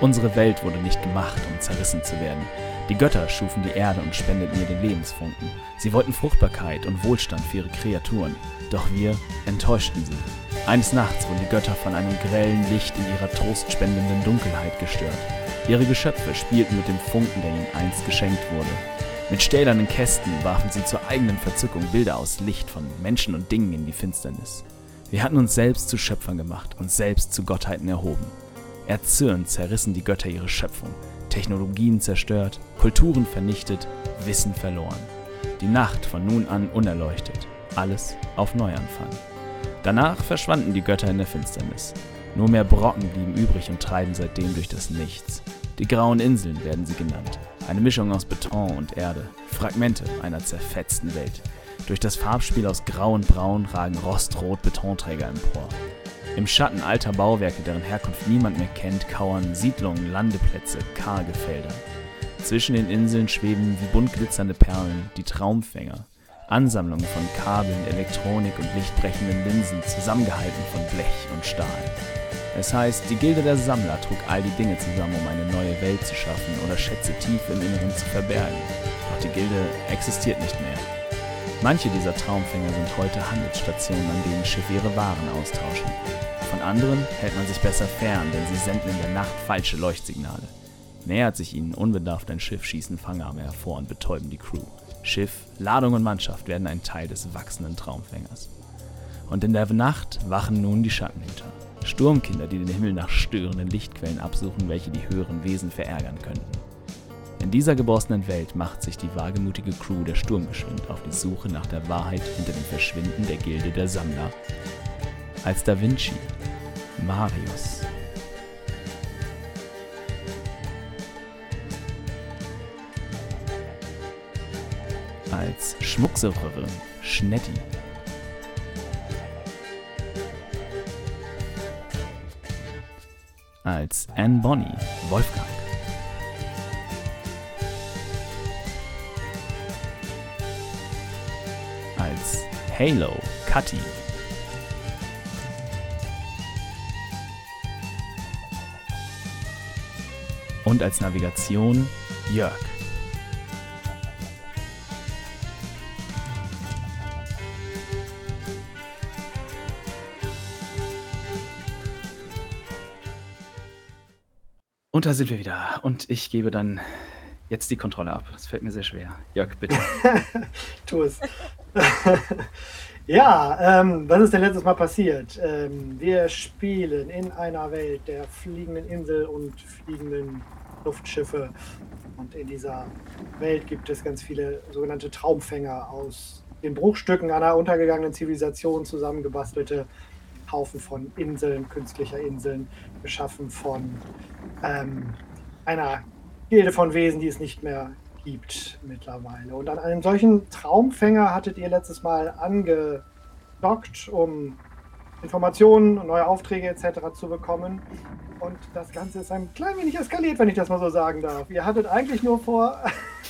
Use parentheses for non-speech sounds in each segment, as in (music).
Unsere Welt wurde nicht gemacht, um zerrissen zu werden. Die Götter schufen die Erde und spendeten ihr den Lebensfunken. Sie wollten Fruchtbarkeit und Wohlstand für ihre Kreaturen, doch wir enttäuschten sie. Eines Nachts wurden die Götter von einem grellen Licht in ihrer trostspendenden Dunkelheit gestört. Ihre Geschöpfe spielten mit dem Funken, der ihnen einst geschenkt wurde. Mit stählernen Kästen warfen sie zur eigenen Verzückung Bilder aus Licht von Menschen und Dingen in die Finsternis. Wir hatten uns selbst zu Schöpfern gemacht und selbst zu Gottheiten erhoben. Erzürnt zerrissen die Götter ihre Schöpfung, Technologien zerstört, Kulturen vernichtet, Wissen verloren. Die Nacht von nun an unerleuchtet, alles auf Neuanfang. Danach verschwanden die Götter in der Finsternis. Nur mehr Brocken blieben übrig und treiben seitdem durch das Nichts. Die grauen Inseln werden sie genannt. Eine Mischung aus Beton und Erde, Fragmente einer zerfetzten Welt. Durch das Farbspiel aus Grau und Braun ragen rostrot Betonträger empor. Im Schatten alter Bauwerke, deren Herkunft niemand mehr kennt, kauern Siedlungen, Landeplätze, karge Felder. Zwischen den Inseln schweben wie bunt glitzernde Perlen die Traumfänger, Ansammlungen von Kabeln, Elektronik und lichtbrechenden Linsen, zusammengehalten von Blech und Stahl. Es heißt, die Gilde der Sammler trug all die Dinge zusammen, um eine neue Welt zu schaffen oder Schätze tief im Inneren zu verbergen. Doch die Gilde existiert nicht mehr. Manche dieser Traumfänger sind heute Handelsstationen, an denen Schiffe ihre Waren austauschen. Von anderen hält man sich besser fern, denn sie senden in der Nacht falsche Leuchtsignale. Nähert sich ihnen unbedarft ein Schiff, schießen Fangarme hervor und betäuben die Crew. Schiff, Ladung und Mannschaft werden ein Teil des wachsenden Traumfängers. Und in der Nacht wachen nun die Schattenhüter. Sturmkinder, die den Himmel nach störenden Lichtquellen absuchen, welche die höheren Wesen verärgern könnten. In dieser geborstenen Welt macht sich die wagemutige Crew der Sturmgeschwind auf die Suche nach der Wahrheit hinter dem Verschwinden der Gilde der Sammler. Als Da Vinci, Marius. Als Schmucksucherin, Schnetti. Als Anne Bonny, Wolfgang. Als Halo, Cutty. Und als Navigation Jörg. Und da sind wir wieder. Und ich gebe dann jetzt die Kontrolle ab. Das fällt mir sehr schwer. Jörg, bitte. (laughs) tu es. (laughs) ja, ähm, was ist denn letztes Mal passiert? Ähm, wir spielen in einer Welt der fliegenden Insel und fliegenden Luftschiffe. Und in dieser Welt gibt es ganz viele sogenannte Traumfänger aus den Bruchstücken einer untergegangenen Zivilisation zusammengebastelte Haufen von Inseln, künstlicher Inseln, geschaffen von ähm, einer Gilde von Wesen, die es nicht mehr gibt mittlerweile. Und an einem solchen Traumfänger hattet ihr letztes Mal angedockt, um Informationen und neue Aufträge etc. zu bekommen. Und das Ganze ist ein klein wenig eskaliert, wenn ich das mal so sagen darf. Ihr hattet eigentlich nur vor,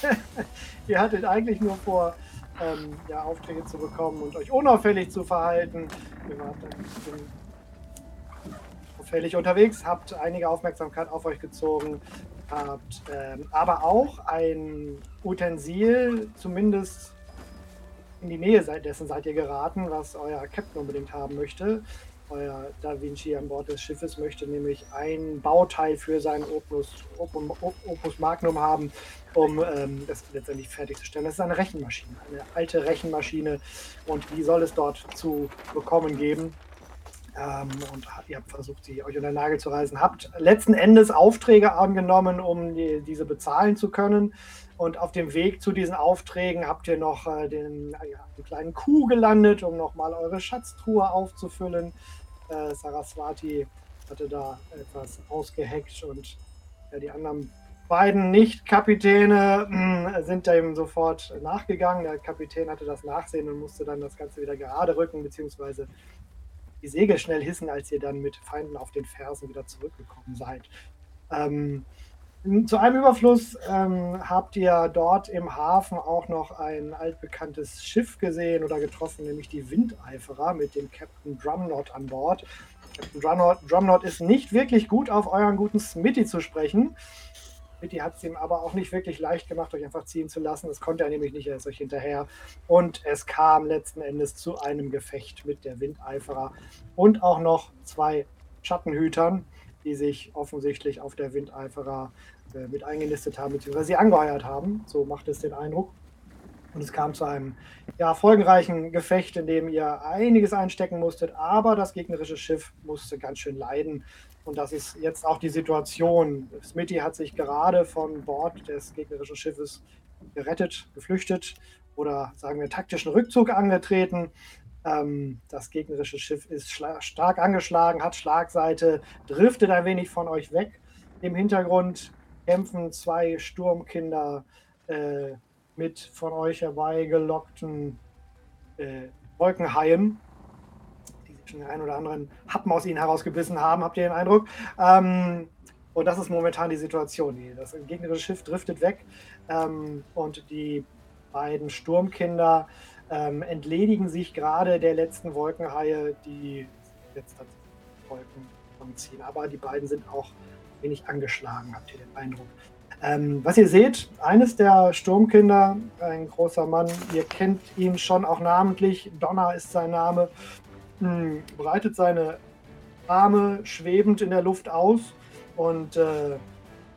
(laughs) ihr hattet eigentlich nur vor, ähm, ja, Aufträge zu bekommen und euch unauffällig zu verhalten. Ihr wart ein bisschen auffällig unterwegs, habt einige Aufmerksamkeit auf euch gezogen, habt ähm, aber auch ein Utensil, zumindest in die Nähe dessen seid ihr geraten, was euer Captain unbedingt haben möchte. Euer Da Vinci an Bord des Schiffes möchte nämlich ein Bauteil für sein Opus, Opus, Opus Magnum haben, um ähm, das letztendlich fertigzustellen. Das ist eine Rechenmaschine, eine alte Rechenmaschine und die soll es dort zu bekommen geben. Ähm, und ihr habt versucht, sie euch unter den Nagel zu reißen. Habt letzten Endes Aufträge angenommen, um die, diese bezahlen zu können. Und auf dem Weg zu diesen Aufträgen habt ihr noch äh, den, ja, den kleinen Kuh gelandet, um nochmal eure Schatztruhe aufzufüllen. Äh, Saraswati hatte da etwas ausgeheckt und ja, die anderen beiden Nicht-Kapitäne hm, sind dem sofort nachgegangen. Der Kapitän hatte das Nachsehen und musste dann das Ganze wieder gerade rücken, beziehungsweise die Segel schnell hissen, als ihr dann mit Feinden auf den Fersen wieder zurückgekommen seid. Ähm, zu einem Überfluss ähm, habt ihr dort im Hafen auch noch ein altbekanntes Schiff gesehen oder getroffen, nämlich die Windeiferer mit dem Captain Drumnot an Bord. Captain Drumnod, Drumnod ist nicht wirklich gut auf euren guten Smitty zu sprechen. Smitty hat es ihm aber auch nicht wirklich leicht gemacht, euch einfach ziehen zu lassen. Das konnte er nämlich nicht, er ist euch hinterher. Und es kam letzten Endes zu einem Gefecht mit der Windeiferer und auch noch zwei Schattenhütern, die sich offensichtlich auf der Windeiferer äh, mit eingenistet haben, beziehungsweise sie angeheuert haben. So macht es den Eindruck. Und es kam zu einem ja, folgenreichen Gefecht, in dem ihr einiges einstecken musstet, aber das gegnerische Schiff musste ganz schön leiden. Und das ist jetzt auch die Situation. Smitty hat sich gerade von Bord des gegnerischen Schiffes gerettet, geflüchtet oder sagen wir taktischen Rückzug angetreten. Ähm, das gegnerische Schiff ist stark angeschlagen, hat Schlagseite, driftet ein wenig von euch weg. Im Hintergrund kämpfen zwei Sturmkinder äh, mit von euch herbeigelockten äh, Wolkenhaien, die sich schon den einen oder anderen Happen aus ihnen herausgebissen haben, habt ihr den Eindruck? Ähm, und das ist momentan die Situation. Das gegnerische Schiff driftet weg ähm, und die beiden Sturmkinder ähm, entledigen sich gerade der letzten Wolkenhaie, die jetzt Wolken ziehen. Aber die beiden sind auch wenig angeschlagen, habt ihr den Eindruck. Ähm, was ihr seht, eines der Sturmkinder, ein großer Mann, ihr kennt ihn schon auch namentlich, Donner ist sein Name, mh, hm, breitet seine Arme schwebend in der Luft aus und äh,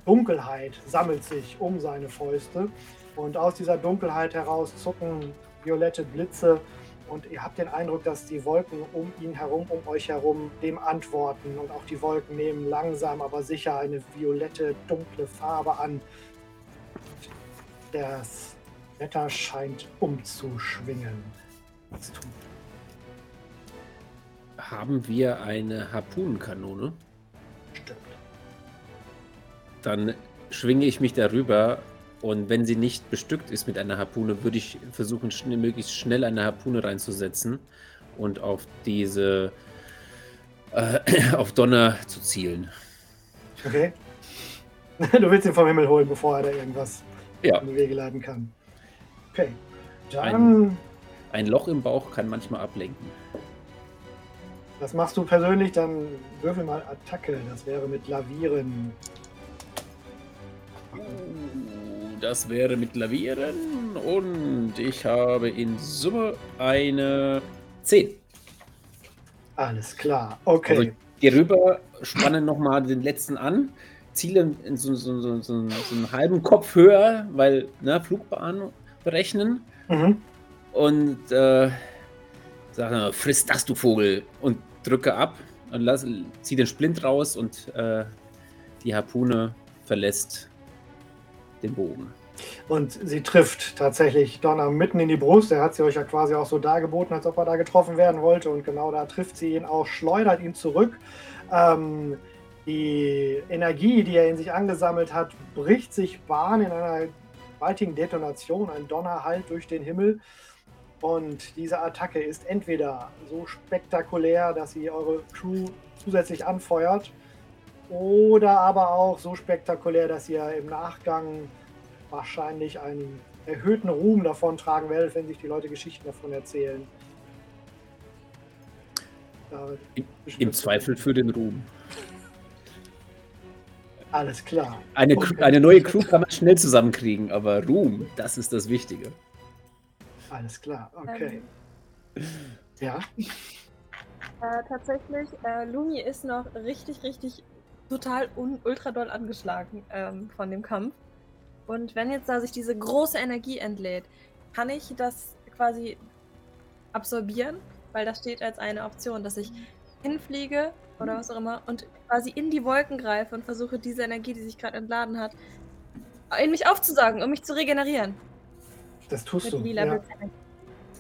Dunkelheit sammelt sich um seine Fäuste. Und aus dieser Dunkelheit heraus zucken violette Blitze und ihr habt den Eindruck, dass die Wolken um ihn herum, um euch herum, dem antworten. Und auch die Wolken nehmen langsam, aber sicher eine violette, dunkle Farbe an. Das Wetter scheint umzuschwingen. Was tun Haben wir eine Harpunenkanone? Stimmt. Dann schwinge ich mich darüber und wenn sie nicht bestückt ist mit einer Harpune, würde ich versuchen, schnell, möglichst schnell eine Harpune reinzusetzen und auf diese, äh, (clears throat) auf Donner zu zielen. Okay. (laughs) Du willst ihn vom Himmel holen, bevor er da irgendwas ja. in die Wege leiten kann. Okay. Dann. Ein, ein Loch im Bauch kann manchmal ablenken. Das machst du persönlich, dann würfel mal Attacke. Das wäre mit Lavieren. Uh das wäre mit Lavieren und ich habe in Summe eine 10. Alles klar, okay. Also gehe rüber, spanne nochmal den letzten an, ziele in so, so, so, so, einen halben Kopf höher, weil ne, Flugbahn berechnen mhm. und äh, sage, friss das, du Vogel, und drücke ab und lass, zieh den Splint raus und äh, die Harpune verlässt den Bogen. Und sie trifft tatsächlich Donner mitten in die Brust. Er hat sie euch ja quasi auch so dargeboten, als ob er da getroffen werden wollte. Und genau da trifft sie ihn auch, schleudert ihn zurück. Ähm, die Energie, die er in sich angesammelt hat, bricht sich Bahn in einer gewaltigen Detonation. Ein Donner hallt durch den Himmel. Und diese Attacke ist entweder so spektakulär, dass sie eure Crew zusätzlich anfeuert, oder aber auch so spektakulär, dass ihr im Nachgang wahrscheinlich einen erhöhten Ruhm davon tragen werdet, wenn sich die Leute Geschichten davon erzählen. Im, Im Zweifel für den Ruhm. Alles klar. Eine, eine neue Crew kann man schnell zusammenkriegen, aber Ruhm, das ist das Wichtige. Alles klar, okay. Ähm, ja. Äh, tatsächlich, äh, Lumi ist noch richtig, richtig total ultra doll angeschlagen ähm, von dem Kampf. Und wenn jetzt da sich diese große Energie entlädt, kann ich das quasi absorbieren, weil das steht als eine Option, dass ich hinfliege oder was auch immer und quasi in die Wolken greife und versuche diese Energie, die sich gerade entladen hat, in mich aufzusagen, um mich zu regenerieren. Das tust Mit du. Ja.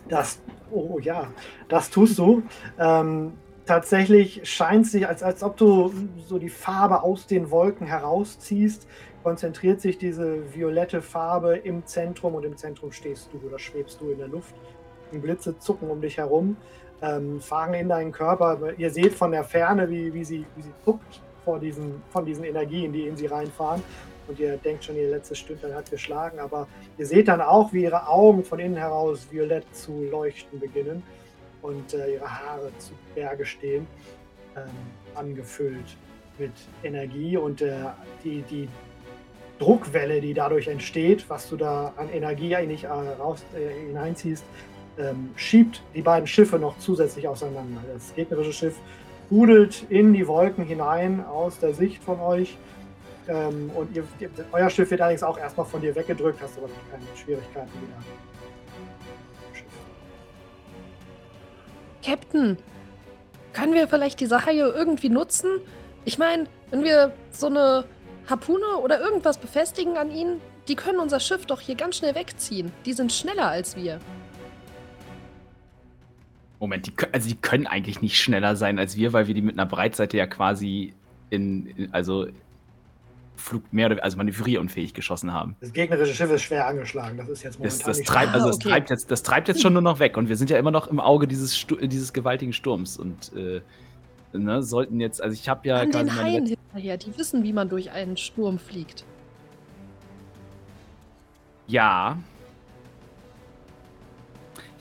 Das, oh ja, das tust du. Ähm, tatsächlich scheint sich, als, als ob du so die Farbe aus den Wolken herausziehst, konzentriert sich diese violette Farbe im Zentrum und im Zentrum stehst du oder schwebst du in der Luft. Die Blitze zucken um dich herum, ähm, fahren in deinen Körper. Ihr seht von der Ferne, wie, wie, sie, wie sie zuckt vor diesen, von diesen Energien, die in sie reinfahren. Und ihr denkt schon, ihr letzte Stündlein hat geschlagen. Aber ihr seht dann auch, wie ihre Augen von innen heraus violett zu leuchten beginnen und äh, ihre Haare zu Berge stehen. ähm, angefüllt mit Energie und äh, die, die Druckwelle, die dadurch entsteht, was du da an Energie eigentlich äh, raus, äh, hineinziehst, ähm, schiebt die beiden Schiffe noch zusätzlich auseinander. Das gegnerische Schiff rudelt in die Wolken hinein aus der Sicht von euch. Ähm, und ihr, euer Schiff wird allerdings auch erstmal von dir weggedrückt, hast aber keine Schwierigkeiten wieder. Captain, können wir vielleicht die Sache hier irgendwie nutzen? Ich meine, wenn wir so eine Harpune oder irgendwas befestigen an ihnen, die können unser Schiff doch hier ganz schnell wegziehen. Die sind schneller als wir. Moment, die, also die können eigentlich nicht schneller sein als wir, weil wir die mit einer Breitseite ja quasi in, in also Flug mehr oder also manövrierunfähig geschossen haben. Das gegnerische Schiff ist schwer angeschlagen. Das ist jetzt momentan das, das treibt, also das, okay. treibt jetzt, das treibt jetzt schon nur noch weg und wir sind ja immer noch im Auge dieses, dieses gewaltigen Sturms und äh, ne, sollten jetzt, also ich habe ja An quasi den Haien hinterher, die wissen, wie man durch einen Sturm fliegt. Ja,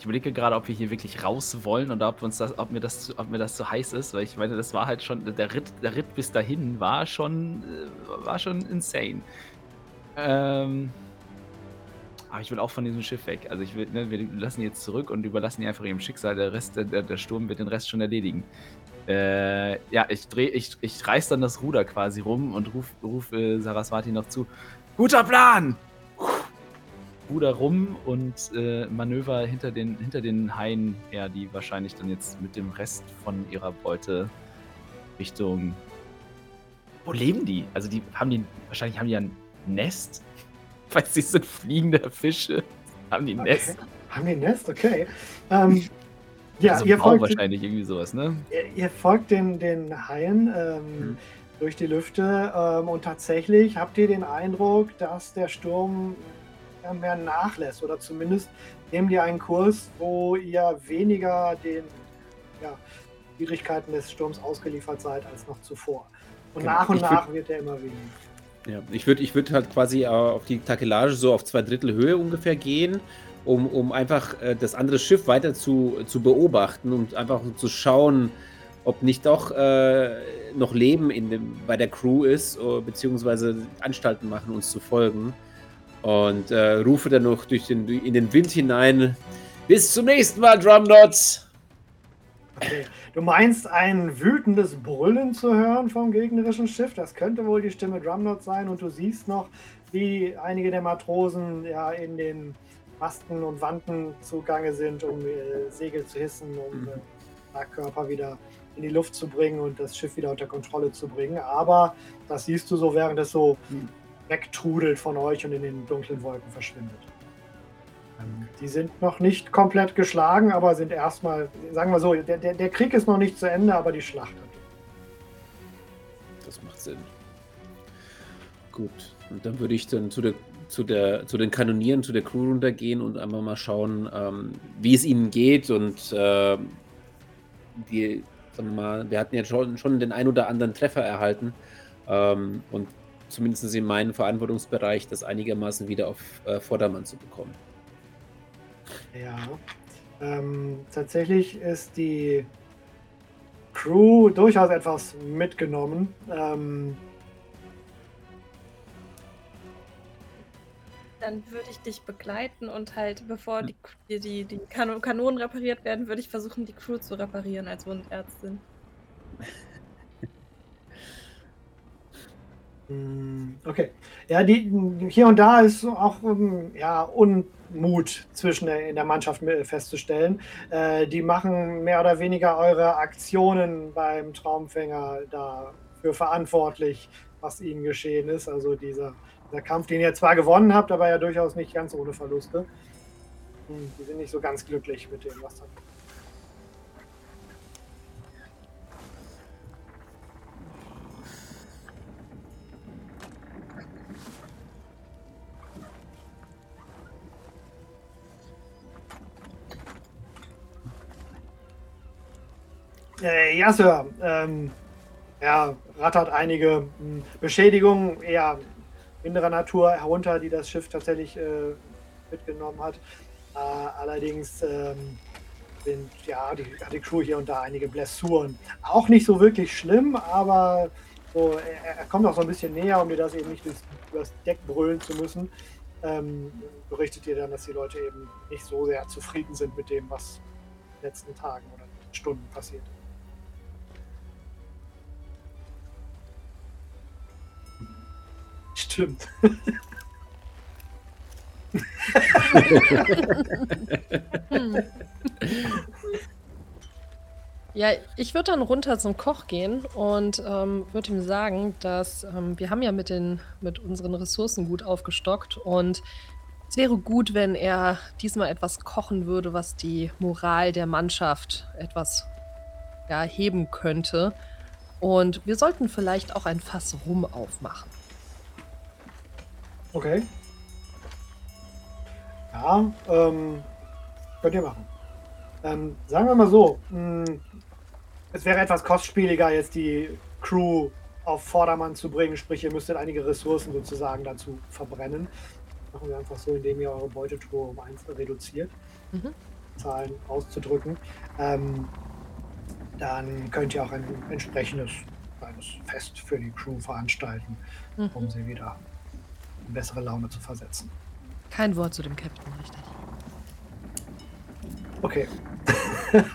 ich überlege gerade, ob wir hier wirklich raus wollen oder ob uns das, ob mir das, ob mir das zu heiß ist, weil ich meine, das war halt schon der Ritt, der Ritt bis dahin war schon, äh, war schon insane. Ähm, aber ich will auch von diesem Schiff weg. Also ich will, ne, wir lassen jetzt zurück und überlassen die einfach ihrem Schicksal. Der Rest, der, der Sturm wird den Rest schon erledigen. Äh, ja, ich dreh, ich, ich reiß dann das Ruder quasi rum und ruf, ruf äh, Saraswati noch zu. Guter Plan! Ruder rum und äh, Manöver hinter den, hinter den Haien her, die wahrscheinlich dann jetzt mit dem Rest von ihrer Beute Richtung. Wo leben die? Also die haben die. Wahrscheinlich haben die ein Nest. (laughs) Weil sie sind fliegende Fische. Haben die ein okay. Nest? Haben die ein Nest? Okay. Ähm, ja, also ihr folgt wahrscheinlich irgendwie sowas, ne? Ihr, ihr folgt den, den Haien ähm, hm. durch die Lüfte ähm, und tatsächlich habt ihr den Eindruck, dass der Sturm mehr nachlässt oder zumindest nehmen die einen Kurs, wo ihr weniger den ja, Schwierigkeiten des Sturms ausgeliefert seid als noch zuvor. Und genau. nach und ich nach wird er immer weniger. Ja, ich würde ich würd halt quasi auf die Takelage so auf zwei Drittel Höhe ungefähr gehen, um, um einfach äh, das andere Schiff weiter zu, zu beobachten und einfach zu schauen, ob nicht doch äh, noch Leben in dem, bei der Crew ist, beziehungsweise Anstalten machen, uns zu folgen und äh, rufe dann noch durch den, in den Wind hinein. Bis zum nächsten Mal, Drumnots! Okay. Du meinst ein wütendes Brüllen zu hören vom gegnerischen Schiff? Das könnte wohl die Stimme Drumnots sein und du siehst noch, wie einige der Matrosen ja in den Masten und Wanden zugange sind, um äh, Segel zu hissen, um mhm. äh, Körper wieder in die Luft zu bringen und das Schiff wieder unter Kontrolle zu bringen. Aber das siehst du so, während es so mhm wegtrudelt von euch und in den dunklen Wolken verschwindet. Ähm, die sind noch nicht komplett geschlagen, aber sind erstmal, sagen wir so, der, der, der Krieg ist noch nicht zu Ende, aber die Schlacht hat. Das macht Sinn. Gut, und dann würde ich dann zu, der, zu, der, zu den Kanonieren, zu der Crew runtergehen und einmal mal schauen, ähm, wie es ihnen geht und äh, die, sagen wir mal, wir hatten ja schon, schon den ein oder anderen Treffer erhalten ähm, und zumindest in meinem Verantwortungsbereich, das einigermaßen wieder auf äh, Vordermann zu bekommen. Ja, ähm, tatsächlich ist die Crew durchaus etwas mitgenommen. Ähm, dann würde ich dich begleiten und halt, bevor die, die, die Kanonen repariert werden, würde ich versuchen, die Crew zu reparieren als Wundärztin. (laughs) okay. Ja, die, hier und da ist auch ähm, ja, Unmut zwischen der, in der Mannschaft festzustellen. Äh, die machen mehr oder weniger eure Aktionen beim Traumfänger dafür verantwortlich, was ihnen geschehen ist. Also dieser, dieser Kampf, den ihr zwar gewonnen habt, aber ja durchaus nicht ganz ohne Verluste. Hm, die sind nicht so ganz glücklich mit dem, was da Äh, ja, Sir. Ähm, er rattert einige hm, Beschädigungen eher minderer Natur herunter, die das Schiff tatsächlich äh, mitgenommen hat. Äh, allerdings ähm, sind, ja, die, die Crew hier und da einige Blessuren. Auch nicht so wirklich schlimm, aber so, er, er, kommt auch so ein bisschen näher, um dir das eben nicht durchs, durchs Deck brüllen zu müssen. Ähm, berichtet dir dann, dass die Leute eben nicht so sehr zufrieden sind mit dem, was in den letzten Tagen oder Stunden passiert. Stimmt. (laughs) hm. Ja, ich würde dann runter zum Koch gehen und ähm, würde ihm sagen, dass ähm, wir haben ja mit, den, mit unseren Ressourcen gut aufgestockt und es wäre gut, wenn er diesmal etwas kochen würde, was die Moral der Mannschaft etwas ja, heben könnte. Und wir sollten vielleicht auch ein Fass Rum aufmachen. Okay. Ja, ähm, könnt ihr machen. Ähm, sagen wir mal so, mh, hm, es wäre etwas kostspieliger, jetzt die Crew auf Vordermann zu bringen, sprich, ihr müsstet einige Ressourcen sozusagen dazu verbrennen. Machen wir einfach so, indem ihr eure Beutetruhe um eins reduziert, mhm. Zahlen auszudrücken. Ähm, dann könnt ihr auch ein entsprechendes kleines Fest für die Crew veranstalten, mhm. um sie wieder in bessere Laune zu versetzen. Kein Wort zu dem Captain, richtig. Okay.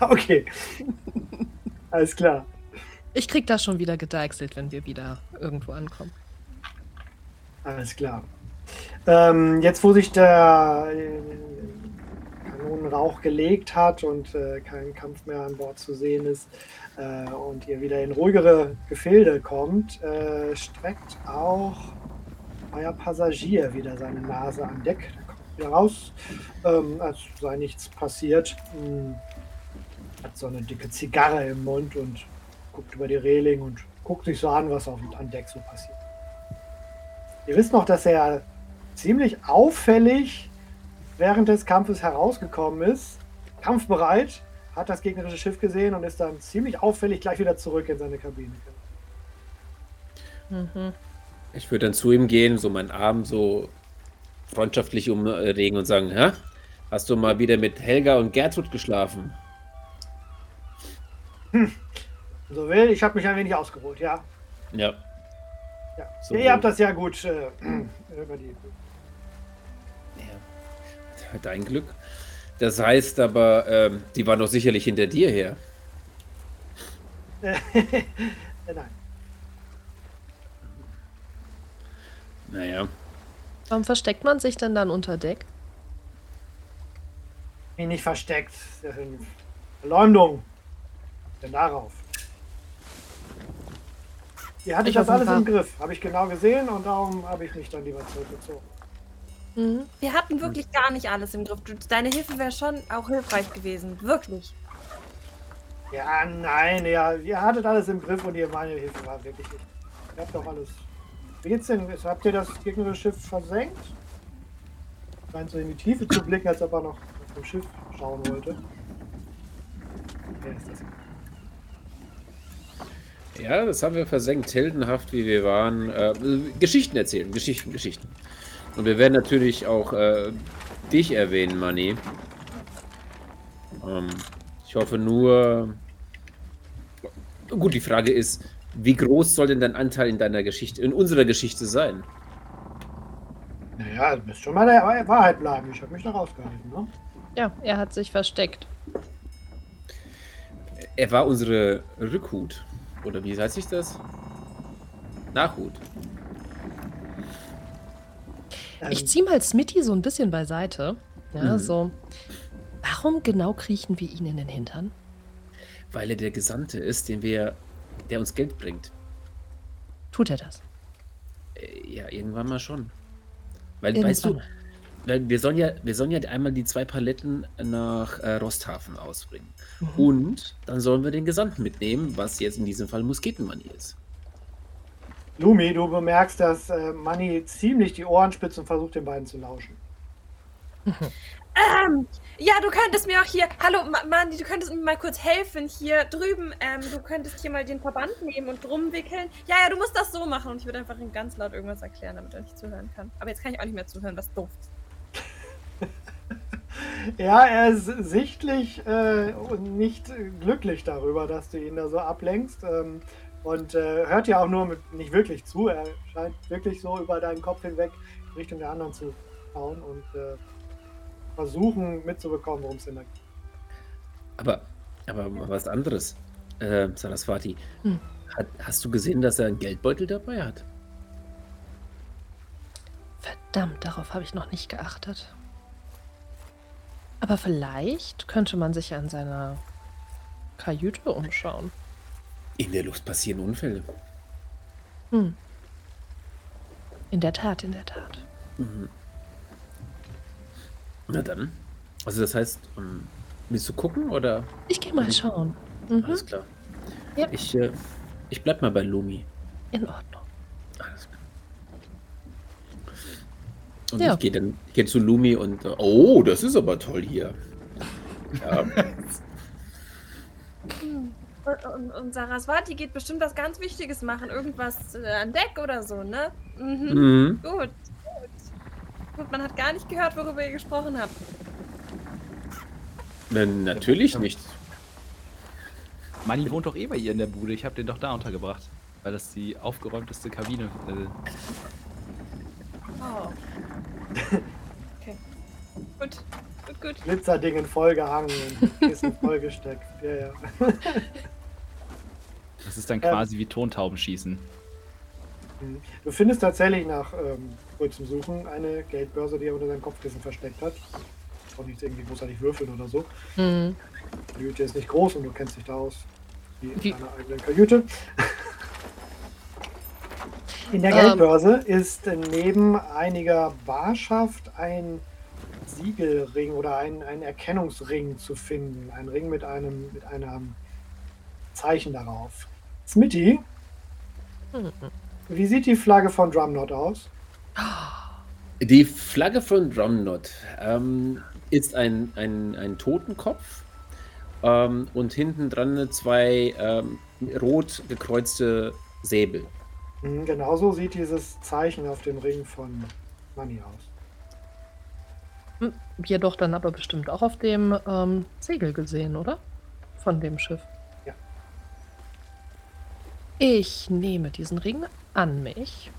(laughs) okay. Alles klar. Ich krieg das schon wieder gedeichselt, wenn wir wieder irgendwo ankommen. Alles klar. Ähm, jetzt, wo sich der äh, Kanonenrauch gelegt hat und äh, kein Kampf mehr an Bord zu sehen ist äh, und ihr wieder in ruhigere Gefilde kommt, äh, streckt auch euer Passagier wieder seine Nase an Deck. Der kommt wieder raus, ähm, als sei nichts passiert. Hm hat so eine dicke Zigarre im Mund und guckt über die Reling und guckt sich so an, was auf, an Deck so passiert. Ihr wisst noch, dass er ziemlich auffällig während des Kampfes herausgekommen ist, kampfbereit, hat das gegnerische Schiff gesehen und ist dann ziemlich auffällig gleich wieder zurück in seine Kabine. Mhm. Ich würde dann zu ihm gehen, so meinen Arm so freundschaftlich umregen und sagen, Hä? hast du mal wieder mit Helga und Gertrud geschlafen? Hm. So will, ich habe mich ein wenig ausgeruht, ja. Ja. ja. So Ihr habt das ja gut äh, (clears throat) überlebt. Ja. Dein Glück. Das heißt aber, ähm, die waren doch sicherlich hinter dir her. (laughs) Nein. Naja. Warum versteckt man sich denn dann unter Deck? Mich nicht versteckt. Verleumdung. Denn darauf. Ihr hattet das alles im Griff, habe ich genau gesehen und darum habe ich mich dann lieber zurückgezogen. Mhm. Wir hatten wirklich gar nicht alles im Griff. Deine Hilfe wäre schon auch hilfreich gewesen, wirklich. Ja, nein, ja, ihr hattet alles im Griff und ihr meine Hilfe war wirklich nicht. Ihr habt doch alles. Wie geht's denn? Habt ihr das gegnerische Schiff versenkt? Scheint so in die Tiefe zu blicken, als ob er noch auf dem Schiff schauen wollte. Wer ist das? Ja, das haben wir versenkt, heldenhaft wie wir waren. Äh, Geschichten erzählen, Geschichten, Geschichten. Und wir werden natürlich auch äh, dich erwähnen, Manni. Ähm, ich hoffe nur. Gut, die Frage ist, wie groß soll denn dein Anteil in deiner Geschichte, in unserer Geschichte sein? Naja, du müsst schon mal der Wahrheit bleiben. Ich habe mich da rausgehalten, ne? Ja, er hat sich versteckt. Er war unsere Rückhut. Oder wie heißt sich das? Nachhut. Ich ziehe mal Smitty so ein bisschen beiseite. Ja, mhm. so. Warum genau kriechen wir ihn in den Hintern? Weil er der Gesandte ist, den wir, der uns Geld bringt. Tut er das? Äh, ja, irgendwann mal schon. Weil, irgendwann. weißt du, weil wir sollen ja, wir sollen ja einmal die zwei Paletten nach äh, Rosthafen ausbringen. Mhm. Und dann sollen wir den Gesandten mitnehmen, was jetzt in diesem Fall Musketenmani ist. Lumi, du bemerkst, dass äh, Manni ziemlich die Ohren spitzt und versucht, den beiden zu lauschen. (laughs) Ähm, ja, du könntest mir auch hier. Hallo, Manni, du könntest mir mal kurz helfen. Hier drüben, ähm, du könntest hier mal den Verband nehmen und drum wickeln. Ja, ja, du musst das so machen. Und ich würde einfach ihm ganz laut irgendwas erklären, damit er nicht zuhören kann. Aber jetzt kann ich auch nicht mehr zuhören, was doof (laughs) ja, er ist sichtlich äh, nicht glücklich darüber, dass du ihn da so ablenkst. Ähm, und äh, hört dir auch nur mit, nicht wirklich zu. Er scheint wirklich so über deinen Kopf hinweg Richtung der anderen zu schauen und äh, versuchen mitzubekommen, worum es denn da geht. Aber, aber was anderes, äh, Saraswati. Hm. Hat, hast du gesehen, dass er einen Geldbeutel dabei hat? Verdammt, darauf habe ich noch nicht geachtet. Aber vielleicht könnte man sich an seiner Kajüte umschauen. In der Luft passieren Unfälle. Hm. In der Tat, in der Tat. Mhm. Na dann. Also das heißt, um, ähm, willst du gucken oder? Ich gehe mal schauen. Mhm. Alles klar. Ja. Ich, äh, ich bleib mal bei Lumi. In Ordnung. Alles klar. Und ja. ich gehe dann ich geh zu Lumi und äh, oh, das ist aber toll hier. Ja. (laughs) Und, und Saraswati geht bestimmt was ganz Wichtiges machen. Irgendwas äh, an Deck oder so, ne? Mhm. mhm. Gut, Gut, man hat gar nicht gehört, worüber ihr gesprochen habt. Nein, natürlich nicht. Manni wohnt doch eh bei ihr in der Bude. Ich habe den doch da untergebracht. Weil das die aufgeräumteste Kabine. Äh oh. (laughs) okay. Gut. Gut, gut. Glitzerdingen vollgehangen und Kissen (laughs) vollgesteckt. Ja, ja. Das ist dann quasi ähm, wie Tontaubenschießen. Mhm. Du findest tatsächlich nach ähm, kurzem Suchen eine Geldbörse, die er unter seinem Kopfkissen versteckt hat. Auch nicht irgendwie großartig würfeln oder so. Mhm. Die Kajüte ist nicht groß und du kennst dich da aus wie in deiner eigenen Kajüte. In der ähm. Geldbörse um. ist neben einiger Barschaft ein Siegelring oder ein, ein Erkennungsring zu finden. Ein Ring mit einem, mit einem Zeichen darauf. Smitty, wie sieht die Flagge von Drumnot aus? Die Flagge von Drumnot ähm, ist ein, ein, ein Totenkopf ähm, und hinten dran zwei ähm, rot gekreuzte Säbel. Mhm, genauso sieht dieses Zeichen auf dem Ring von Money aus. Hm, jedoch dann aber bestimmt auch auf dem ähm, Segel gesehen, oder? Von dem Schiff. Ich nehme diesen Ring an mich.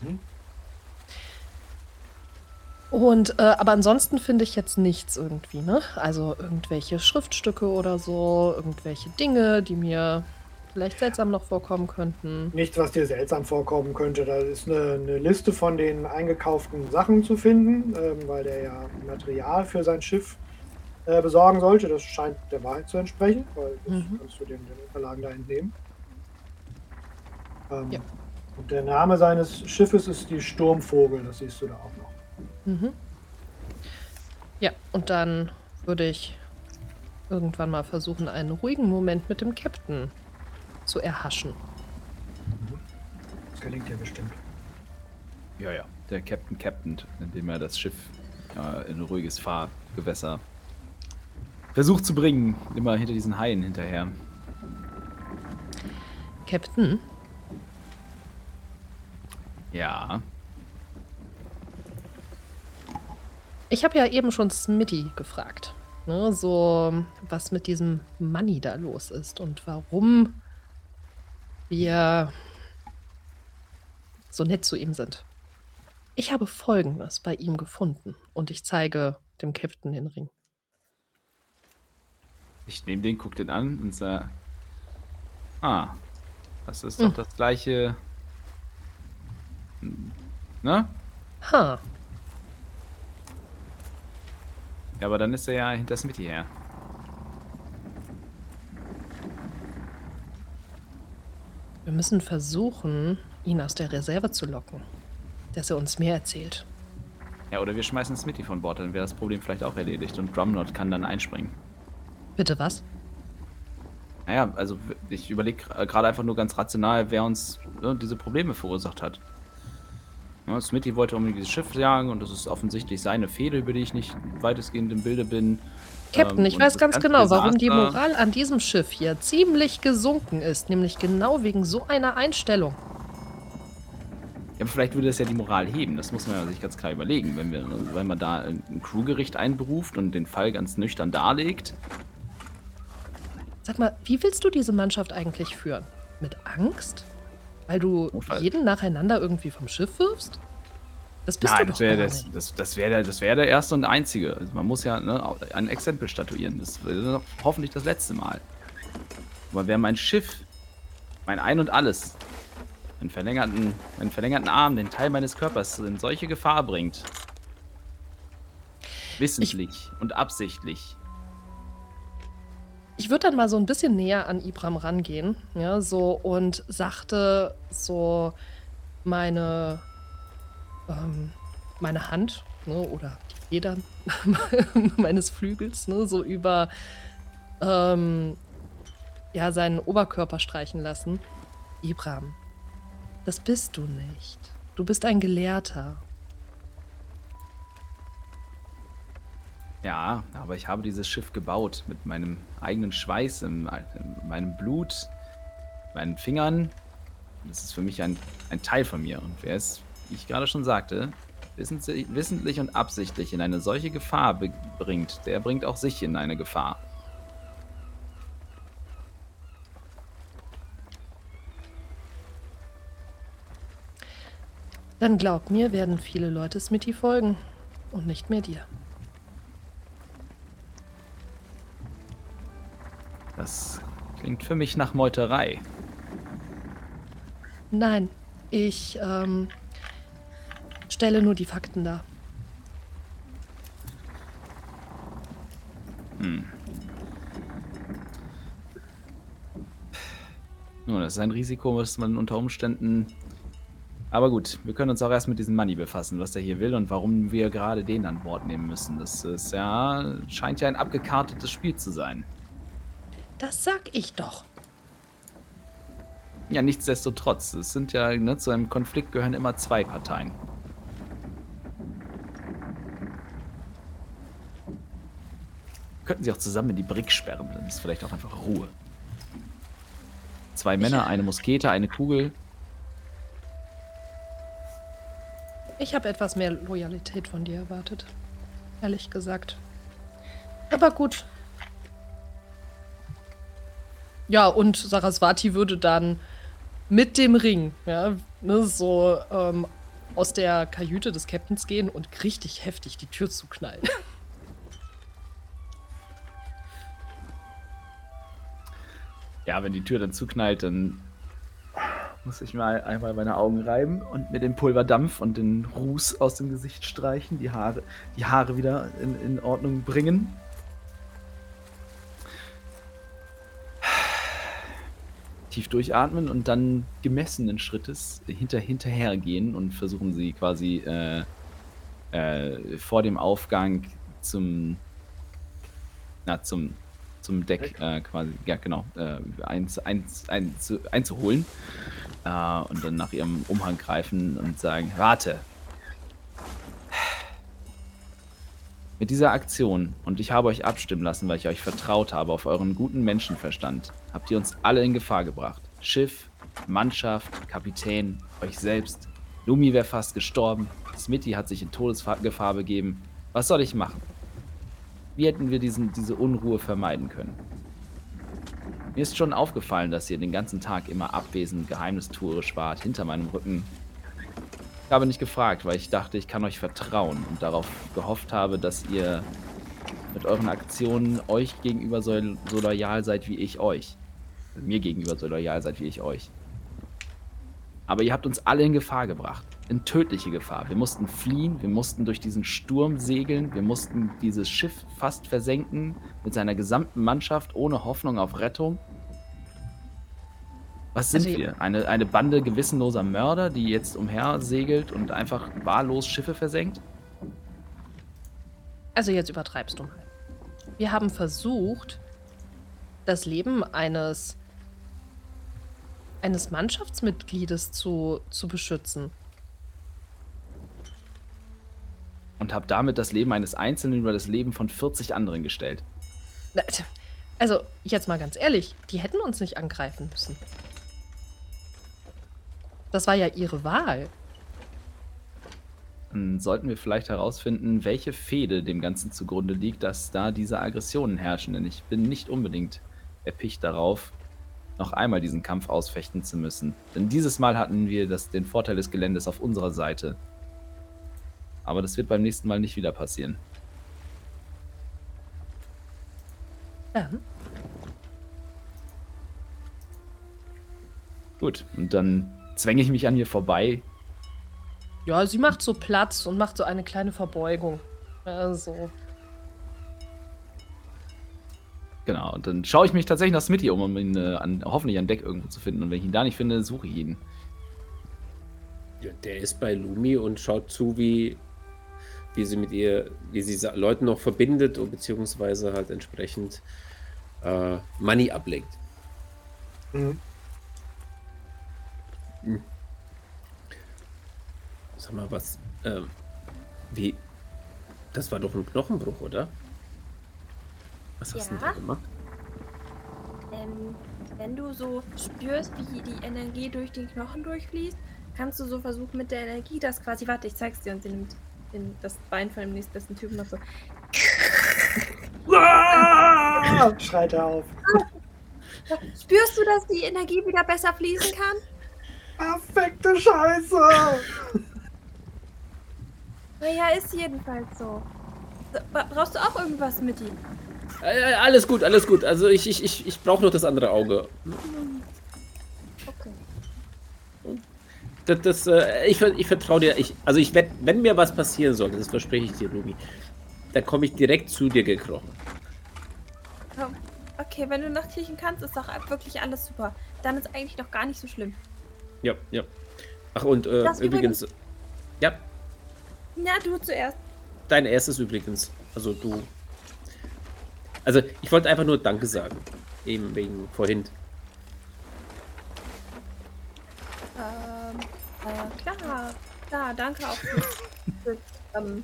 Mhm. Und, äh, aber ansonsten finde ich jetzt nichts irgendwie, ne? Also irgendwelche Schriftstücke oder so, irgendwelche Dinge, die mir vielleicht seltsam noch vorkommen könnten. Nichts, was dir seltsam vorkommen könnte. Da ist eine, eine Liste von den eingekauften Sachen zu finden, ähm, weil der ja Material für sein Schiff äh, besorgen sollte. Das scheint der Wahrheit zu entsprechen, weil das mhm. kannst du den, den Unterlagen da entnehmen. Ähm, ja. Und der Name seines Schiffes ist die Sturmvogel, das siehst du da auch noch. Mhm. Ja, und dann würde ich irgendwann mal versuchen, einen ruhigen Moment mit dem Captain zu erhaschen. Das gelingt ja bestimmt. Ja, ja. Der Captain Captain, indem er das Schiff äh, in ein ruhiges Fahrgewässer versucht zu bringen. Immer hinter diesen Haien hinterher. Captain, ja. Ich habe ja eben schon Smitty gefragt, ne, so was mit diesem Money da los ist und warum wir so nett zu ihm sind. Ich habe Folgendes bei ihm gefunden und ich zeige dem Captain den Ring. Ich nehme den, guck den an und sage, ah, das ist doch hm. das gleiche Ne? Ha. Ja, aber dann ist er ja hinter Smitty her. Wir müssen versuchen, ihn aus der Reserve zu locken. Dass er uns mehr erzählt. Ja, oder wir schmeißen Smitty von Bord, dann wäre das Problem vielleicht auch erledigt und Drumnot kann dann einspringen. Bitte was? Naja, also ich überlege gerade einfach nur ganz rational, wer uns ne, diese Probleme verursacht hat. Ja, Smithy wollte unbedingt dieses Schiff jagen und das ist offensichtlich seine Fehde, über die ich nicht weitestgehend im Bilde bin. Captain, ähm, ich weiß ganz genau, Desaster, warum die Moral an diesem Schiff hier ziemlich gesunken ist, nämlich genau wegen so einer Einstellung. Ja, aber vielleicht würde das ja die Moral heben. Das muss man ja sich ganz klar überlegen. Wenn, wir, wenn man da ein Crewgericht einberuft und den Fall ganz nüchtern darlegt. Sag mal, wie willst du diese Mannschaft eigentlich führen? Mit Angst? Weil du Notfall. jeden nacheinander irgendwie vom Schiff wirfst? Das bist Nein, du das doch wäre gar das, nicht. das, das wär der, das wär der erste und einzige. Also man muss ja ne, ein Exempel statuieren. Das wäre hoffentlich das letzte Mal. Aber wer mein Schiff, mein Ein und Alles, meinen verlängerten, meinen verlängerten Arm, den Teil meines Körpers in solche Gefahr bringt, wissentlich und absichtlich, Ich würde dann mal so ein bisschen näher an Ibram rangehen, ja, so und sagte so meine, ähm, meine Hand, ne, oder die Federn (laughs) meines Flügels, ne, so über ähm, ja, seinen Oberkörper streichen lassen. Ibram, das bist du nicht. Du bist ein Gelehrter. Ja, aber ich habe dieses Schiff gebaut mit meinem eigenen Schweiß, in, in meinem Blut, meinen Fingern. Das ist für mich ein, ein Teil von mir. Und wer es, wie ich gerade schon sagte, wissentlich, und absichtlich in eine solche Gefahr bringt, der bringt auch sich in eine Gefahr. Dann glaub mir, werden viele Leute Smitty folgen und nicht mehr dir. Das klingt für mich nach Meuterei. Nein, ich ähm, stelle nur die Fakten dar. Nun, das ist ein Risiko, was man unter Umständen. Aber gut, wir können uns auch erst mit diesem Money befassen, was der hier will und warum wir gerade den an Bord nehmen müssen. Das ist ja, scheint ja ein abgekartetes Spiel zu sein. Das sag ich doch. Ja, nichtsdestotrotz, es sind ja, ne, zu einem Konflikt gehören immer zwei Parteien. Könnten sie auch zusammen in die Brick sperren, dann ist vielleicht auch einfach Ruhe. Zwei Männer, eine Muskete, eine Kugel. Ich habe etwas mehr Loyalität von dir erwartet. Ehrlich gesagt. Aber gut. Ja, und Saraswati würde dann mit dem Ring, ja, ne, so ähm, aus der Kajüte des Captains gehen und richtig heftig die Tür zuknallen. (laughs) Ja, wenn die Tür dann zuknallt, dann muss ich mal einmal meine Augen reiben und mir den Pulverdampf und den Ruß aus dem Gesicht streichen, die Haare, die Haare wieder in, in Ordnung bringen. Tief durchatmen und dann gemessenen Schrittes hinter, hinterhergehen und versuchen sie quasi äh, äh, vor dem Aufgang zum, na, zum, zum Deck äh, quasi, ja genau, äh, eins, eins, eins, einzuholen äh, und dann nach ihrem Umhang greifen und sagen, warte. Mit dieser Aktion, und ich habe euch abstimmen lassen, weil ich euch vertraut habe auf euren guten Menschenverstand, habt ihr uns alle in Gefahr gebracht. Schiff, Mannschaft, Kapitän, euch selbst. Lumi wäre fast gestorben. Smitty hat sich in Todesgefahr begeben. Was soll ich machen? Wie hätten wir diesen, diese Unruhe vermeiden können? Mir ist schon aufgefallen, dass ihr den ganzen Tag immer abwesend geheimnistuerisch wart, hinter meinem Rücken. Ich habe nicht gefragt, weil ich dachte, ich kann euch vertrauen und darauf gehofft habe, dass ihr mit euren Aktionen euch gegenüber so, so loyal seid wie ich euch. Mir gegenüber so loyal seid wie ich euch. Aber ihr habt uns alle in Gefahr gebracht. In tödliche Gefahr. Wir mussten fliehen, wir mussten durch diesen Sturm segeln, wir mussten dieses Schiff fast versenken mit seiner gesamten Mannschaft ohne Hoffnung auf Rettung. Was sind Also- wir? Eine, eine Bande gewissenloser Mörder, die jetzt umher segelt und einfach wahllos Schiffe versenkt? Also jetzt übertreibst du mal. Wir haben versucht, das Leben eines eines Mannschaftsmitgliedes zu, zu beschützen. Und habt damit das Leben eines Einzelnen über das Leben von 40 anderen gestellt. Also, jetzt mal ganz ehrlich, die hätten uns nicht angreifen müssen. Das war ja ihre Wahl. dann sollten wir vielleicht herausfinden, welche Fehde dem Ganzen zugrunde liegt, dass da diese Aggressionen herrschen. Denn ich bin nicht unbedingt erpicht darauf, noch einmal diesen Kampf ausfechten zu müssen. Denn dieses Mal hatten wir das, den Vorteil des Geländes auf unserer Seite. Aber das wird beim nächsten Mal nicht wieder passieren. Ja. Gut, und dann zwänge ich mich an ihr vorbei. Ja, sie macht so Platz und macht so eine kleine Verbeugung. Also. Genau, und dann schaue ich mich tatsächlich nach Smitty um, um ihn äh, an, hoffentlich an Deck irgendwo zu finden. Und wenn ich ihn da nicht finde, suche ich ihn. Ja, der ist bei Lumi und schaut zu, wie, wie sie mit ihr, wie sie Leuten noch verbindet und beziehungsweise halt entsprechend äh, Money ablegt. Mhm. Sag mal, was, ähm, wie, das war doch ein Knochenbruch, oder? Was hast du denn Ja. da gemacht? Ähm, wenn du so spürst, wie die Energie durch den Knochen durchfließt, kannst du so versuchen mit der Energie das quasi. Warte, ich zeig's dir und sie nimmt den, das Bein von dem nächstbesten Typen noch so. Ah! Schreit er auf. Spürst du, dass die Energie wieder besser fließen kann? Perfekte Scheiße! (laughs) Naja, ist jedenfalls so. so. bra- Brauchst du auch irgendwas mit ihm? Äh, alles gut, alles gut. Also ich, ich, ich, ich brauche noch das andere Auge. Okay. Das, das, äh, ich, ich vertraue dir. Ich, also ich werd, wenn mir was passieren sollte, das verspreche ich dir, Ruby, dann komme ich direkt zu dir gekrochen. Komm. Okay, wenn du nachkriechen kannst, ist doch wirklich alles super. Dann ist eigentlich noch gar nicht so schlimm. Ja, ja. Ach und äh, Das übrigens, ja, Na, du zuerst. dein erstes übrigens. Also du. Also ich wollte einfach nur Danke sagen. Eben wegen vorhin. Ähm, äh, klar. Klar, danke auch fürs, (laughs) fürs, ähm,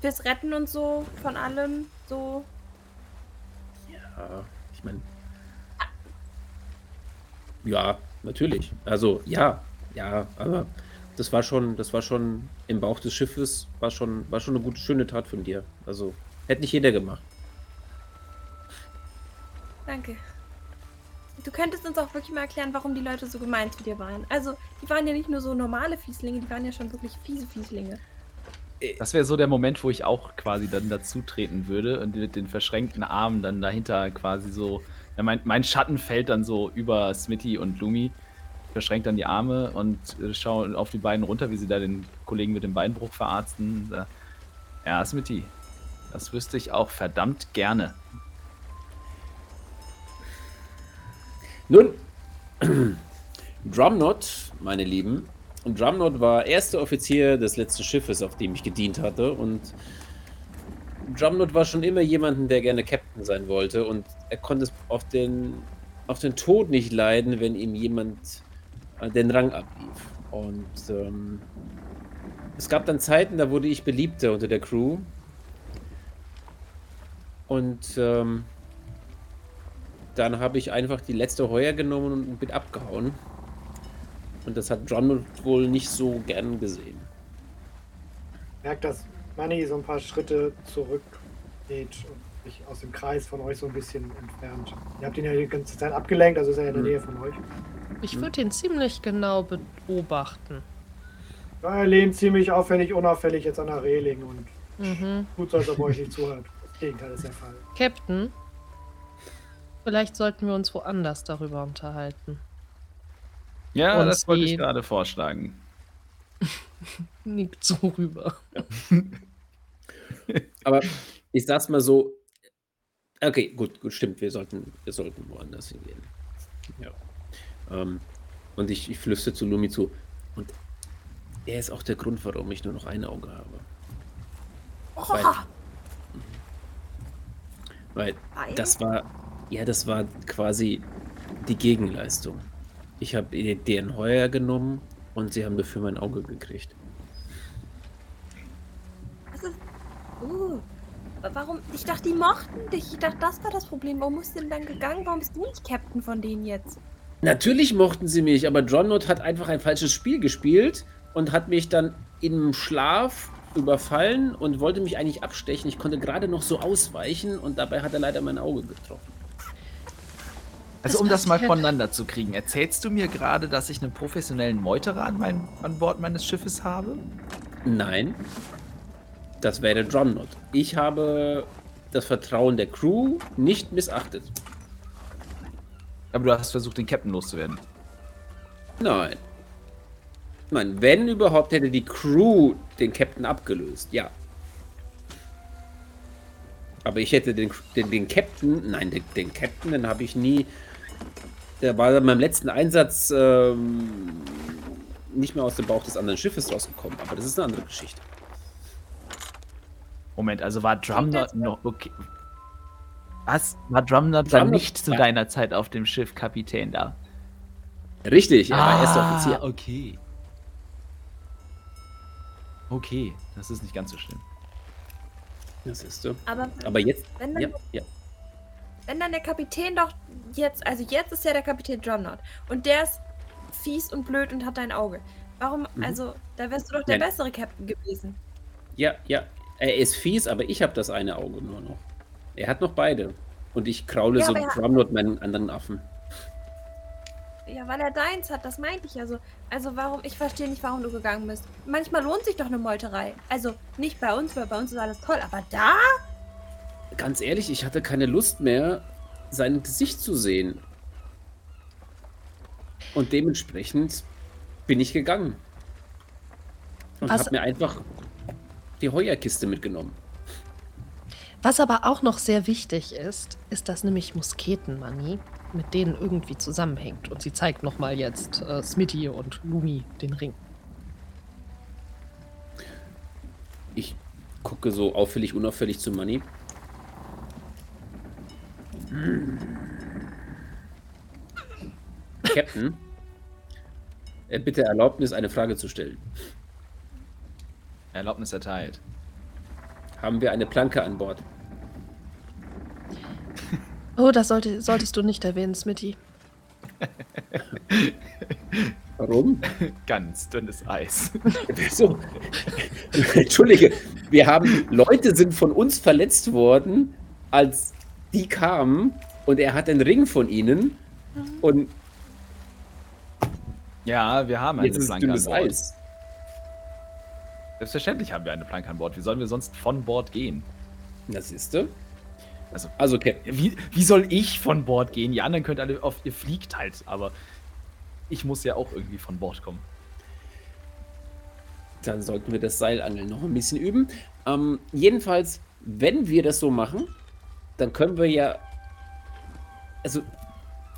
fürs Retten und so von allem. So. Ja, ich meine. Ja, natürlich. Also ja, ja, aber das war schon, das war schon im Bauch des Schiffes, war schon, war schon eine gute, schöne Tat von dir. Also hätte nicht jeder gemacht. Danke. Du könntest uns auch wirklich mal erklären, warum die Leute so gemein zu dir waren. Also, die waren ja nicht nur so normale Fieslinge, die waren ja schon wirklich fiese Fieslinge. Das wäre so der Moment, wo ich auch quasi dann dazu treten würde und mit den verschränkten Armen dann dahinter quasi so. Mein, mein Schatten fällt dann so über Smitty und Lumi. Ich verschränke dann die Arme und äh, schaue auf die beiden runter, wie sie da den Kollegen mit dem Beinbruch verarzten. Da, ja, Smitty, das wüsste ich auch verdammt gerne. Nun, (clears throat) Drumnot, meine Lieben. Drumnot war erster Offizier des letzten Schiffes, auf dem ich gedient hatte. Und Drumnot war schon immer jemanden, der gerne Captain sein wollte. Und er konnte es auf den, auf den Tod nicht leiden, wenn ihm jemand äh, den Rang ablief. Und ähm, es gab dann Zeiten, da wurde ich beliebter unter der Crew. Und ähm, dann habe ich einfach die letzte Heuer genommen und bin abgehauen. Und das hat John wohl nicht so gern gesehen. Merkt, dass Manny so ein paar Schritte zurück geht und sich aus dem Kreis von euch so ein bisschen entfernt. Ihr habt ihn ja die ganze Zeit abgelenkt, also ist er in der Hm. Nähe von euch. Ich würde ihn ziemlich genau beobachten. Ja, er lehnt ziemlich auffällig, unauffällig jetzt an der Reling und Mhm. tut so, als ob er euch nicht zuhört. Das Gegenteil ist der Fall. Captain, vielleicht sollten wir uns woanders darüber unterhalten. Ja, Und das wollte ich gerade vorschlagen. Nickt so rüber. (laughs) Aber ich sag's mal so. Okay, gut, gut, stimmt. Wir sollten, wir sollten woanders hingehen. Ja. Ähm, und ich, ich flüstere zu Lumi zu. Und er ist auch der Grund, warum ich nur noch ein Auge habe. Weil, Oh, weil Weil? das war, ja, das war quasi die Gegenleistung. Ich habe deren Heuer genommen und sie haben dafür mein Auge gekriegt. das ist. Uh, warum? Ich dachte, die mochten dich. Ich dachte, das war das Problem. Warum bist du denn dann gegangen? Warum bist du nicht Captain von denen jetzt? Natürlich mochten sie mich, aber John Not hat einfach ein falsches Spiel gespielt und hat mich dann im Schlaf überfallen und wollte mich eigentlich abstechen. Ich konnte gerade noch so ausweichen und dabei hat er leider mein Auge getroffen. Also um das mal voneinander zu kriegen, erzählst du mir gerade, dass ich einen professionellen Meuterer an, mein, an Bord meines Schiffes habe? Nein, das wäre Drumnot. Ich habe das Vertrauen der Crew nicht missachtet. Aber du hast versucht, den Captain loszuwerden. Nein. Nein, wenn überhaupt hätte die Crew den Captain abgelöst, ja. Aber ich hätte den, den, den Captain, nein, den, den Captain, den habe ich nie. Der war in meinem letzten Einsatz ähm, nicht mehr aus dem Bauch des anderen Schiffes rausgekommen. Aber das ist eine andere Geschichte. Moment, also war Drumnut noch okay. Was? War Drumnut dann nicht zu deiner Zeit auf dem Schiff Kapitän da? Richtig, er war erster Offizier. Ah, okay. Okay, das ist nicht ganz so schlimm. Das ist so. Aber Aber jetzt. wenn dann, Ja, ja. Wenn dann der Kapitän doch jetzt, also jetzt ist ja der Kapitän Drumnot und der ist fies und blöd und hat dein Auge. Warum, Mhm. also, da wärst du doch der Nein. bessere Captain gewesen. Ja, ja. Er ist fies, aber ich habe das eine Auge nur noch. Er hat noch beide. Und ich kraule Ja, so Drumnot meinen anderen Affen. Ja, weil er deins hat, das meinte ich also. Also warum, ich verstehe nicht, warum du gegangen bist. Manchmal lohnt sich doch eine Meuterei. Also nicht bei uns, weil bei uns ist alles toll, aber da? Ganz ehrlich, ich hatte keine Lust mehr, sein Gesicht zu sehen. Und dementsprechend bin ich gegangen. Und habe mir einfach die Heuerkiste mitgenommen. Was aber auch noch sehr wichtig ist, ist, dass nämlich Musketenmani mit denen irgendwie zusammenhängt. Und sie zeigt nochmal jetzt äh, Smitty und Lumi den Ring. Ich gucke so auffällig, unauffällig zu Money. Captain, äh, bitte Erlaubnis, eine Frage zu stellen. Erlaubnis erteilt. Haben wir eine Planke an Bord? Oh, das sollte, solltest du nicht erwähnen, Smitty. (laughs) Warum? Ganz dünnes Eis. So. Entschuldige, wir haben, Leute sind von uns verletzt worden, als die kamen und er hat den Ring von ihnen und Ja, wir haben eine jetzt ist Planke an Bord. Eis. Selbstverständlich haben wir eine Planke an Bord. Wie sollen wir sonst von Bord gehen? Das ist du. Also- Also, Captain, Wie, wie soll ich von Bord gehen? Die anderen könnt alle auf, ihr fliegt halt, aber ich muss ja auch irgendwie von Bord kommen. dann sollten wir das Seilangeln noch ein bisschen üben. Ähm, jedenfalls, wenn wir das so machen, dann können wir ja. Also,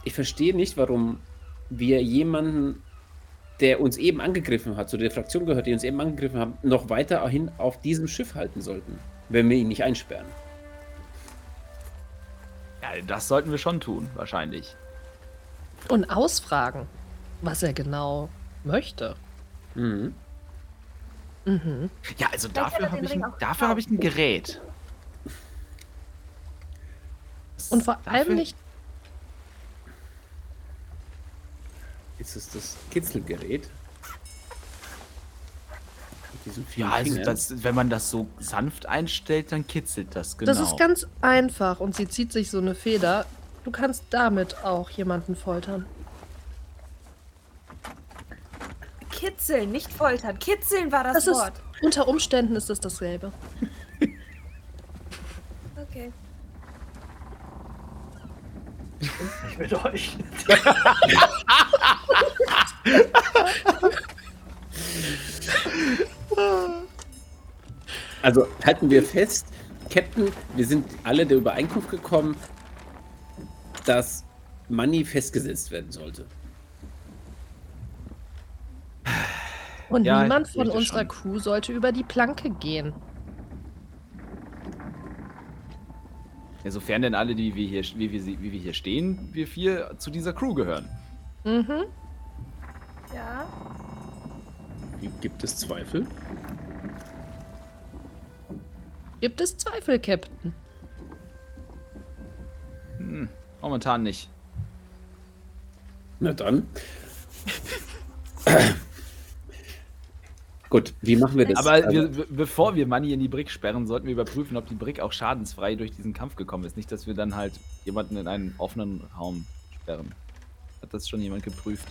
ich verstehe nicht, warum wir jemanden, der uns eben angegriffen hat, zu der Fraktion gehört, die uns eben angegriffen haben, noch weiterhin auf diesem Schiff halten sollten, wenn wir ihn nicht einsperren. Ja, das sollten wir schon tun, wahrscheinlich. Und ausfragen, was er genau möchte. Mhm. Mhm. Ja, also dafür habe ich, ein- dafür hab ich ein. Gerät. Und vor allem Dafür- nicht, Ist es das Kitzelgerät? Ja, also das, wenn man das so sanft einstellt, dann kitzelt das genau. das ist ganz einfach. Und sie zieht sich so eine Feder. Du kannst damit auch jemanden foltern. Kitzeln, nicht foltern. Kitzeln war das, Das ist, Wort. unter Umständen ist es dasselbe. Okay. Ich mit euch. (laughs) Also halten wir fest, Captain, wir sind alle der Übereinkunft gekommen, dass Money festgesetzt werden sollte. Und Ja, niemand von unserer schon. Crew sollte über die Planke gehen. Ja, sofern denn alle, die wir hier, wie wir, wie wir hier stehen, wir vier zu dieser Crew gehören. Mhm. Ja. Gibt es Zweifel? Gibt es Zweifel, Captain? Hm, momentan nicht. Na dann. (laughs) Gut, wie machen wir das? Aber Also, wir, bevor wir Money in die Brick sperren, sollten wir überprüfen, ob die Brick auch schadensfrei durch diesen Kampf gekommen ist. Nicht, dass wir dann halt jemanden in einen offenen Raum sperren. Hat das schon jemand geprüft?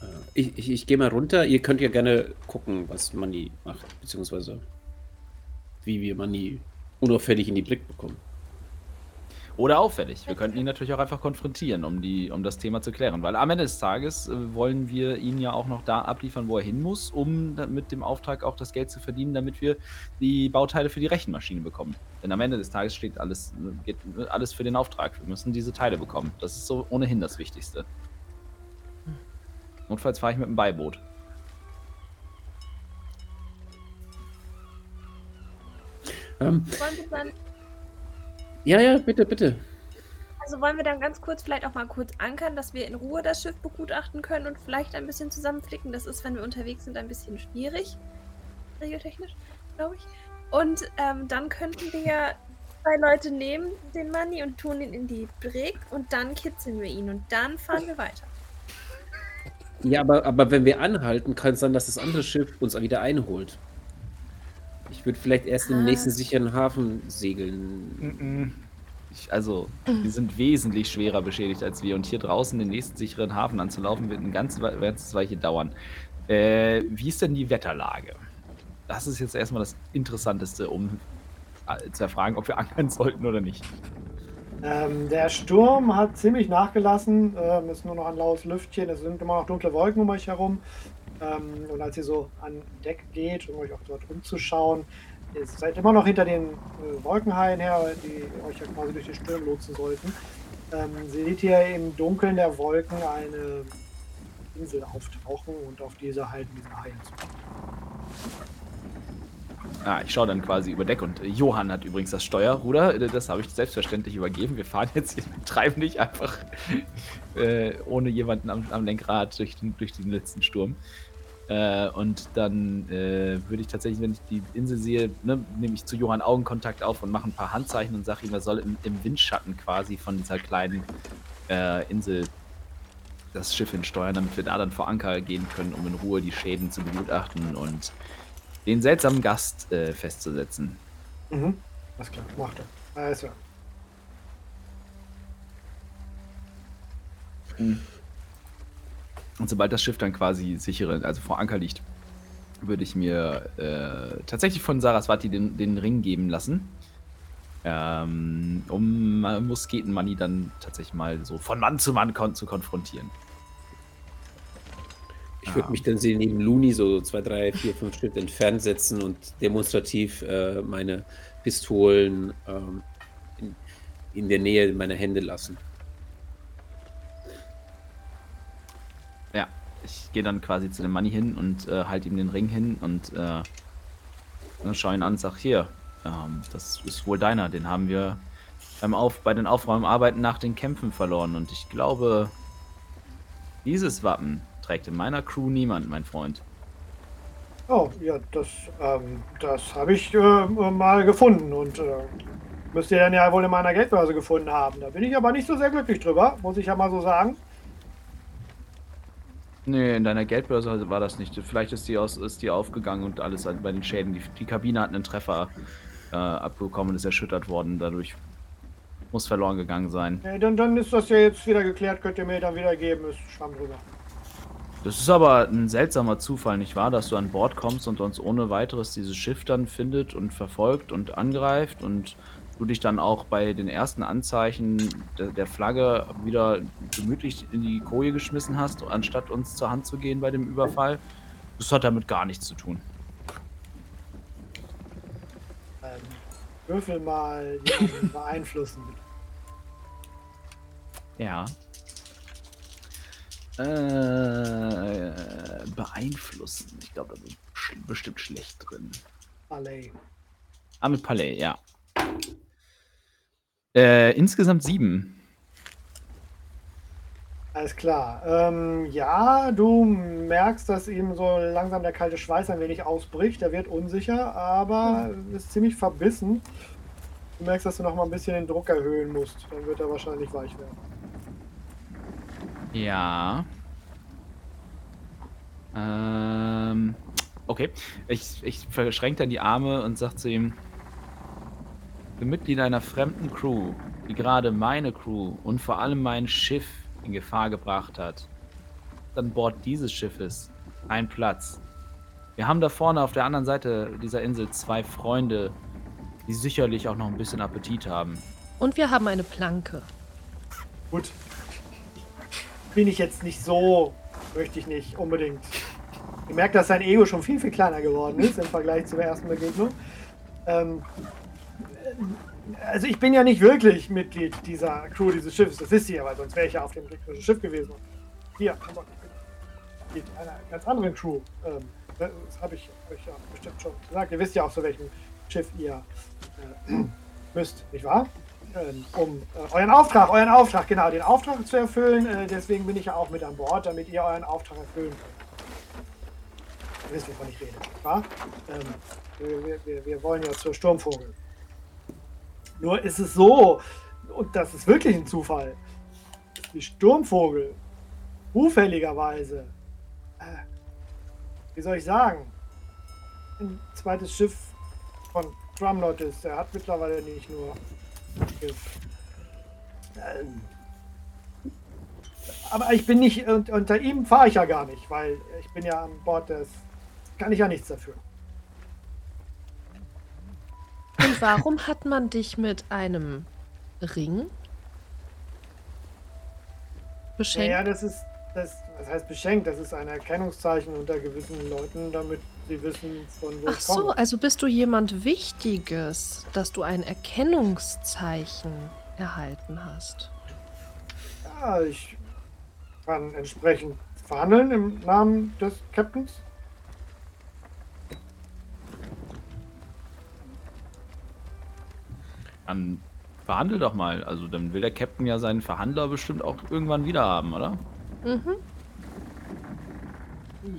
äh, ich ich, ich gehe mal runter. Ihr könnt ja gerne gucken, was Money macht, beziehungsweise wie wir Money unauffällig in die Blick bekommen. Oder auffällig. Wir könnten ihn natürlich auch einfach konfrontieren, um, die, um das Thema zu klären. Weil am Ende des Tages äh, wollen wir ihn ja auch noch da abliefern, wo er hin muss, um mit dem Auftrag auch das Geld zu verdienen, damit wir die Bauteile für die Rechenmaschine bekommen. Denn am Ende des Tages steht alles, äh, geht äh, alles für den Auftrag. Wir müssen diese Teile bekommen. Das ist so ohnehin das Wichtigste. Notfalls fahre ich mit dem Beiboot. Ähm, Wollen wir dann, ja, ja, bitte, bitte. also wollen wir dann ganz kurz vielleicht auch mal kurz ankern, dass wir in Ruhe das Schiff begutachten können und vielleicht ein bisschen zusammenflicken. Das ist, wenn wir unterwegs sind, ein bisschen schwierig. Regeltechnisch, glaube ich. Und ähm, dann könnten wir ja zwei Leute nehmen, den Money, und tun ihn in die Brick und dann kitzeln wir ihn und dann fahren wir weiter. Ja, aber, aber wenn wir anhalten, kann es sein, dass das andere Schiff uns wieder einholt. Ich würde vielleicht erst im Ah. nächsten sicheren Hafen segeln. Ich, also, wir sind wesentlich schwerer beschädigt als wir. Und hier draußen den nächsten sicheren Hafen anzulaufen, wird ein ganz, we- ganzes Weilchen dauern. Äh, wie ist denn die Wetterlage? Das ist jetzt erstmal das Interessanteste, um äh, zu erfragen, ob wir ankern sollten oder nicht. Ähm, der Sturm hat ziemlich nachgelassen. Ähm, ist nur noch ein laues Lüftchen. Es sind immer noch dunkle Wolken um euch herum. Ähm, und als ihr so an Deck geht, um euch auch dort umzuschauen, ihr seid immer noch hinter den äh, Wolkenhaien her, die euch ja quasi durch den Sturm lotsen sollten. Ähm, seht ihr im Dunkeln der Wolken eine Insel auftauchen und auf diese halten diese Haie zu. Ah, ich schaue dann quasi über Deck und äh, Johann hat übrigens das Steuerruder. Äh, Das habe ich selbstverständlich übergeben. Wir fahren (laughs) jetzt wir treiben nicht einfach (laughs) äh, ohne jemanden am, am Lenkrad durch den, durch den letzten Sturm. Äh, und dann äh, würde ich tatsächlich, wenn ich die Insel sehe, ne, nehme ich zu Johann Augenkontakt auf und mache ein paar Handzeichen und sage ihm, er soll im, im Windschatten quasi von dieser kleinen äh, Insel das Schiff hinsteuern, damit wir da dann vor Anker gehen können, um in Ruhe die Schäden zu begutachten und den seltsamen Gast äh, festzusetzen. Mhm. Alles klar, macht er. Also, Und sobald das Schiff dann quasi sichere, also vor Anker liegt, würde ich mir äh, tatsächlich von Saraswati den, den Ring geben lassen. Ähm, um mal Musketenmoney dann tatsächlich mal so von Mann zu Mann kon zu konfrontieren. Ich würde Ah. mich dann sehen, neben Looney so zwei, drei, vier, fünf Schritt entfernt setzen und demonstrativ äh, meine Pistolen ähm, in, in der Nähe meiner Hände lassen. Ja, ich gehe dann quasi zu dem Money hin und äh, halte ihm den Ring hin und äh, dann schaue ihn an und sage, hier, ähm, das ist wohl deiner, den haben wir beim Auf bei den Aufräumarbeiten nach den Kämpfen verloren und ich glaube, dieses Wappen trägt in meiner Crew niemand, mein Freund. Oh, ja, das, ähm, das habe ich äh, mal gefunden und äh, müsst ihr dann ja wohl in meiner Geldbörse gefunden haben. Da bin ich aber nicht so sehr glücklich drüber, muss ich ja mal so sagen. Nee, in deiner Geldbörse war das nicht. Vielleicht ist die, aus, ist die aufgegangen und alles bei den Schäden. Die, die Kabine hat einen Treffer äh, abbekommen und ist erschüttert worden. Dadurch muss verloren gegangen sein. Äh, dann, dann ist das ja jetzt wieder geklärt, könnt ihr mir dann wieder geben, ist Schwamm drüber. Das ist aber ein seltsamer Zufall, nicht wahr? Dass du an Bord kommst und uns ohne weiteres dieses Schiff dann findet und verfolgt und angreift und du dich dann auch bei den ersten Anzeichen der, der Flagge wieder gemütlich in die Koje geschmissen hast, anstatt uns zur Hand zu gehen bei dem Überfall. Das hat damit gar nichts zu tun. Ähm, würfel mal beeinflussen. Ja. Äh, beeinflussen. Ich glaube, da bin ich sch- bestimmt schlecht drin. Ballet. Ah, mit Palais, ja. Äh, insgesamt sieben. Alles klar. Ähm, ja, du merkst, dass ihm so langsam der kalte Schweiß ein wenig ausbricht. Er wird unsicher, aber ist ziemlich verbissen. Du merkst, dass du noch mal ein bisschen den Druck erhöhen musst. Dann wird er wahrscheinlich weich werden. Ja. Ähm, Okay. Ich, ich verschränke dann die Arme und sage zu ihm: Für Mitglieder einer fremden Crew, die gerade meine Crew und vor allem mein Schiff in Gefahr gebracht hat, an Bord dieses Schiffes ein Platz. Wir haben da vorne auf der anderen Seite dieser Insel zwei Freunde, die sicherlich auch noch ein bisschen Appetit haben. Und wir haben eine Planke. Gut. Bin ich jetzt nicht so, möchte ich nicht unbedingt. Ich merke, dass sein Ego schon viel, viel kleiner geworden ist im Vergleich zur ersten Begegnung. Ähm, also ich bin ja nicht wirklich Mitglied dieser Crew dieses Schiffes, das wisst ihr ja, weil sonst wäre ich ja auf dem gegnerischen Schiff gewesen. Hier, ich bin Mitglied einer ganz anderen Crew. Ähm, das habe ich euch ja bestimmt schon gesagt. Ihr wisst ja auch, zu welchem Schiff ihr äh, (clears throat) müsst, nicht wahr? Ähm, um äh, euren Auftrag, euren Auftrag, genau, den Auftrag zu erfüllen. Äh, deswegen bin ich ja auch mit an Bord, damit ihr euren Auftrag erfüllen könnt. Ihr wisst, wovon ich rede, wahr? Ähm, wir, wir, wir wollen ja zur Sturmvogel. Nur ist es so, und das ist wirklich ein Zufall, die Sturmvogel zufälligerweise äh, wie soll ich sagen, ein zweites Schiff von Drumlord ist. Er hat mittlerweile nicht nur aber ich bin nicht, und unter ihm fahre ich ja gar nicht, weil ich bin ja an Bord des, kann ich ja nichts dafür. Und warum hat man dich mit einem Ring beschenkt? Ja, naja, das ist das, das heißt beschenkt, das ist ein Erkennungszeichen unter gewissen Leuten, damit sie wissen, von wo Ach ich komme. so, also bist du jemand Wichtiges, dass du ein Erkennungszeichen erhalten hast. Ja, ich kann entsprechend verhandeln im Namen des Captains. Dann verhandel doch mal. Also dann will der Captain ja seinen Verhandler bestimmt auch irgendwann wieder haben, oder? Mhm.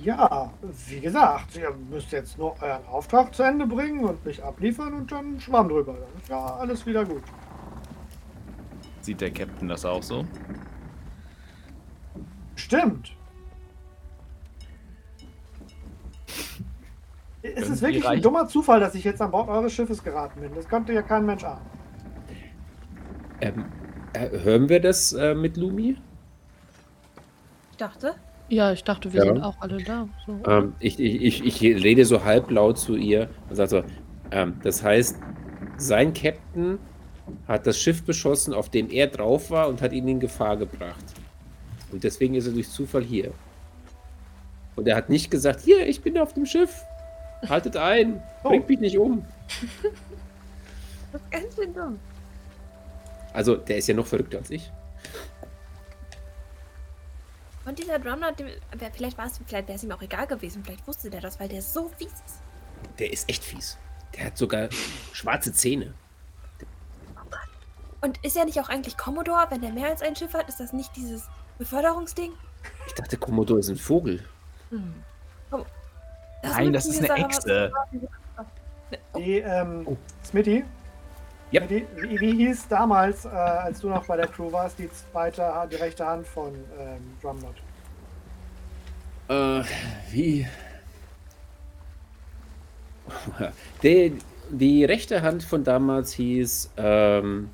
Ja, wie gesagt, ihr müsst jetzt nur euren Auftrag zu Ende bringen und mich abliefern und dann schwamm drüber. Dann ist ja alles wieder gut. Sieht der Captain das auch so? Stimmt. Es ist wirklich ein dummer Zufall, dass ich jetzt an Bord eures Schiffes geraten bin. Das konnte ja kein Mensch ahnen. Ähm, äh, hören wir das äh, mit Lumi? Ich dachte. Ja, ich dachte, wir Ja. sind auch alle da. So. Ähm, ich, ich, ich, ich rede so halblaut zu ihr und sage so, ähm, das heißt, sein Captain hat das Schiff beschossen, auf dem er drauf war und hat ihn in Gefahr gebracht. Und deswegen ist er durch Zufall hier. Und er hat nicht gesagt, hier, ich bin auf dem Schiff. Haltet ein, (laughs) Oh. bringt mich nicht um. (laughs) Das ist ganz schön dumm. Also, der ist ja noch verrückter als ich. Und dieser Drumlord, dem- wer- vielleicht war es, vielleicht wäre es ihm auch egal gewesen. Vielleicht wusste der das, weil der so fies ist. Der ist echt fies. Der hat sogar schwarze Zähne. Und ist er nicht auch eigentlich Commodore, wenn er mehr als ein Schiff hat? Ist das nicht dieses Beförderungsding? Ich dachte, Komodo ist ein Vogel. Das Nein, das ist eine Echse. was- Die, ähm, Oh. Smitty? Ja. Smitty, wie, wie hieß damals, äh, als du noch bei der Crew warst, die zweite, die rechte Hand von ähm, Drumlord? Äh, wie? (laughs) Die, die rechte Hand von damals hieß, ähm,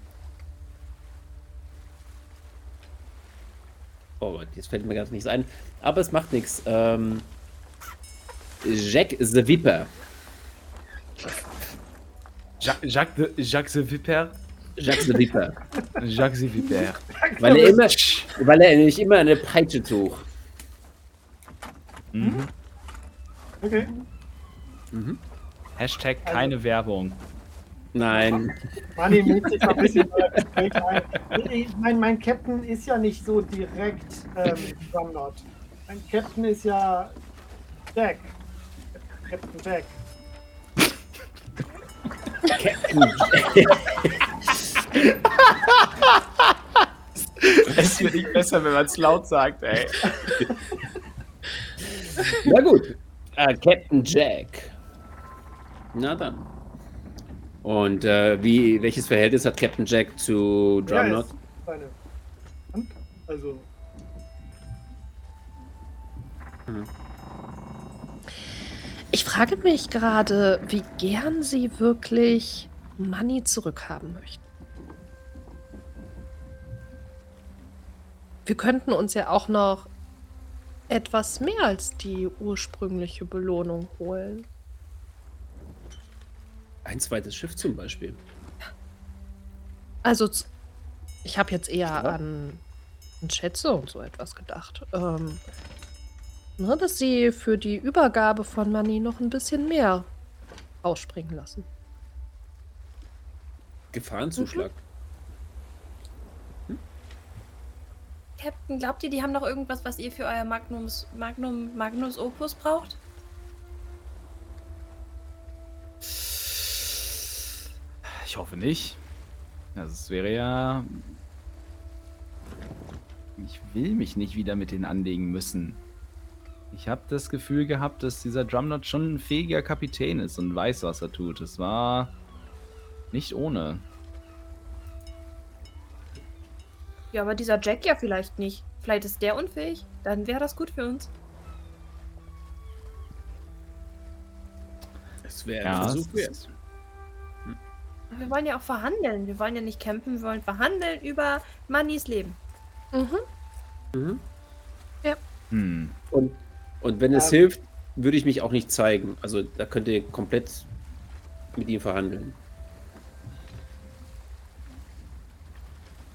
oh Gott, jetzt fällt mir ganz nichts ein, aber es macht nichts. Ähm, Jack the Viper. Jacques, Jacques, de, Jacques the Viper. Jack the Viper. Jacques the Viper. weil, er immer, weil er nämlich immer eine Peitsche trug. Mhm. Okay. Hashtag keine Werbung. Nein. Manni mischt sich ein bisschen. Ich mein, mein Captain ist ja nicht so direkt ähm, Drumlord. Mein Captain ist ja Jack. Captain Jack. Es wird nicht besser, wenn man es laut sagt, ey. Na gut. Äh, Captain Jack. Na dann. Und äh, wie, welches Verhältnis hat Captain Jack zu Ja, seine Hand. Also, Ich frage mich gerade, wie gern Sie wirklich Money zurückhaben möchten. Wir könnten uns ja auch noch etwas mehr als die ursprüngliche Belohnung holen. Ein zweites Schiff zum Beispiel. Also, ich habe jetzt eher ja. an, an, Schätze und so etwas gedacht. Ähm, ne, dass sie für die Übergabe von Money noch ein bisschen mehr ausspringen lassen. Gefahrenzuschlag. Mhm. Captain, glaubt ihr, die haben noch irgendwas, was ihr für euer Magnums, Magnum, Magnus Opus braucht? Ich hoffe nicht. Also es wäre ja... Ich will mich nicht wieder mit denen anlegen müssen. Ich habe das Gefühl gehabt, dass dieser Drumnut schon ein fähiger Kapitän ist und weiß, was er tut. Es war nicht ohne. Ja, aber dieser Jack ja vielleicht nicht. Vielleicht ist der unfähig. Dann wäre das gut für uns. Es wäre ja, ein Versuch wert. Wir wollen ja auch verhandeln. Wir wollen ja nicht campen, wir wollen verhandeln über Mannys Leben. Mhm. Mhm. Ja. Hm. Und, und wenn es ähm. hilft, würde ich mich auch nicht zeigen. Also da könnt ihr komplett mit ihm verhandeln.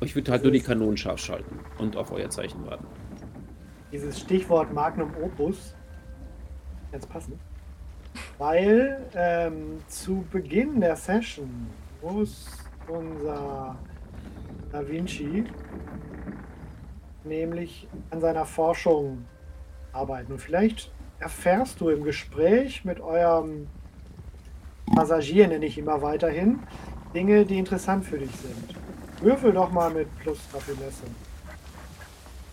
Ich würde halt nur die Kanonen scharf schalten und auf euer Zeichen warten. Dieses Stichwort Magnum Opus, ganz passend, weil ähm, zu Beginn der Session muss unser Da Vinci nämlich an seiner Forschung arbeiten. Und vielleicht erfährst du im Gespräch mit eurem Passagier, nenne ich immer weiterhin, Dinge, die interessant für dich sind. Würfel doch mal mit plus Raffinesse.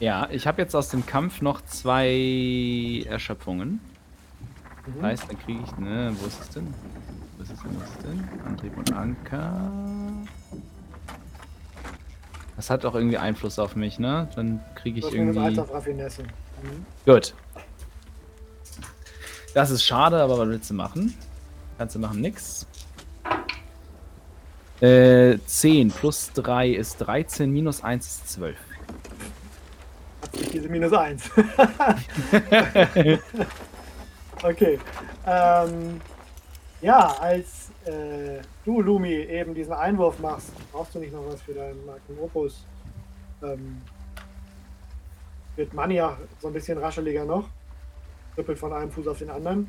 Ja, ich habe jetzt aus dem Kampf noch zwei Erschöpfungen. Mhm. Das heißt, dann kriege ich, ne, wo ist es denn? Was ist denn das denn? Antrieb und Anker. Das hat auch irgendwie Einfluss auf mich, ne? Dann kriege ich irgendwie. Eins auf Raffinesse. Mhm. Gut. Das ist schade, aber was willst du machen? Kannst du machen nix. Äh, 10 plus 3 ist 13, minus 1 ist 12. Diese minus 1. (laughs) okay. Ähm, ja, als äh, du, Lumi, eben diesen Einwurf machst, brauchst du nicht noch was für deinen Magnum Opus. Ähm, wird Mania so ein bisschen rascheliger noch. Trippelt von einem Fuß auf den anderen.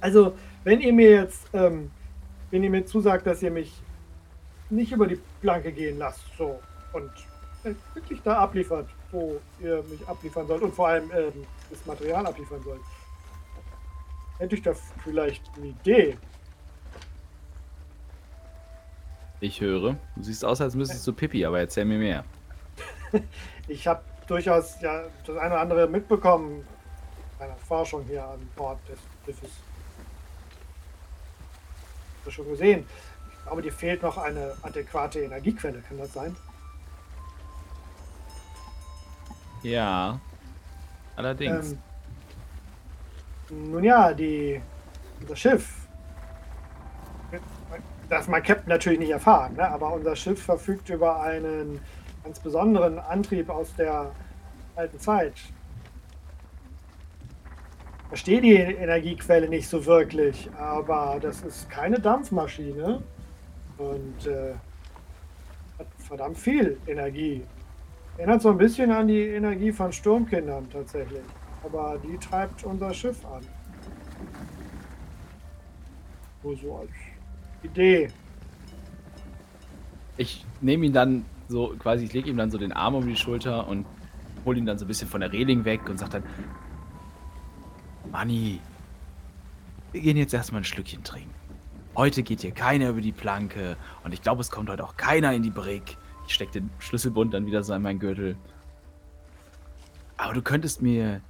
Also, wenn ihr mir jetzt, ähm, wenn ihr mir zusagt, dass ihr mich nicht über die Planke gehen lasst, so, und wirklich da abliefert, wo ihr mich abliefern sollt und vor allem ähm, das Material abliefern sollt, hätte ich da vielleicht eine Idee. Ich höre. Du siehst aus, als müsstest du Pippi, aber erzähl mir mehr. (laughs) ich habe durchaus ja das eine oder andere mitbekommen meiner Forschung hier an Bord des Schiffes. Das schon gesehen. Ich glaube, dir fehlt noch eine adäquate Energiequelle. Kann das sein? Ja. Allerdings. Ähm, nun ja, die, das Schiff. Das mein Captain natürlich nicht erfahren, ne? aber unser Schiff verfügt über einen ganz besonderen Antrieb aus der alten Zeit. Ich verstehe die Energiequelle nicht so wirklich, aber das ist keine Dampfmaschine und äh, hat verdammt viel Energie. Erinnert so ein bisschen an die Energie von Sturmkindern tatsächlich aber die treibt unser Schiff an. Nur so als Idee. Ich nehme ihn dann so, quasi, ich lege ihm dann so den Arm um die Schulter und hole ihn dann so ein bisschen von der Reling weg und sage dann, Manni, wir gehen jetzt erstmal ein Schlückchen trinken. Heute geht hier keiner über die Planke und ich glaube, es kommt heute auch keiner in die Brick. Ich stecke den Schlüsselbund dann wieder so in meinen Gürtel. Aber du könntest mir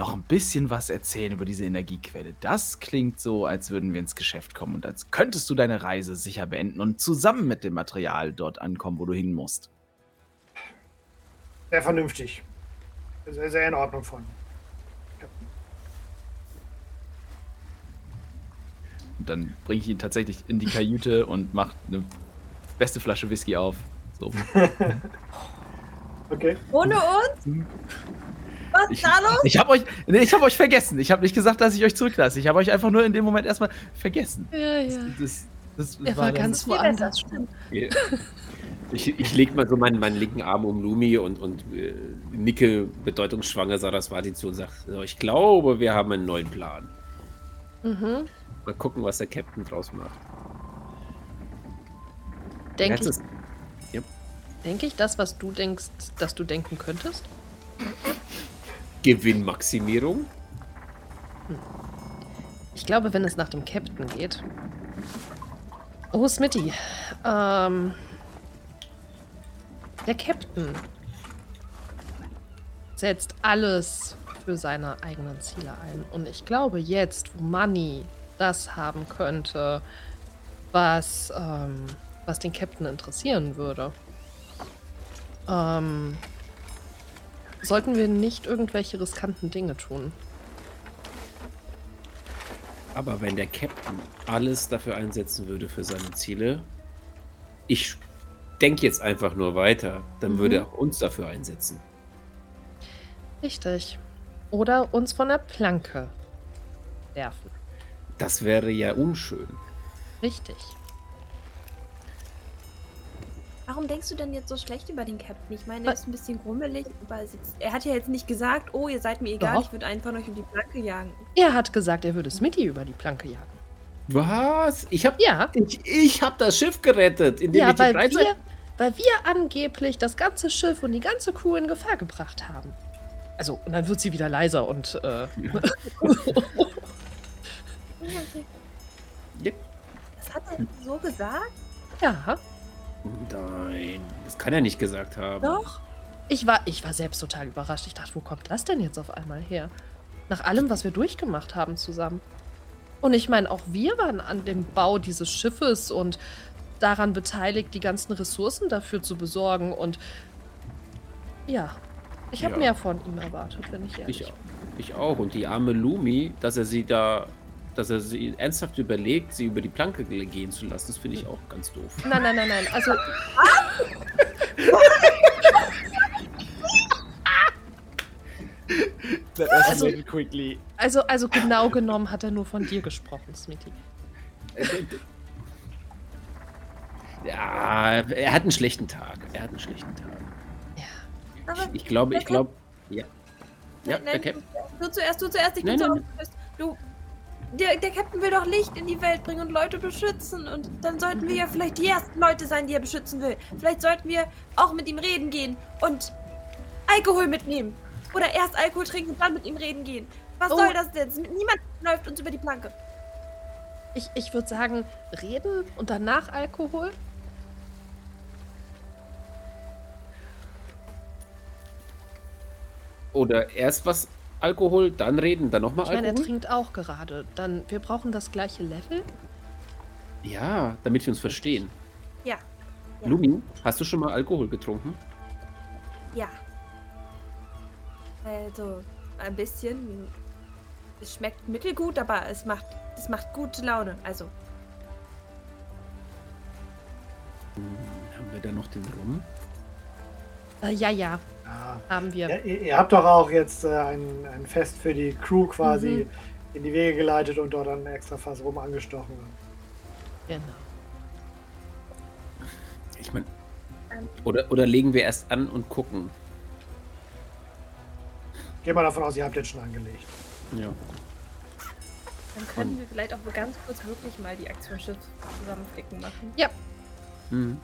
noch ein bisschen was erzählen über diese Energiequelle. Das klingt so, als würden wir ins Geschäft kommen und als könntest du deine Reise sicher beenden und zusammen mit dem Material dort ankommen, wo du hin musst. Sehr vernünftig. Sehr, sehr in Ordnung von. Und dann bringe ich ihn tatsächlich in die Kajüte (laughs) und mache eine beste Flasche Whisky auf. So. (laughs) Okay. Ohne uns? (laughs) Was Ich, da los? ich habe euch, nee, ich hab euch vergessen. Ich habe nicht gesagt, dass ich euch zurücklasse. Ich habe euch einfach nur in dem Moment erstmal vergessen. Ja, ja. Das, das, das Er war dann- ganz woanders. (laughs) Ich, ich lege mal so meinen, meinen linken Arm um Lumi und, und äh, nicke bedeutungsschwanger Saraswati zu und sage, so, ich glaube, wir haben einen neuen Plan. Mhm. Mal gucken, was der Captain draus macht. Denke ich, ist- denk ich das, was du denkst, dass du denken könntest? Gewinnmaximierung? Ich glaube, wenn es nach dem Captain geht. Oh, Smitty. Ähm, der Captain setzt alles für seine eigenen Ziele ein. Und ich glaube, jetzt, wo Money das haben könnte, was, ähm, was den Captain interessieren würde, ähm, sollten wir nicht irgendwelche riskanten Dinge tun. Aber wenn der Captain alles dafür einsetzen würde für seine Ziele, ich denke jetzt einfach nur weiter, dann Mhm. würde er auch uns dafür einsetzen. Richtig. Oder uns von der Planke werfen. Das wäre ja unschön. Richtig. Warum denkst du denn jetzt so schlecht über den Captain? Ich meine, er ist ein bisschen grummelig. Aber er hat ja jetzt nicht gesagt, oh, ihr seid mir egal, Doch. ich würde einen von euch um die Planke jagen. Er hat gesagt, er würde Smitty über die Planke jagen. Was? Ich habe Ja, ich, ich hab das Schiff gerettet, indem ja ich die weil, Freizeit... wir, weil wir angeblich das ganze Schiff und die ganze Crew in Gefahr gebracht haben. Also, und dann wird sie wieder leiser und äh, (laughs) Yep. Das hat er so gesagt? ja, Nein, das kann er nicht gesagt haben. doch. Ich war, ich war selbst total überrascht. Ich dachte, wo kommt das denn jetzt auf einmal her? Nach allem, was wir durchgemacht haben zusammen. Und ich meine, auch wir waren an dem Bau dieses Schiffes und daran beteiligt, die ganzen Ressourcen dafür zu besorgen. Und ja, ich habe Ja. mehr von ihm erwartet, wenn ich ehrlich Ich, bin. ich auch. Und die arme Lumi, dass er sie da, dass er sie ernsthaft überlegt, sie über die Planke ge- gehen zu lassen, das finde ich auch ganz doof. Nein, nein, nein, nein. Also, Also- also, also genau genommen hat er nur von dir gesprochen, Smitty. Ja, er hat einen schlechten Tag. Er hat einen schlechten Tag. Ja. Aber Ich glaube, ich glaube, ja. Ja, nein, nein, Cap du, zuerst, du zuerst, ich Nein, bin so nein, aufgelöst. Du, der, der Captain will doch Licht in die Welt bringen und Leute beschützen. Und dann sollten wir ja vielleicht die ersten Leute sein, die er beschützen will. Vielleicht sollten wir auch mit ihm reden gehen und Alkohol mitnehmen. Oder erst Alkohol trinken und dann mit ihm reden gehen. Was Oh. soll das denn? Niemand läuft uns über die Planke. Ich, ich würde sagen, reden und danach Alkohol. Oder erst was Alkohol, dann reden, dann nochmal Ich meine, er Alkohol. trinkt auch gerade. Dann, wir brauchen das gleiche Level. Ja, damit wir uns verstehen. Ja. Ja. Lumi, hast du schon mal Alkohol getrunken? Ja. Also, ein bisschen. Es schmeckt mittelgut, aber es macht, es macht gute Laune. Also, Haben wir da noch den Rum? Äh, ja, ja, Ja. haben wir. Ja, ihr, ihr habt doch auch jetzt äh, ein, ein Fest für die Crew quasi Mhm. in die Wege geleitet und dort ein extra Fass rum angestochen. Genau. Ich meine. Oder, oder legen wir erst an und gucken? Geh mal davon aus, ihr habt jetzt schon angelegt. Ja. dann können wir vielleicht auch ganz kurz wirklich mal die Aktion Schiff zusammenflicken machen. Mhm.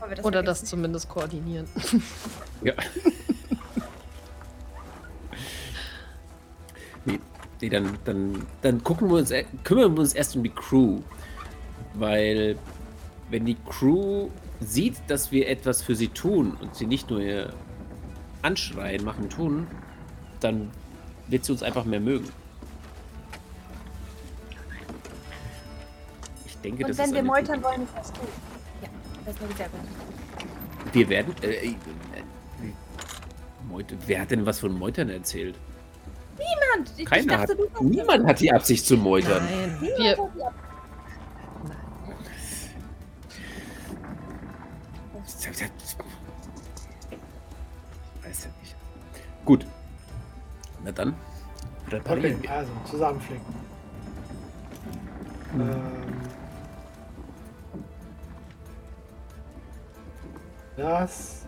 Das Oder das zumindest koordinieren. (laughs) Ja. (laughs) nee, nee dann, dann, dann gucken wir uns, e- kümmern wir uns erst um die Crew. Weil, wenn die Crew sieht, dass wir etwas für sie tun und sie nicht nur ihr anschreien, machen, tun, dann wird sie uns einfach mehr mögen. Ich denke, Und das wenn ist wir meutern wollen, ist das gut. Wir werden. Äh, äh Meute, wer hat denn was von Meutern erzählt? Niemand! Ich Keiner dachte, hat, niemand hat die Absicht zu meutern. Nein, wir, Weiß ja nicht. Gut. Na dann. Reparieren okay, wir. Also zusammenflicken. Hm. Ähm, das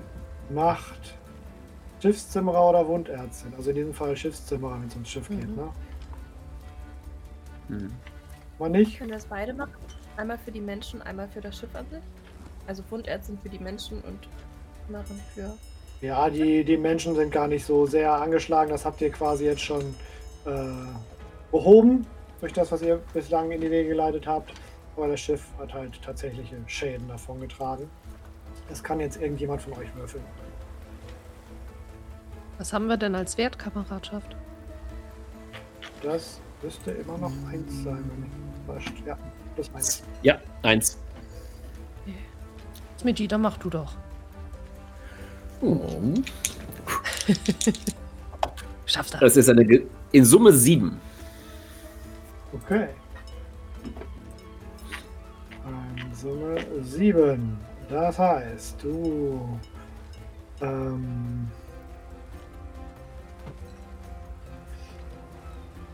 macht Schiffszimmerer oder Wundärztin. Also in diesem Fall Schiffszimmerer, wenn es ums Schiff geht. Mhm. Ne? Mhm. Man nicht? Können wir das beide machen? Einmal für die Menschen, einmal für das Schiff an sich? Also Wundärztin für die Menschen und Narren für. Ja, die, die Menschen sind gar nicht so sehr angeschlagen. Das habt ihr quasi jetzt schon äh, behoben durch das, was ihr bislang in die Wege geleitet habt. Aber das Schiff hat halt tatsächliche Schäden davongetragen. Das kann jetzt irgendjemand von euch würfeln. Was haben wir denn als Wertkameradschaft? Das müsste immer noch eins sein, wenn mich nicht täuscht. Ja, plus eins. Ja, eins. Smitty, dann mach du doch. Oh. (laughs) Schaffst du. Das ist eine Ge in Summe sieben. Okay. In Summe 7. Das heißt, du ähm,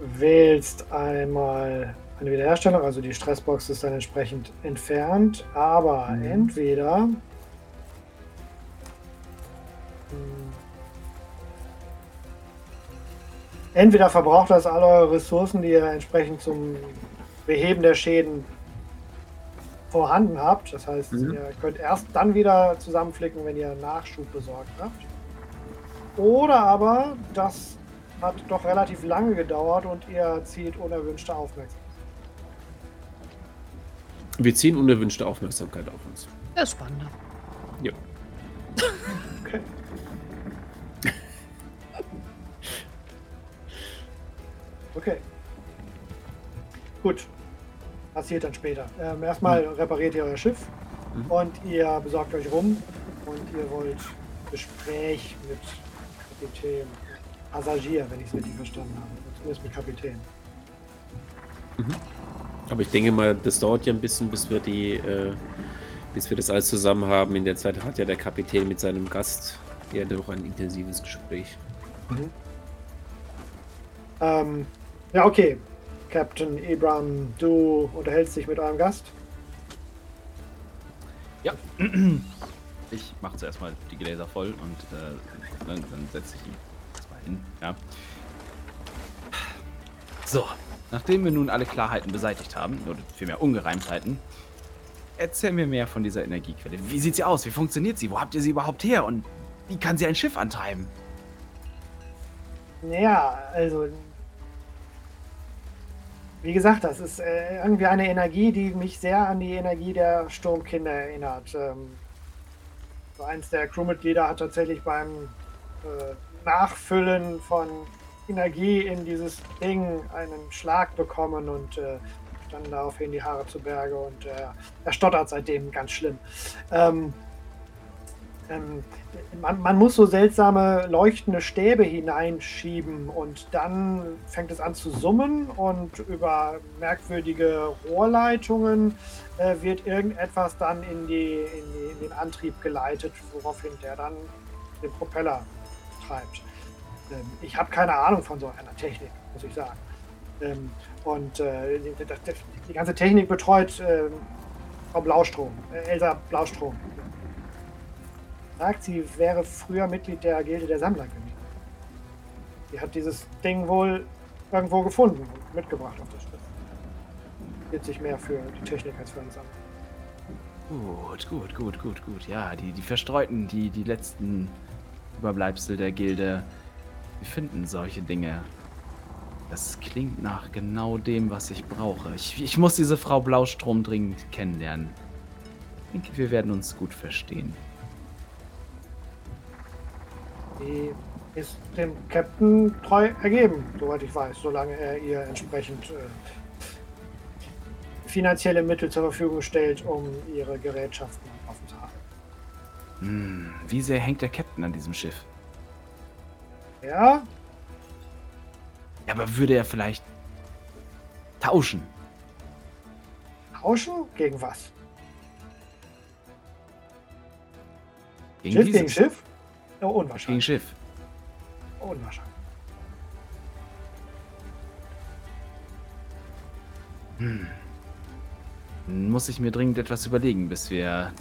wählst einmal eine Wiederherstellung, also die Stressbox ist dann entsprechend entfernt, aber Mhm. entweder hm, entweder verbraucht das alle eure Ressourcen, die ihr entsprechend zum Beheben der Schäden vorhanden habt. Das heißt, Mhm. ihr könnt erst dann wieder zusammenflicken, wenn ihr Nachschub besorgt habt. Oder aber das hat doch relativ lange gedauert und ihr zieht unerwünschte Aufmerksamkeit. Wir ziehen unerwünschte Aufmerksamkeit auf uns. Das ist spannend. Ja. (laughs) Okay. (laughs) Okay. Gut. Passiert dann später. Ähm, erstmal repariert ihr euer Schiff Mhm. und ihr besorgt euch rum und ihr wollt Gespräch mit Kapitän Passagier, wenn ich es richtig verstanden habe. Zumindest mit Kapitän. Aber ich denke mal, das dauert ja ein bisschen, bis wir die, äh, bis wir das alles zusammen haben. In der Zeit hat ja der Kapitän mit seinem Gast ja doch ein intensives Gespräch. Ähm, ja, okay. Captain Ibram, du unterhältst dich mit eurem Gast. Ja. Ich mache zuerst mal die Gläser voll und äh, dann, dann setze ich ihn erstmal hin. Ja. So, nachdem wir nun alle Klarheiten beseitigt haben, oder vielmehr Ungereimtheiten, erzähl mir mehr von dieser Energiequelle. Wie sieht sie aus? Wie funktioniert sie? Wo habt ihr sie überhaupt her? Und wie kann sie ein Schiff antreiben? Ja, also. Wie gesagt, das ist äh, irgendwie eine Energie, die mich sehr an die Energie der Sturmkinder erinnert. Ähm, so eins der Crewmitglieder hat tatsächlich beim äh, Nachfüllen von Energie in dieses Ding einen Schlag bekommen und äh, standen daraufhin die Haare zu Berge und äh, er stottert seitdem ganz schlimm. Ähm, ähm, man, man muss so seltsame leuchtende Stäbe hineinschieben und dann fängt es an zu summen und über merkwürdige Rohrleitungen äh, wird irgendetwas dann in, die, in, die, in den Antrieb geleitet, woraufhin der dann den Propeller treibt. Ähm, ich habe keine Ahnung von so einer Technik, muss ich sagen. Ähm, und äh, die, die, ganze Technik betreut äh, Frau Blaustrom, äh, Elsa Blaustrom sagt, sie wäre früher Mitglied der Gilde der Sammler gewesen. Sie hat dieses Ding wohl irgendwo gefunden und mitgebracht auf das Schiff. Geht sich mehr für die Technik als für alles andere. Gut, gut, gut, gut, gut. Ja, die, die Verstreuten, die, die letzten Überbleibsel der Gilde, wir finden solche Dinge. Das klingt nach genau dem, was ich brauche. Ich, ich muss diese Frau Blaustrom dringend kennenlernen. Ich denke, wir werden uns gut verstehen. Die ist dem Captain treu ergeben, soweit ich weiß, solange er ihr entsprechend äh, finanzielle Mittel zur Verfügung stellt, um ihre Gerätschaften offen zu haben. Hm, wie sehr hängt der Captain an diesem Schiff? Ja, Ja, aber würde er vielleicht tauschen? tauschen gegen was? Gegen Schiff gegen Schiff? Oh, unwahrscheinlich. Gegen Schiff. unwahrscheinlich. Hm. Muss ich mir dringend etwas überlegen, bis wir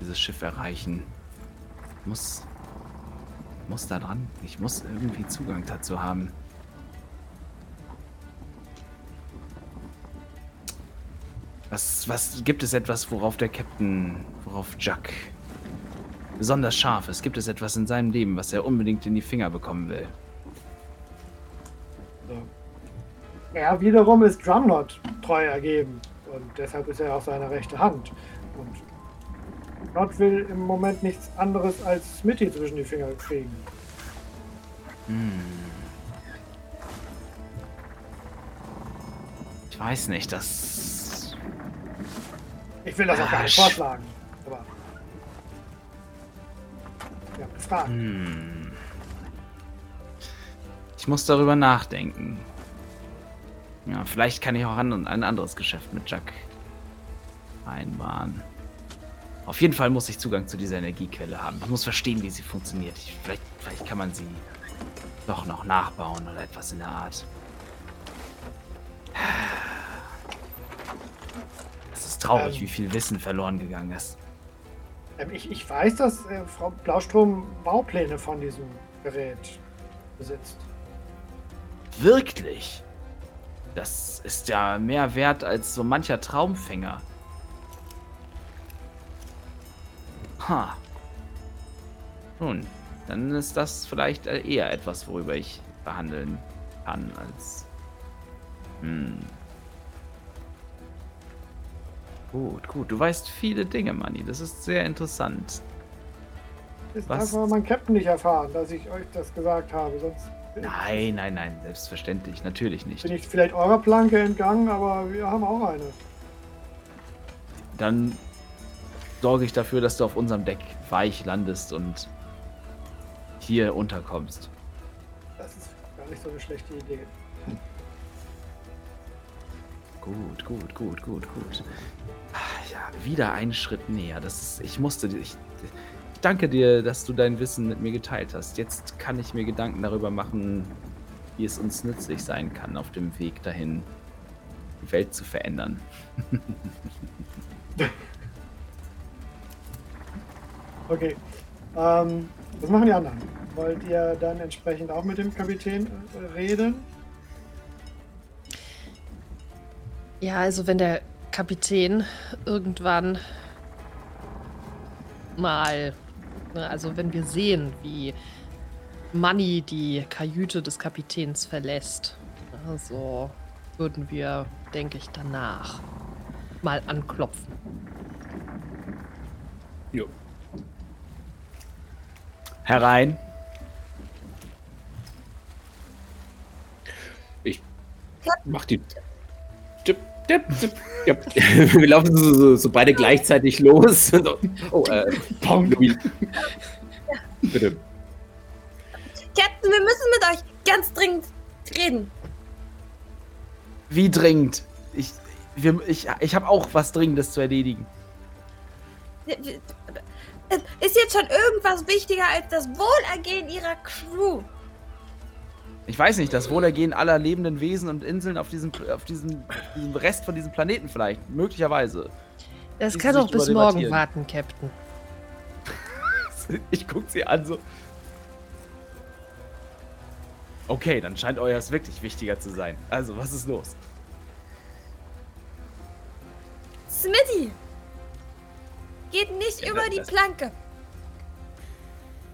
dieses Schiff erreichen. Muss. Muss da dran. Ich muss irgendwie Zugang dazu haben. Was, was gibt es etwas, worauf der Captain, worauf Jack besonders scharf ist? Gibt es etwas in seinem Leben, was er unbedingt in die Finger bekommen will? Er wiederum ist Drumnot treu ergeben und deshalb ist er auch seine rechte Hand. Und Not will im Moment nichts anderes als Smitty zwischen die Finger kriegen. Hm. Ich weiß nicht, das ich will das auch gar nicht vorschlagen. Gefragt. Hm. Ich muss darüber nachdenken. Ja, vielleicht kann ich auch ein, ein anderes Geschäft mit Jack einbauen. Auf jeden Fall muss ich Zugang zu dieser Energiequelle haben. Ich muss verstehen, wie sie funktioniert. Ich, vielleicht, vielleicht kann man sie doch noch nachbauen oder etwas in der Art. traurig, ähm, wie viel Wissen verloren gegangen ist. Ähm, ich, ich, weiß, dass äh, Frau Blaustrom Baupläne von diesem Gerät besitzt. Wirklich? Das ist ja mehr wert als so mancher Traumfänger. Ha. Nun, dann ist das vielleicht eher etwas, worüber ich behandeln kann, als. Hm. Gut, gut. Du weißt viele Dinge, Manni. Das ist sehr interessant. Ist Was? einfach mein Captain nicht erfahren, dass ich euch das gesagt habe. Sonst nein, nein, nein. Selbstverständlich. Natürlich nicht. Bin ich vielleicht eurer Planke entgangen, aber wir haben auch eine. Dann sorge ich dafür, dass du auf unserem Deck weich landest und hier unterkommst. Das ist gar nicht so eine schlechte Idee. Gut, gut, gut, gut, gut. Ja, wieder einen Schritt näher. Das ist, ich musste, ich, ich danke dir, dass du dein Wissen mit mir geteilt hast. Jetzt kann ich mir Gedanken darüber machen, wie es uns nützlich sein kann, auf dem Weg dahin, die Welt zu verändern. (laughs) okay. Ähm, was machen die anderen? Wollt ihr dann entsprechend auch mit dem Kapitän äh, reden? Ja, also wenn der Kapitän irgendwann mal, ne, also wenn wir sehen, wie Money die Kajüte des Kapitäns verlässt, also würden wir, denke ich, danach mal anklopfen. Jo. Herein. Ich mach die (laughs) wir laufen so, so, so, beide gleichzeitig los. (laughs) oh, äh, Pong. Bitte. Captain, wir müssen mit euch ganz dringend reden. Wie dringend? Ich, wir, ich, ich habe auch was Dringendes zu erledigen. Ist jetzt schon irgendwas wichtiger als das Wohlergehen ihrer Crew? Ich weiß nicht, das Wohlergehen aller lebenden Wesen und Inseln auf diesem, auf diesem, diesem Rest von diesem Planeten vielleicht. Möglicherweise. Das kann doch bis morgen warten, Captain. (laughs) ich guck sie an so. Okay, dann scheint euers wirklich wichtiger zu sein. Also, was ist los? Smitty! Geht nicht ja, über die Planke.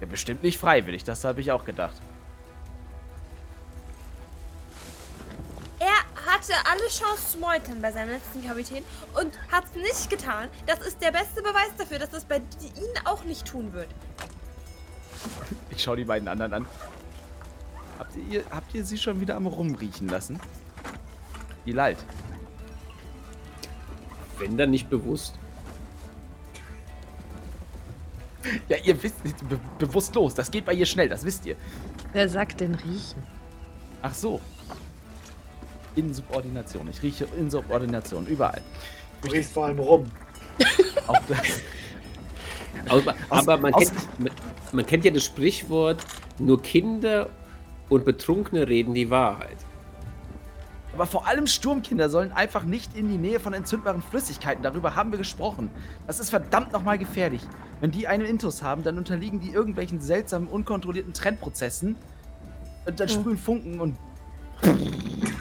Ja, bestimmt nicht freiwillig, das habe ich auch gedacht. Hatte alle Chance zu meutern bei seinem letzten Kapitän und hat es nicht getan. Das ist der beste Beweis dafür, dass das bei ihnen auch nicht tun wird. Ich schaue die beiden anderen an. Habt ihr, habt ihr sie schon wieder am Rumriechen lassen? Wie leid. Wenn dann nicht bewusst. Ja, ihr wisst, be bewusst los. Das geht bei ihr schnell, das wisst ihr. Wer sagt denn riechen? Ach so. Insubordination. Ich rieche Insubordination überall. Du riechst vor allem rum. (laughs) Auch das. Aber, aber man, kennt, man, man kennt ja das Sprichwort, nur Kinder und Betrunkene reden die Wahrheit. Aber vor allem Sturmkinder sollen einfach nicht in die Nähe von entzündbaren Flüssigkeiten. Darüber haben wir gesprochen. Das ist verdammt nochmal gefährlich. Wenn die einen Intus haben, dann unterliegen die irgendwelchen seltsamen, unkontrollierten Trendprozessen. Und dann sprühen Funken und. (laughs)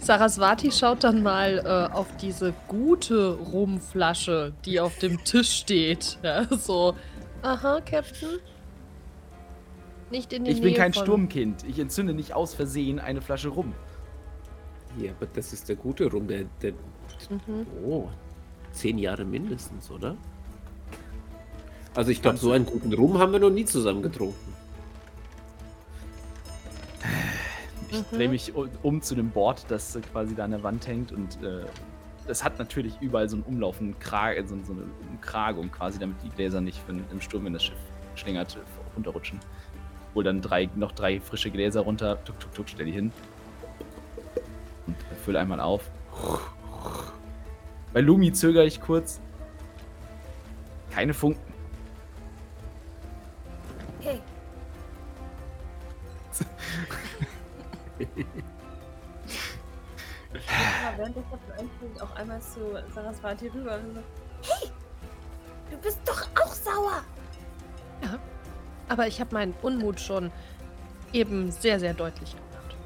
Saraswati schaut dann mal äh, auf diese gute Rumflasche, die auf dem Tisch steht. (laughs) Ja, so, aha, Captain. Nicht in die Ich Nähe bin kein von... Sturmkind. Ich entzünde nicht aus Versehen eine Flasche rum. Ja, aber das ist der gute Rum, der, der Mhm. oh, zehn Jahre mindestens, oder? Also ich glaube, so einen guten Rum haben wir noch nie zusammen getrunken. Ich Mhm. drehe mich um zu dem Board, das äh, quasi da an der Wand hängt und äh, das hat natürlich überall so einen umlaufenden Krag, äh, so, so eine Umkragung quasi, damit die Gläser nicht wenn, im Sturm, wenn das Schiff schlingert, äh, runterrutschen. Hol dann drei, noch drei frische Gläser runter, tuk tuk tuk, stell die hin und fülle einmal auf. Bei Lumi zögere ich kurz. Keine Funken. Okay. (laughs) Ja, während Captain einfliegt, auch einmal zu Saraswati rüber und so, Hey! Du bist doch auch sauer! Aber ich habe meinen Unmut schon eben sehr, sehr deutlich gemacht.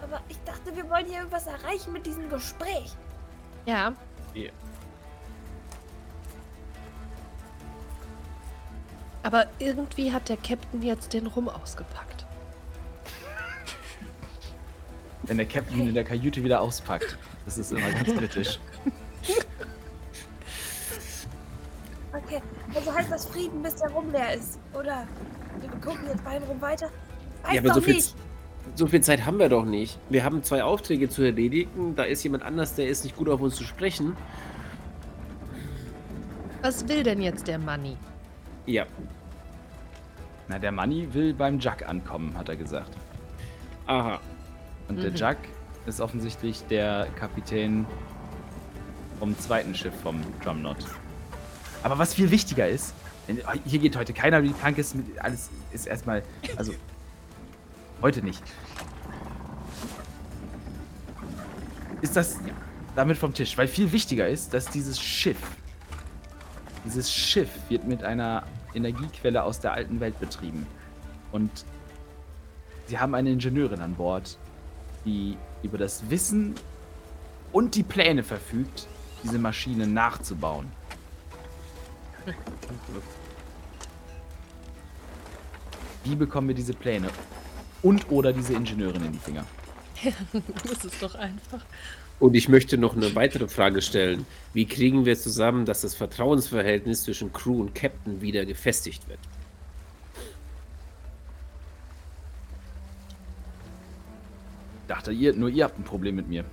Aber ich dachte, wir wollen hier irgendwas erreichen mit diesem Gespräch. Ja. Ja. Aber irgendwie hat der Captain jetzt den Rum ausgepackt. Wenn der Captain ihn in der Kajüte wieder auspackt. Das ist immer ganz kritisch. Okay, also heißt das Frieden, bis der Rum leer ist. Oder wir gucken jetzt beim Rum weiter. Weiß ja, aber so viel, nicht. so viel Zeit haben wir doch nicht. Wir haben zwei Aufträge zu erledigen. Da ist jemand anders, der ist nicht gut auf uns zu sprechen. Was will denn jetzt der Money? Ja, Na, der Manni will beim Jack ankommen, hat er gesagt. aha. Und der Mhm. Jack ist offensichtlich der Kapitän vom zweiten Schiff vom Drumknot. Aber was viel wichtiger ist, denn hier geht heute keiner wie die Plank ist, mit, alles ist erstmal, also heute nicht. Ist das damit vom Tisch? Weil viel wichtiger ist, dass dieses Schiff, dieses Schiff wird mit einer Energiequelle aus der alten Welt betrieben. Und sie haben eine Ingenieurin an Bord, die über das Wissen und die Pläne verfügt, diese Maschine nachzubauen. Wie bekommen wir diese Pläne und oder diese Ingenieurin in die Finger? (laughs) das ist doch einfach. Und ich möchte noch eine weitere Frage stellen. Wie kriegen wir zusammen, dass das Vertrauensverhältnis zwischen Crew und Captain wieder gefestigt wird? Ich dachte, ihr, nur ihr habt ein Problem mit mir.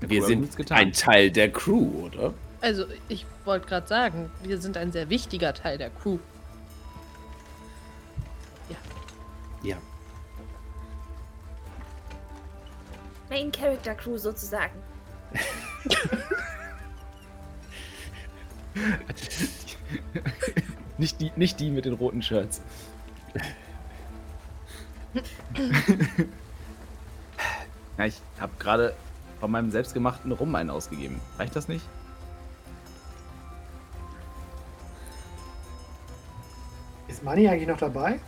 Der Wir Crew sind ein Teil der Crew, oder? Also, ich wollte gerade sagen, wir sind ein sehr wichtiger Teil der Crew. Ja. Main Character Crew sozusagen. (laughs) Nicht die, nicht die mit den roten Shirts. (laughs) ja, ich habe gerade von meinem selbstgemachten Rum einen ausgegeben. Reicht das nicht? Ist Money eigentlich noch dabei?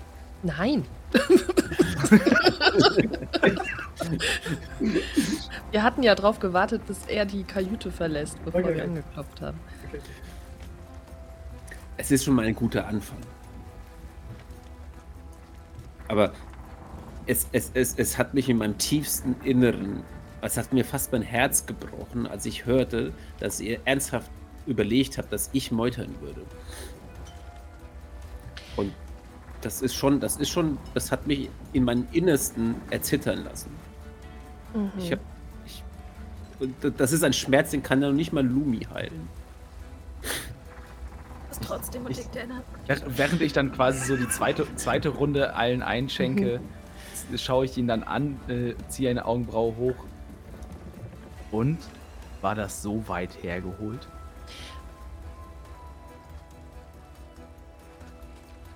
Nein. (laughs) wir hatten ja drauf gewartet, bis er die Kajüte verlässt, bevor Okay. wir angeklopft haben. Okay. Es ist schon mal ein guter Anfang. Aber es, es, es, es hat mich in meinem tiefsten Inneren, es hat mir fast mein Herz gebrochen, als ich hörte, dass ihr ernsthaft überlegt habt, dass ich meutern würde. Und das ist schon, das ist schon, das hat mich in meinem Innersten erzittern lassen. Mhm. Ich hab, ich, und das ist ein Schmerz, den kann ja noch nicht mal Lumi heilen. Trotzdem liegt der in der Hand. Während ich dann quasi so die zweite, zweite Runde allen einschenke, s- schaue ich ihn dann an, äh, ziehe eine Augenbraue hoch. Und? War das so weit hergeholt?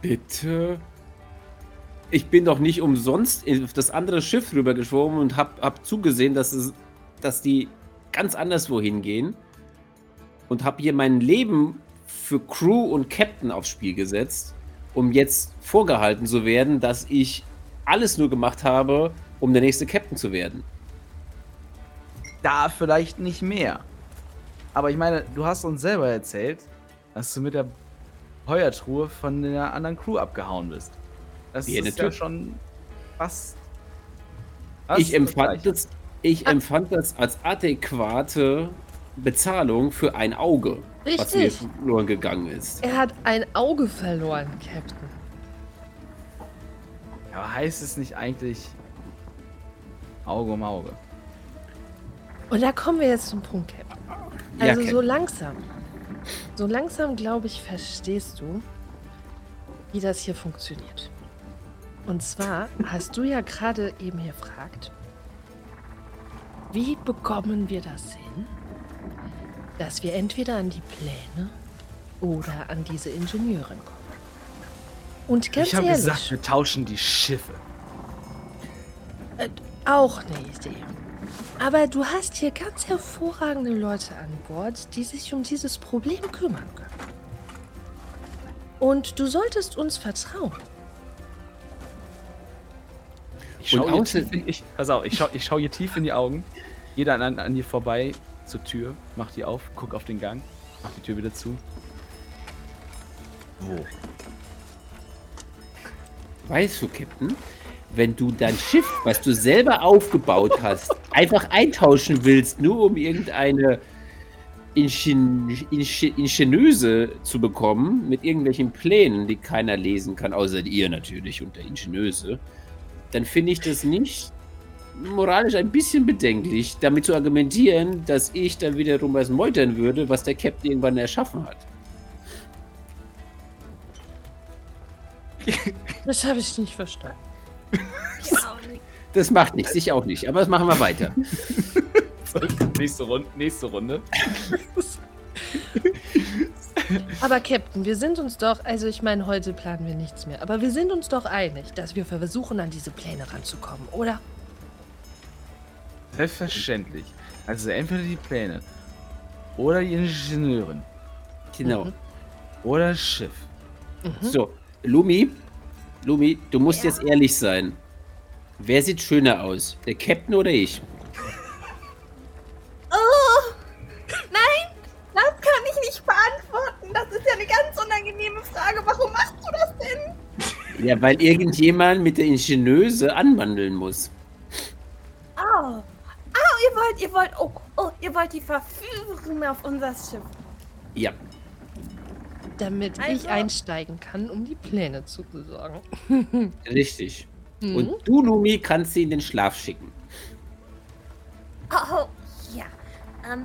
Bitte? Ich bin doch nicht umsonst auf das andere Schiff rübergeschwommen und hab, hab zugesehen, dass, es, dass die ganz anderswo hingehen. Und hab hier mein Leben für Crew und Captain aufs Spiel gesetzt, um jetzt vorgehalten zu werden, dass ich alles nur gemacht habe, um der nächste Captain zu werden. Da vielleicht nicht mehr. Aber ich meine, du hast uns selber erzählt, dass du mit der Heuertruhe von der anderen Crew abgehauen bist. Das Ja, ist ja schon fast. ich empfand, das, ich empfand das als adäquate Bezahlung für ein Auge, was mir Richtig. verloren gegangen ist. Er hat ein Auge verloren, Captain. Aber heißt es nicht eigentlich Auge um Auge? Und da kommen wir jetzt zum Punkt, Captain. Ja, Also Captain. so langsam. So langsam, glaube ich, verstehst du, wie das hier funktioniert. Und zwar hast du ja gerade eben hier gefragt, wie bekommen wir das hin, dass wir entweder an die Pläne oder an diese Ingenieurin kommen. Und ganz ich habe gesagt, wir tauschen die Schiffe. äh, auch eine Idee. Aber du hast hier ganz hervorragende Leute an Bord, die sich um dieses Problem kümmern können. Und du solltest uns vertrauen. Ich schau Und ihr tief in, ich, pass auf, ich schau, ich schau ihr tief in die Augen. Jeder an, an ihr vorbei zur Tür, mach die auf, guck auf den Gang, mach die Tür wieder zu. Wo? Weißt du, Captain, wenn du dein Schiff, was du selber aufgebaut hast, einfach eintauschen willst, nur um irgendeine Ingen Ingen Ingenieuse zu bekommen, mit irgendwelchen Plänen, die keiner lesen kann, außer ihr natürlich und der Ingenieuse, dann finde ich das nicht moralisch ein bisschen bedenklich, damit zu argumentieren, dass ich dann wiederum was meutern würde, was der Captain irgendwann erschaffen hat. Das habe ich nicht verstanden. Das macht nichts, ich auch nicht, aber das machen wir weiter. So, (laughs) nächste Runde. Nächste Runde. Aber Captain, wir sind uns doch, also ich meine, heute planen wir nichts mehr, aber wir sind uns doch einig, dass wir versuchen, an diese Pläne ranzukommen, oder? Selbstverständlich. Also entweder die Pläne oder die Ingenieurin Genau. Mhm. oder das Schiff. So, Lumi, Lumi, du musst Ja. jetzt ehrlich sein. Wer sieht schöner aus? Der Captain oder ich? Oh! Nein! Das kann ich nicht beantworten. Das ist ja eine ganz unangenehme Frage. Warum machst du das denn? Ja, weil irgendjemand mit der Ingenieuse anwandeln muss. Oh. Oh, ihr wollt, ihr wollt, oh, oh, ihr wollt die verführen auf unser Schiff. Ja, Damit Also- ich einsteigen kann, um die Pläne zu besorgen. (laughs) richtig. Mhm. Und du, Lumi, kannst sie in den Schlaf schicken. Oh, ja. Ähm,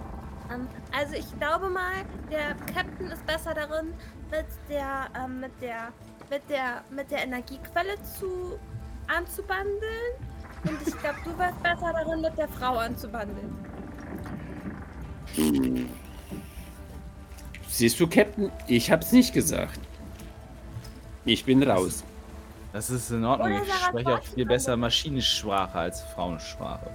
ähm, also ich glaube mal, der Captain ist besser darin, mit der, ähm, mit der, mit der, mit der Energiequelle zu anzubandeln. Und ich glaube, du wärst besser darin, mit der Frau anzubandeln. (laughs) Siehst du, Captain? Ich hab's nicht gesagt. Ich bin raus. Das ist in Ordnung. Ich Sarah spreche auch viel besser Maschinensprache als Frauensprache.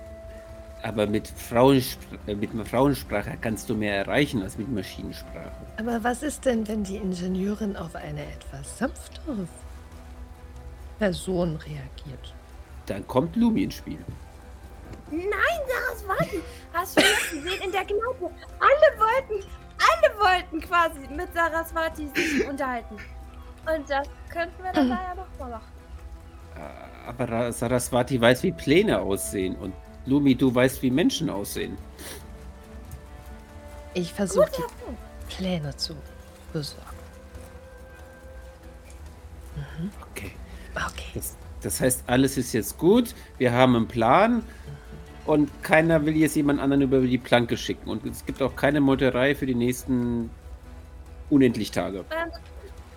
Aber mit, Frauenspr äh, mit Frauensprache kannst du mehr erreichen als mit Maschinensprache. Aber was ist denn, wenn die Ingenieurin auf eine etwas sanftere Person reagiert? Dann kommt Lumi ins Spiel. Nein, Saraswati! Hast du nicht gesehen in der Kneipe? Alle wollten, wollten quasi mit Saraswati sich (coughs) unterhalten. Und das könnten wir dann da ja noch mal machen. Äh, Aber Ra- Saraswati weiß, wie Pläne aussehen. Und Lumi, du weißt, wie Menschen aussehen. Ich versuche die Pläne zu besorgen. Okay. Okay. Das, das heißt, alles ist jetzt gut. Wir haben einen Plan. Und keiner will jetzt jemand anderen über die Planke schicken. Und es gibt auch keine Meuterei für die nächsten unendlich Tage. Ähm,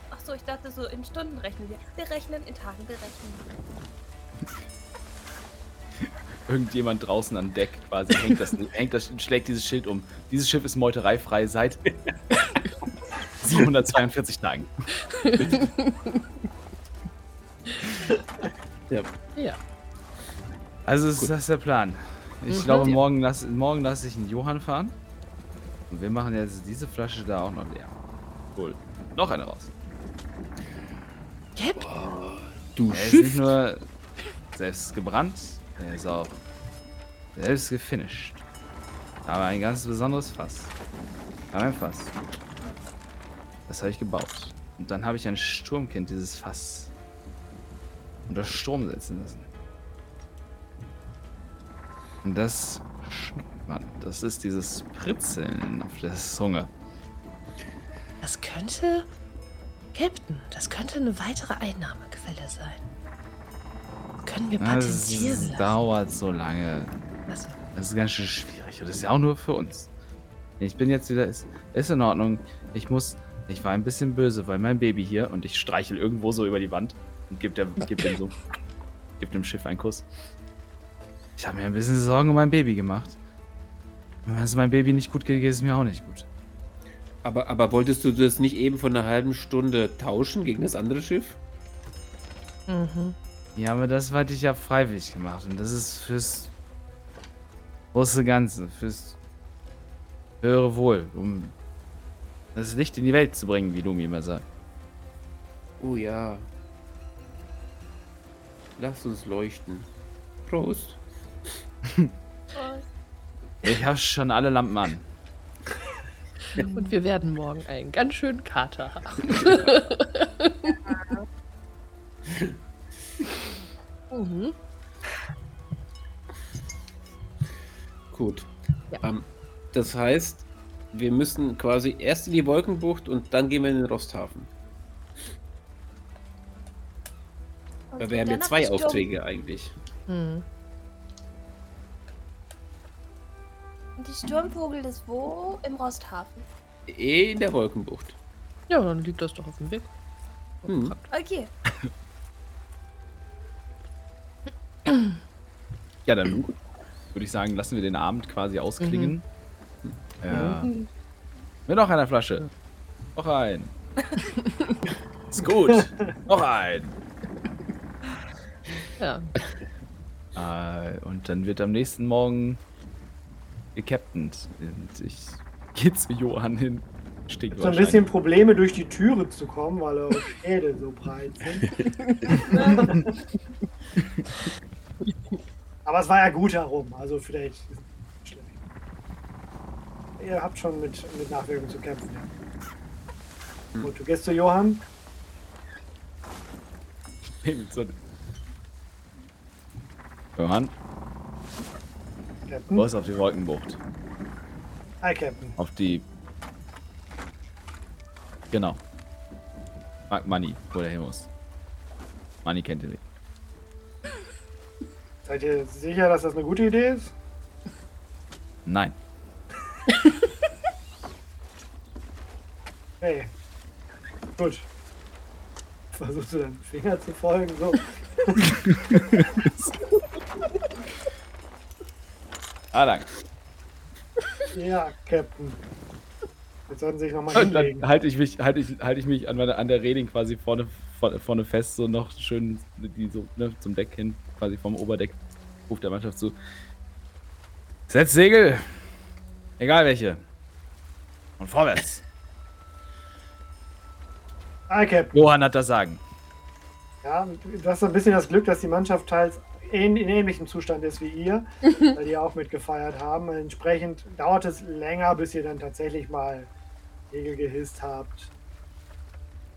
ach so, ich dachte so, in Stunden rechnen wir. Wir rechnen in Tagen, wir rechnen. irgendjemand draußen an Deck quasi hängt das, (laughs) hängt das, schlägt dieses Schild um. Dieses Schiff ist meutereifrei seit (laughs) 742 Tagen. Ja. Ja. Also ist das der Plan. Ich Mhm. glaube, morgen lasse morgen lass ich einen Johann fahren. Und wir machen jetzt diese Flasche da auch noch leer. Cool. Noch eine raus. Captain, Du Er ist nicht nur selbst gebrannt, er ist auch selbst gefinisht. Aber ein ganz besonderes Fass. Ein Fass. Das habe ich gebaut. Und dann habe ich ein Sturmkind dieses Fass unter Strom setzen lassen. Und das man. Das ist dieses Pritzeln auf der Zunge. das könnte. Captain, das könnte eine weitere Einnahmequelle sein. Können wir patentieren Das lassen. dauert so lange. Also, Das ist ganz schön schwierig. Und das ist ja auch nur für uns. Ich bin jetzt wieder. Ist, ist in Ordnung. Ich muss. Ich war ein bisschen böse, weil mein Baby hier und ich streichel irgendwo so über die Wand und gebe geb dem so. (laughs) Gib dem Schiff einen Kuss. Ich habe mir ein bisschen Sorgen um mein Baby gemacht. Wenn es meinem Baby nicht gut geht, geht es mir auch nicht gut. Aber, aber wolltest du das nicht eben von einer halben Stunde tauschen gegen das andere Schiff? mhm. Ja, aber das hatte ich ja freiwillig gemacht. Und das ist fürs große Ganze, fürs höhere Wohl, um das Licht in die Welt zu bringen, wie Lumi immer sagt. Oh ja. Lass uns leuchten. Prost. Ich habe schon alle Lampen an. Und wir werden morgen einen ganz schönen Kater haben. (laughs) mhm. Gut. Ja. Ähm, das heißt, wir müssen quasi erst in die Wolkenbucht und dann gehen wir in den Rosthafen. Weil wir haben ja zwei Aufträge eigentlich. Mhm. Die Sturmvogel ist wo? Im Rosthafen. Eh in der Wolkenbucht. Ja, dann liegt das doch auf dem Weg. Hm. Okay. (coughs) Ja, dann würde ich sagen, lassen wir den Abend quasi ausklingen. Ja. Mit noch einer Flasche. Noch ein. (laughs) Ist gut. noch ein. Ja. Äh, und dann wird am nächsten Morgen gecaptent. Und ich gehe zu Johann hin. Stinkt So ein bisschen Probleme durch die Türe zu kommen, weil eure (laughs) Schädel so breit sind. (laughs) Aber es war ja gut herum, also vielleicht ist es nicht schlimm. Ihr habt schon mit, mit Nachwirkungen zu kämpfen, ja. Gut, du gehst zu Johann. Johann, Captain. du auf die Wolkenbucht. Hi, Captain. Auf die. Genau. Frag Money, wo der hin muss. Money kennt den Weg. Seid ihr sicher, dass das eine gute Idee ist? Nein. Hey. Gut. Versuchst du deinen Finger zu folgen? So. (laughs) Ah, danke. Ja, Captain. Jetzt sollten Sie sich nochmal Und dann hinlegen. halte ich mich, halte ich, halte ich mich an, meiner, an der Reling quasi vorne, vorne, vorne fest, so noch schön die so, ne, zum Deck hin, quasi vom Oberdeck, ruft der Mannschaft zu. Setz Segel! Egal welche. Und vorwärts. Hi, Captain. Johann hat das Sagen. Ja, du hast so ein bisschen das Glück, dass die Mannschaft teils in, in ähnlichem Zustand ist wie ihr, (laughs) weil die auch mitgefeiert haben. Entsprechend dauert es länger, bis ihr dann tatsächlich mal Segel gehisst habt.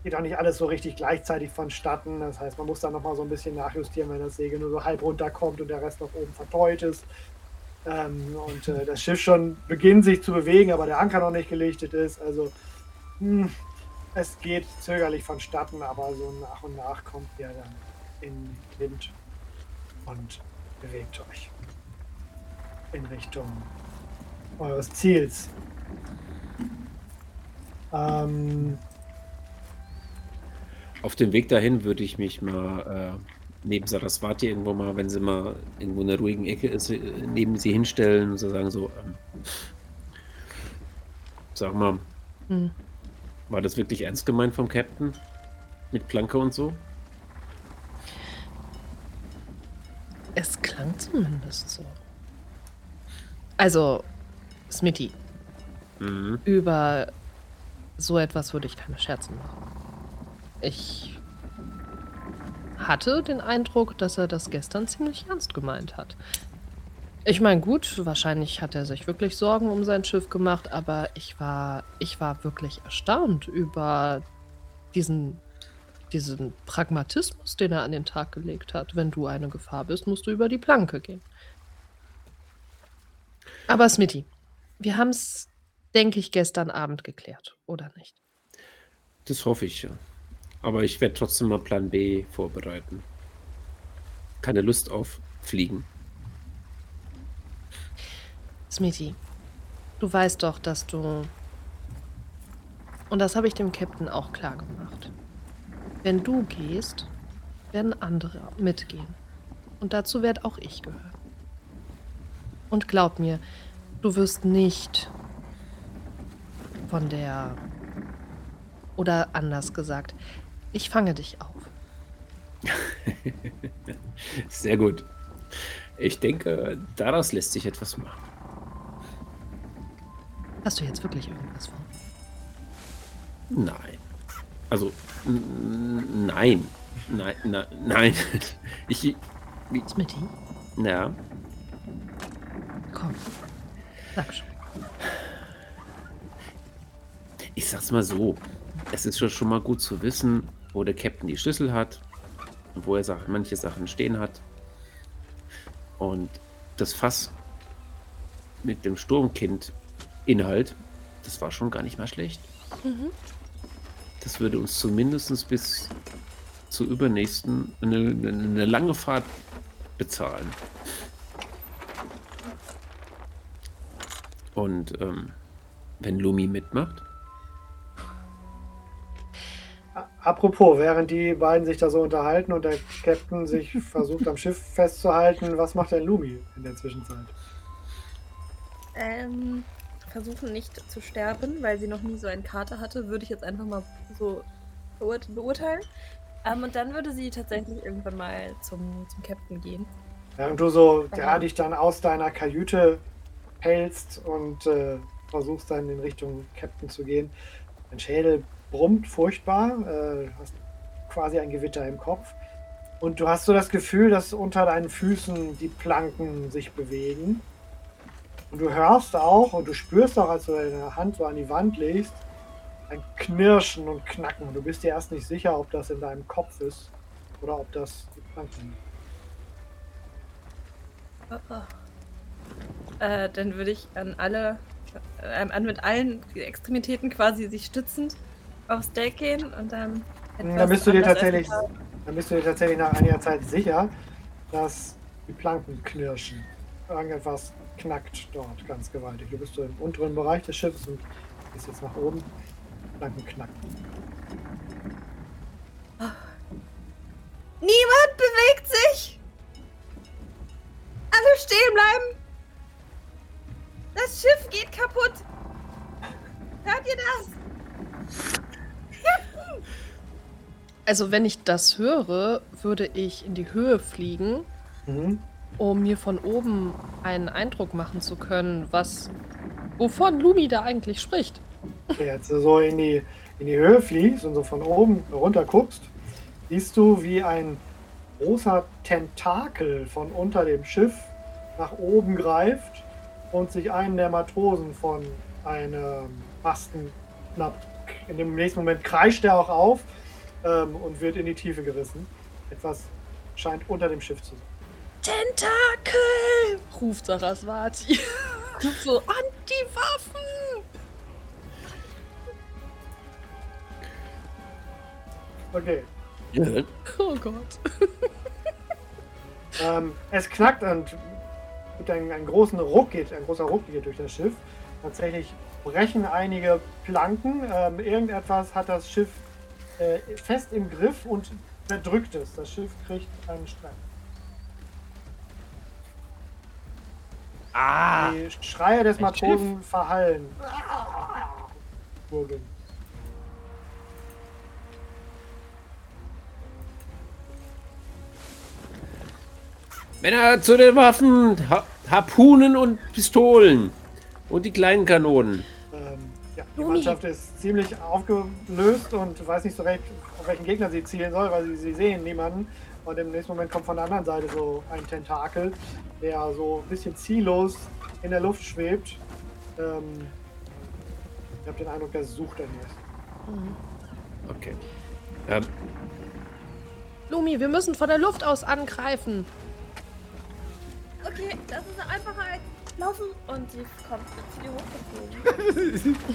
Geht auch nicht alles so richtig gleichzeitig vonstatten. Das heißt, man muss dann nochmal so ein bisschen nachjustieren, wenn das Segel nur so halb runterkommt und der Rest noch oben verteut ist. Ähm, und äh, das Schiff schon beginnt sich zu bewegen, aber der Anker noch nicht gelichtet ist. Also, hm, es geht zögerlich vonstatten, aber so nach und nach kommt ihr dann in den Wind und bewegt euch in Richtung eures Ziels. Ähm, Auf dem Weg dahin würde ich mich mal neben Saraswati irgendwo mal, wenn sie mal irgendwo in einer ruhigen Ecke ist, äh, neben sie hinstellen und so sagen so, ähm, sag mal, hm. war das wirklich ernst gemeint vom Captain? Mit Planke und so? Es klang zumindest so. Also, Smitty, mhm. über so etwas würde ich keine Scherze machen. Ich hatte den Eindruck, dass er das gestern ziemlich ernst gemeint hat. Ich meine, gut, wahrscheinlich hat er sich wirklich Sorgen um sein Schiff gemacht, aber ich war, ich war wirklich erstaunt über diesen, diesen Pragmatismus, den er an den Tag gelegt hat. Wenn du eine Gefahr bist, musst du über die Planke gehen. Aber Smitty, wir haben es, denke ich, gestern Abend geklärt, oder nicht? Das hoffe ich, ja. Aber ich werde trotzdem mal Plan B vorbereiten. Keine Lust auf Fliegen. Smithy, du weißt doch, dass du. Und das habe ich dem Captain auch klar gemacht. Wenn du gehst, werden andere mitgehen. Und dazu werde auch ich gehören. Und glaub mir, du wirst nicht von der. Oder anders gesagt, ich fange dich auf. (laughs) Sehr gut. Ich denke, daraus lässt sich etwas machen. Hast du jetzt wirklich irgendwas vor? Nein. Also, nein. Nein, nein, nein. (laughs) Ich. Smitty? Ja. Komm. Sag schon. Ich sag's mal so. Es ist schon mal gut zu wissen, wo der Captain die Schlüssel hat und wo er manche Sachen stehen hat. Und das Fass mit dem Sturmkind-Inhalt, das war schon gar nicht mal schlecht. Mhm. Das würde uns zumindest bis zur übernächsten eine, eine lange Fahrt bezahlen. Und ähm, wenn Lumi mitmacht, Apropos, während die beiden sich da so unterhalten und der Captain sich (laughs) versucht am Schiff festzuhalten, was macht denn Lumi in der Zwischenzeit? Ähm, versuchen nicht zu sterben, weil sie noch nie so einen Kater hatte, würde ich jetzt einfach mal so beurteilen. Ähm, und dann würde sie tatsächlich irgendwann mal zum, zum Captain gehen. Während du so ja, dich dann aus deiner Kajüte hältst und äh, versuchst dann in Richtung Captain zu gehen, dein Schädel brummt furchtbar, äh, hast quasi ein Gewitter im Kopf. Und du hast so das Gefühl, dass unter deinen Füßen die Planken sich bewegen. Und du hörst auch und du spürst auch, als du deine Hand so an die Wand legst, ein Knirschen und Knacken. Du bist dir erst nicht sicher, ob das in deinem Kopf ist oder ob das die Planken sind. Oh, oh. Äh, dann würde ich an alle, äh, an mit allen Extremitäten quasi sich stützend aufs Deck gehen und dann. Dann bist du dir tatsächlich, dann bist du dir tatsächlich nach einiger Zeit sicher, dass die Planken knirschen. Irgendetwas knackt dort ganz gewaltig. Du bist so im unteren Bereich des Schiffs und gehst jetzt nach oben. Planken knacken. Niemand bewegt sich! Alle stehen bleiben! Das Schiff geht kaputt! Hört ihr das? Also wenn ich das höre, würde ich in die Höhe fliegen, mhm. Um mir von oben einen Eindruck machen zu können, was wovon Lumi da eigentlich spricht. Jetzt so in die, in die Höhe fliegst und so von oben runter guckst, siehst du, wie ein großer Tentakel von unter dem Schiff nach oben greift und sich einen der Matrosen von einem Masten schnappt. In dem nächsten Moment kreischt er auch auf ähm, und wird in die Tiefe gerissen. Etwas scheint unter dem Schiff zu sein. Tentakel! ruft Saraswati. so, Anti-Waffen! Okay. Ja. Oh Gott. (laughs) ähm, es knackt und mit einem, einem großen Ruck geht, ein großer Ruck geht durch das Schiff. Tatsächlich brechen einige Planken. Ähm, irgendetwas hat das Schiff äh, fest im Griff und verdrückt es. Das Schiff kriegt einen Streck. Ah! Die Schreie des Matrosen verhallen. Gurgeln. Männer zu den Waffen! Ha Harpunen und Pistolen. Und die kleinen Kanonen. Ähm, ja, die Lumi. Mannschaft ist ziemlich aufgelöst und weiß nicht so recht, auf welchen Gegner sie zielen soll, weil sie, sie sehen niemanden. Und im nächsten Moment kommt von der anderen Seite so ein Tentakel, der so ein bisschen ziellos in der Luft schwebt. Ähm, ich habe den Eindruck, der sucht etwas. Okay. Ähm, Lumi, wir müssen von der Luft aus angreifen. Okay, das ist einfacher als laufen. Und sie kommt jetzt hier hochgeflogen. (laughs)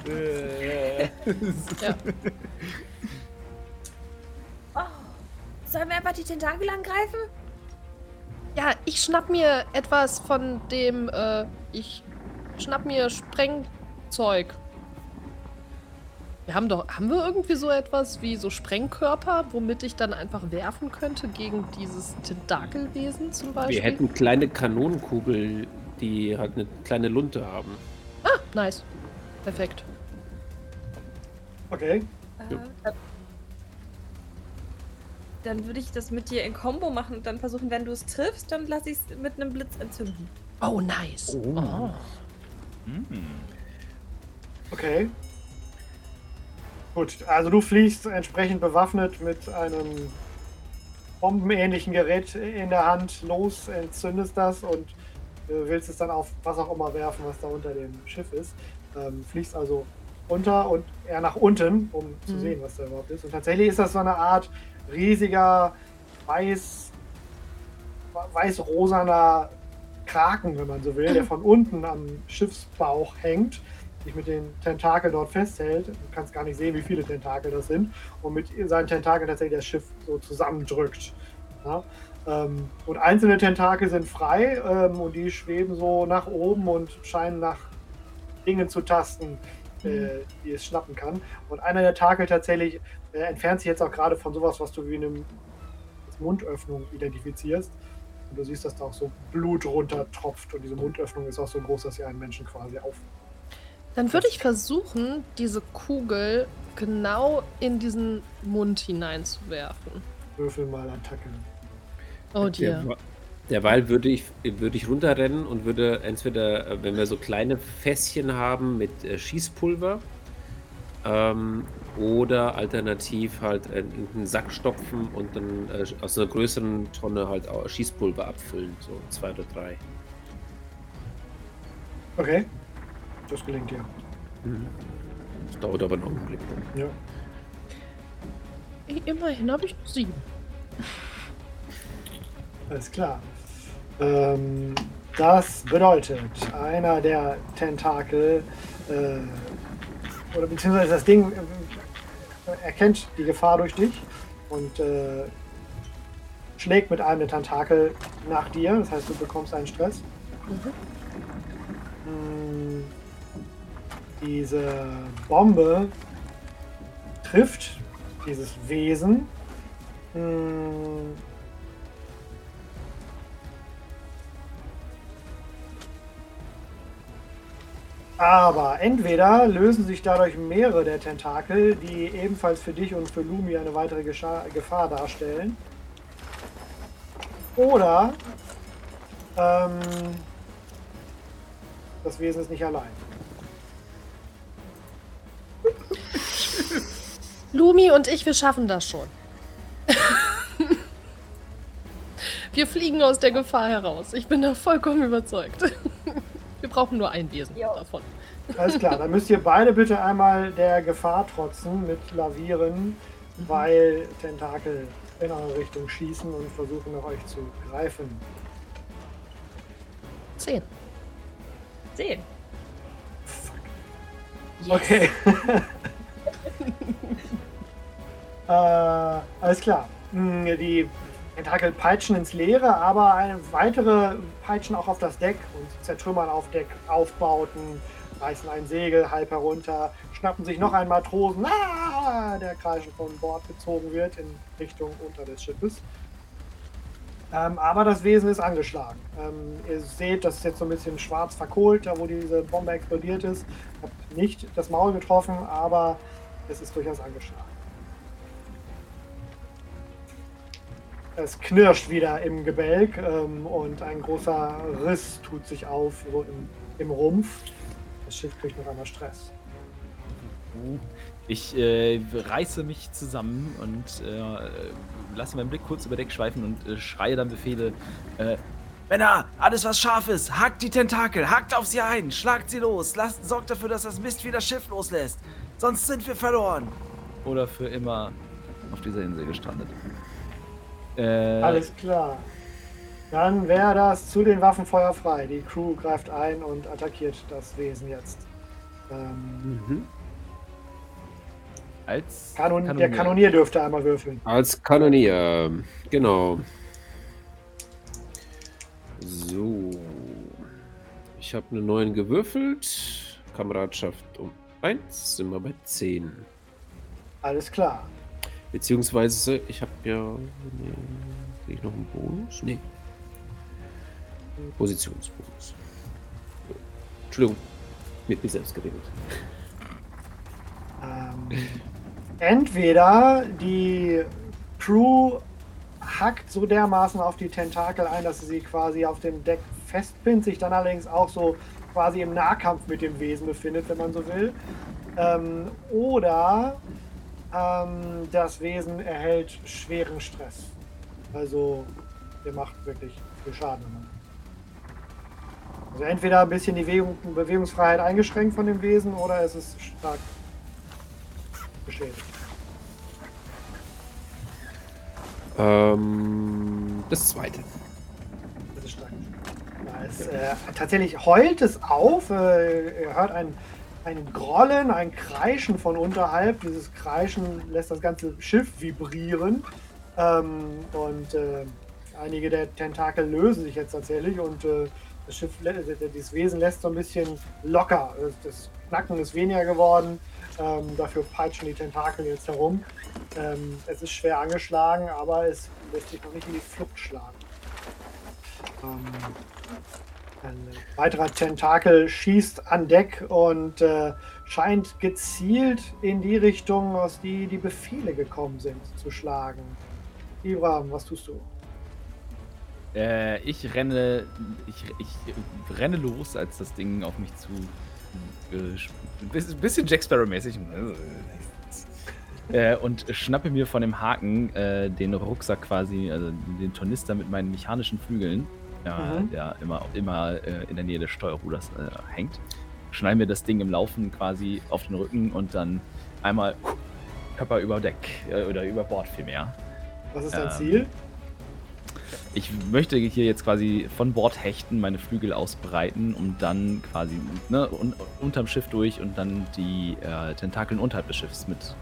(laughs) Ja. (laughs) Sollen wir einfach die Tentakel angreifen? Ja, ich schnapp mir etwas von dem, äh, ich schnapp mir Sprengzeug. Wir haben doch, haben wir irgendwie so etwas wie so Sprengkörper, womit ich dann einfach werfen könnte gegen dieses Tentakelwesen zum Beispiel? wir hätten kleine Kanonenkugel, die halt eine kleine Lunte haben. Ah, nice. Perfekt. Okay. Äh, dann- Dann würde ich das mit dir in Combo machen und dann versuchen, wenn du es triffst, dann lasse ich es mit einem Blitz entzünden. Oh, nice. Oh. Oh. Okay. Gut, also du fliegst entsprechend bewaffnet mit einem bombenähnlichen Gerät in der Hand los, entzündest das und äh, willst es dann auf was auch immer werfen, was da unter dem Schiff ist. Ähm, fliegst also runter und eher nach unten, um zu Mhm. sehen, was da überhaupt ist. Und tatsächlich ist das so eine Art riesiger weiß, weiß-rosaner Kraken, wenn man so will, der (clears throat) von unten am Schiffsbauch hängt, sich mit den Tentakeln dort festhält. Du kannst gar nicht sehen, wie viele Tentakel das sind. Und mit seinen Tentakeln tatsächlich das Schiff so zusammendrückt. Ja? Ähm, und einzelne Tentakel sind frei ähm, und die schweben so nach oben und scheinen nach Dingen zu tasten, äh, die es schnappen kann. Und einer der Takel tatsächlich äh, entfernt sich jetzt auch gerade von sowas, was du wie eine Mundöffnung identifizierst. Und du siehst, dass da auch so Blut runtertropft und diese Mundöffnung ist auch so groß, dass sie einen Menschen quasi auf. Dann würde ich versuchen, diese Kugel genau in diesen Mund hineinzuwerfen. Würfel mal Attacke. Oh dear. Der, derweil würde ich, würde ich runterrennen und würde entweder, äh, wenn wir so kleine Fässchen haben mit äh, Schießpulver ähm, oder alternativ halt in einen Sack stopfen und dann äh, aus einer größeren Tonne halt auch Schießpulver abfüllen, so zwei oder drei. Okay. Das gelingt dir. Das dauert aber noch einen Blick. Ja. Immerhin habe ich nur sieben. Alles klar. Ähm, das bedeutet, einer der Tentakel, äh, oder beziehungsweise das Ding äh, erkennt die Gefahr durch dich und äh, schlägt mit einem der Tentakel nach dir. Das heißt, du bekommst einen Stress. Mm, Diese Bombe trifft dieses Wesen. Mm, Aber entweder lösen sich dadurch mehrere der Tentakel, die ebenfalls für dich und für Lumi eine weitere Gescha Gefahr darstellen. Oder ähm, das Wesen ist nicht allein. Lumi und ich, wir schaffen das schon. (laughs) wir fliegen aus der Gefahr heraus. Ich bin da vollkommen überzeugt. (laughs) Wir brauchen nur ein Wesen Jo. davon. Alles klar, dann müsst ihr beide bitte einmal der Gefahr trotzen mit Lavieren, weil Tentakel in eure Richtung schießen und versuchen nach euch zu greifen. Zehn. Sehen. Yes. Okay. (laughs) (laughs) äh, alles klar. Hm, Die Tentakel peitschen ins Leere, aber weitere peitschen auch auf das Deck und zertrümmern auf Deck Aufbauten, reißen ein Segel halb herunter, schnappen sich noch einen Matrosen ah, der Kreische von Bord gezogen wird in Richtung unter des Schiffes. Ähm, aber das Wesen ist angeschlagen. Ähm, ihr seht, das ist jetzt so ein bisschen schwarz verkohlt, da wo diese Bombe explodiert ist. Hat nicht das Maul getroffen, aber es ist durchaus angeschlagen. Es knirscht wieder im Gebälk ähm, und ein großer Riss tut sich auf so im, im Rumpf. Das Schiff kriegt noch einmal Stress. Ich äh, reiße mich zusammen und äh, lasse meinen Blick kurz über Deck schweifen und äh, schreie dann Befehle. Äh, Männer, alles was scharf ist, hackt die Tentakel, hackt auf sie ein, schlagt sie los, lasst, sorgt dafür, dass das Mist wieder das Schiff loslässt. Sonst sind wir verloren. Oder für immer auf dieser Insel gestrandet. Äh, alles klar. Dann wäre das zu den Waffen feuerfrei. Die Crew greift ein und attackiert das Wesen jetzt. Ähm, mhm. Als Kanon Kanonier. Der Kanonier dürfte einmal würfeln. Als Kanonier, genau. So. Ich habe eine 9 gewürfelt. Kameradschaft um 1, sind wir bei 10. Alles klar. Beziehungsweise, ich habe ja. Nee, Kriege ich noch einen Bonus? Nee. Positionsbonus. Entschuldigung, mit mir selbst geredet. Ähm, entweder die Crew hackt so dermaßen auf die Tentakel ein, dass sie sie quasi auf dem Deck festpinnt, sich dann allerdings auch so quasi im Nahkampf mit dem Wesen befindet, wenn man so will. Ähm, oder ähm, das Wesen erhält schweren Stress. Also, der macht wirklich viel Schaden. Also entweder ein bisschen die Bewegung, Bewegungsfreiheit eingeschränkt von dem Wesen oder es ist stark beschädigt. Ähm, das zweite. Das ist stark. Ja, es, äh, tatsächlich heult es auf. Äh, ihr hört ein, ein Grollen, ein Kreischen von unterhalb. Dieses Kreischen lässt das ganze Schiff vibrieren. Ähm, und äh, einige der Tentakel lösen sich jetzt tatsächlich und äh, das Schiff, das Wesen lässt so ein bisschen locker. Das Knacken ist weniger geworden. Ähm, dafür peitschen die Tentakel jetzt herum. Ähm, es ist schwer angeschlagen, aber es lässt sich noch nicht in die Flucht schlagen. Ähm, ein weiterer Tentakel schießt an Deck und äh, scheint gezielt in die Richtung, aus die die Befehle gekommen sind, zu schlagen. Ibram, was tust du? Äh, ich renne, ich, ich renne los, als das Ding auf mich zu äh, bisschen Jack Sparrow-mäßig. Äh, und schnappe mir von dem Haken äh, den Rucksack quasi, also den Tornister mit meinen mechanischen Flügeln, ja, mhm. der immer, immer äh, in der Nähe des Steuerruders äh, hängt. Schneide mir das Ding im Laufen quasi auf den Rücken und dann einmal Körper über Deck äh, oder über Bord vielmehr. Was ist dein ähm, Ziel? Ich möchte hier jetzt quasi von Bord hechten, meine Flügel ausbreiten, um dann quasi ne, un unterm Schiff durch und dann die äh, Tentakeln unterhalb des Schiffs mit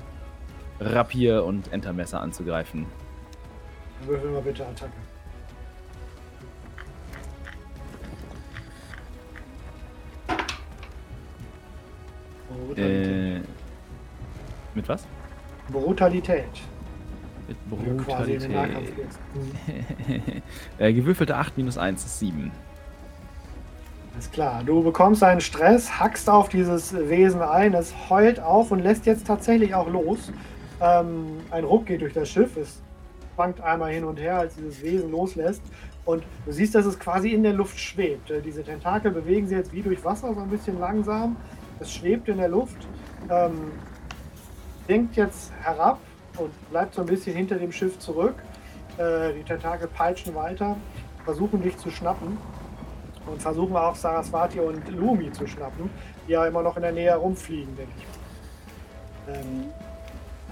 Rapier und Entermesser anzugreifen. Würfel mal bitte Attacke. Äh, mit was? Brutalität. Mit Brutalität. (laughs) äh, gewürfelte 8 minus 1 ist 7. Ist klar. Du bekommst einen Stress, hackst auf dieses Wesen ein, es heult auf und lässt jetzt tatsächlich auch los. Ähm, ein Ruck geht durch das Schiff, es schwankt einmal hin und her, als dieses Wesen loslässt. Und du siehst, dass es quasi in der Luft schwebt. Äh, diese Tentakel bewegen sich jetzt wie durch Wasser, so ein bisschen langsam. Es schwebt in der Luft, ähm, sinkt jetzt herab und bleibt so ein bisschen hinter dem Schiff zurück. Äh, die Tentakel peitschen weiter, versuchen dich zu schnappen und versuchen auch Saraswati und Lumi zu schnappen, die ja immer noch in der Nähe rumfliegen, denke ich. Ähm,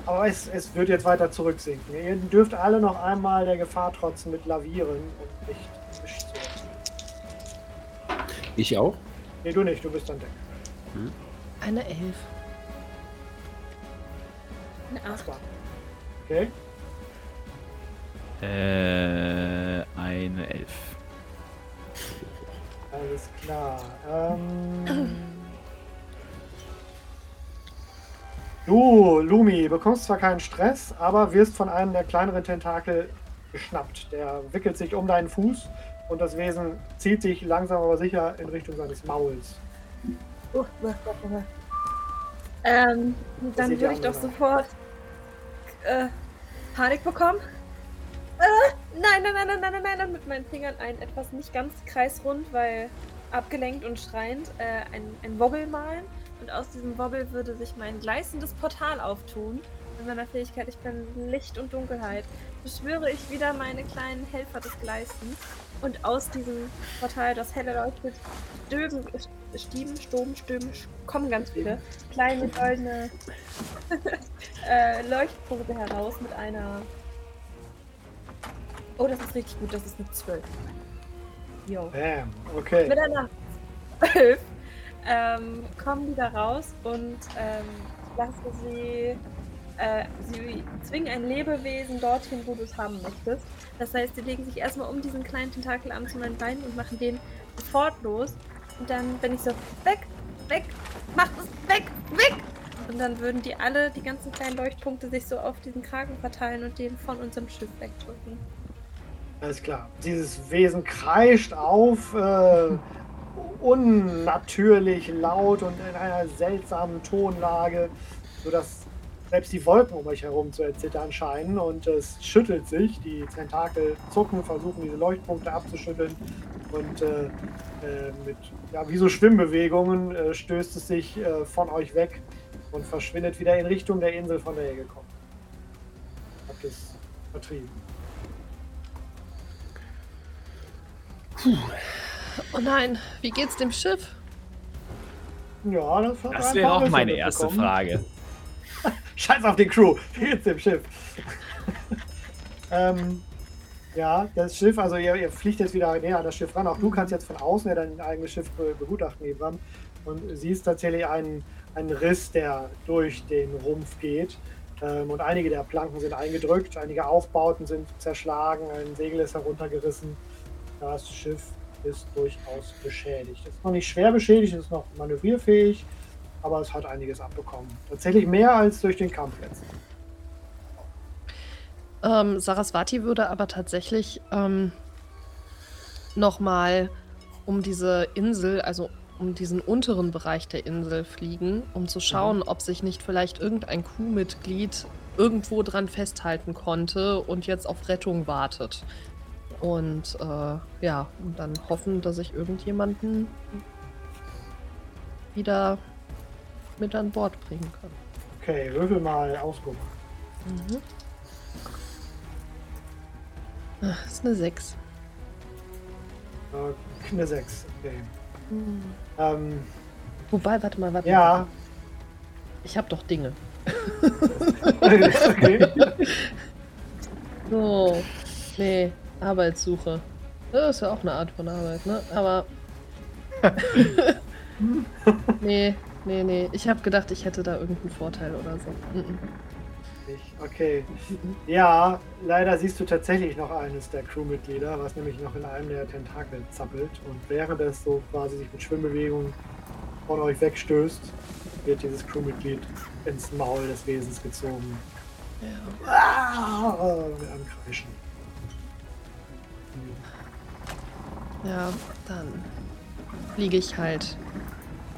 aber es, es wird jetzt weiter zurücksinken. Ihr dürft alle noch einmal der Gefahr trotzen mit Lavieren und nicht Fisch zu Ich auch? Nee, du nicht, du bist an Deck. Hm. Eine Elf. Eine Acht. Okay. Äh, eine Elf. Alles klar. Ähm, Du, Lumi, bekommst zwar keinen Stress, aber wirst von einem der kleineren Tentakel geschnappt. Der wickelt sich um deinen Fuß und das Wesen zieht sich langsam aber sicher in Richtung seines Mauls. Uh, uh, uh. Ähm, dann würde ich doch sofort äh, Panik bekommen. Äh, nein, nein, nein, nein, nein, nein, nein, mit meinen Fingern ein etwas nicht ganz kreisrund, weil abgelenkt und schreiend, äh, ein, ein Wobbel malen. Und aus diesem Wobbel würde sich mein gleißendes Portal auftun. Mit meiner Fähigkeit, ich bin Licht und Dunkelheit, beschwöre ich wieder meine kleinen Helfer des Gleißens. Und aus diesem Portal, das helle leuchtet, Stöben, Stieben, Stoben, Stöben, kommen ganz viele kleine goldene (laughs) äh, Leuchtpunkte heraus mit einer. Oh, das ist richtig gut, das ist eine 12. Jo. Bam, okay. Mit einer 12 ähm, kommen die da raus und ähm, lasse sie. Äh, sie zwingen ein Lebewesen dorthin, wo du es haben möchtest. Das heißt, sie legen sich erstmal um diesen kleinen Tentakel an zu meinen Beinen und machen den sofort los. Und dann, wenn ich so, weg, weg, mach es, weg, weg! Und dann würden die alle, die ganzen kleinen Leuchtpunkte, sich so auf diesen Kragen verteilen und den von unserem Schiff wegdrücken. Alles klar. Dieses Wesen kreischt auf, äh, unnatürlich laut und in einer seltsamen Tonlage, sodass selbst die Wolken um euch herum zu erzittern scheinen und es schüttelt sich. Die Tentakel zucken, versuchen diese Leuchtpunkte abzuschütteln und äh, äh, mit ja, wie so Schwimmbewegungen äh, stößt es sich äh, von euch weg und verschwindet wieder in Richtung der Insel, von der ihr gekommen seid. Habt es vertrieben. Oh nein, wie geht's dem Schiff? Ja, das, hat Das wäre auch meine erste. Frage. (laughs) Scheiß auf die Crew. Wie geht's dem Schiff? (laughs) ähm, ja, das Schiff, also ihr, ihr fliegt jetzt wieder näher an das Schiff ran. Auch du kannst jetzt von außen ja dein eigenes Schiff be begutachten, Ebram. Und siehst tatsächlich einen, einen Riss, der durch den Rumpf geht. Ähm, und einige der Planken sind eingedrückt, einige Aufbauten sind zerschlagen, ein Segel ist heruntergerissen. Das Schiff ist durchaus beschädigt. Es ist noch nicht schwer beschädigt, es ist noch manövrierfähig, aber es hat einiges abbekommen. Tatsächlich mehr als durch den Kampf jetzt. Ähm, Saraswati würde aber tatsächlich ähm, nochmal um diese Insel, also um diesen unteren Bereich der Insel fliegen, um zu schauen, ob sich nicht vielleicht irgendein Crewmitglied irgendwo dran festhalten konnte und jetzt auf Rettung wartet. Und äh, ja, und dann hoffen, dass ich irgendjemanden wieder mit an Bord bringen kann. Okay, würfel mal Ausguck. Mhm. Das ist eine 6. Äh, eine 6. Okay. Ähm, Wobei, warte mal, warte mal. ja. Ich habe doch Dinge. (laughs) okay. (laughs) So. Nee, Arbeitssuche. Das ist ja auch eine Art von Arbeit, ne? Aber. (laughs) nee, nee, nee. Ich habe gedacht, ich hätte da irgendeinen Vorteil oder so. Mhm. Okay. Ja, leider siehst du tatsächlich noch eines der Crewmitglieder, was nämlich noch in einem der Tentakel zappelt. Und während es so quasi sich mit Schwimmbewegungen von euch wegstößt, wird dieses Crewmitglied ins Maul des Wesens gezogen. Ja. Ah, mit einem Kreischen. ja, dann fliege ich halt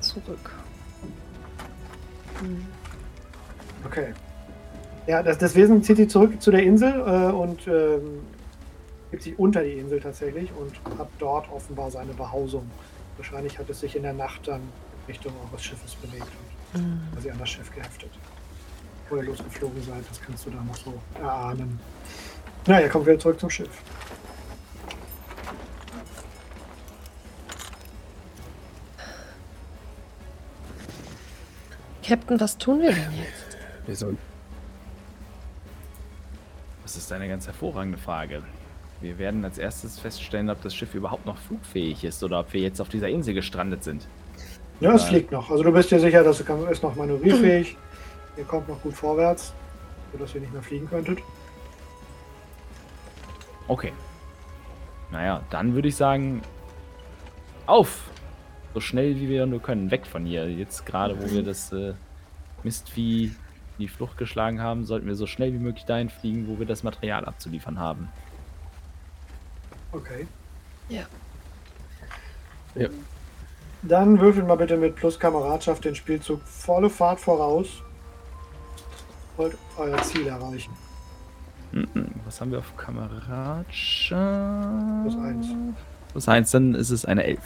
zurück. Hm. Okay. Ja, das, das Wesen zieht sich zurück zu der Insel äh, und ähm, gibt sich unter die Insel tatsächlich und hat dort offenbar seine Behausung. Wahrscheinlich hat es sich in der Nacht dann Richtung eures Schiffes bewegt und Mhm. quasi an das Schiff geheftet. Wo ihr losgeflogen seid, das kannst du da noch so erahnen. Na, ihr kommt wieder zurück zum Schiff. Captain, was tun wir denn jetzt? Wir sollen. Das ist eine ganz hervorragende Frage. Wir werden als erstes feststellen, ob das Schiff überhaupt noch flugfähig ist oder ob wir jetzt auf dieser Insel gestrandet sind. Ja, es fliegt noch. Also du bist dir sicher, dass es ist noch manövrierfähig. (clears throat) ihr kommt noch gut vorwärts, sodass ihr nicht mehr fliegen könntet. Okay. Naja, dann würde ich sagen, auf! So schnell wie wir nur können, weg von hier. Jetzt gerade, wo wir (laughs) das äh, Mistvieh in die Flucht geschlagen haben, sollten wir so schnell wie möglich dahin fliegen, wo wir das Material abzuliefern haben. Okay. Ja. Ja. Dann würfelt mal bitte mit Plus Kameradschaft den Spielzug volle Fahrt voraus. Wollt euer Ziel erreichen. Mhm. Was haben wir auf Kameradschaft? Plus eins. Plus eins, dann ist es eine Elf.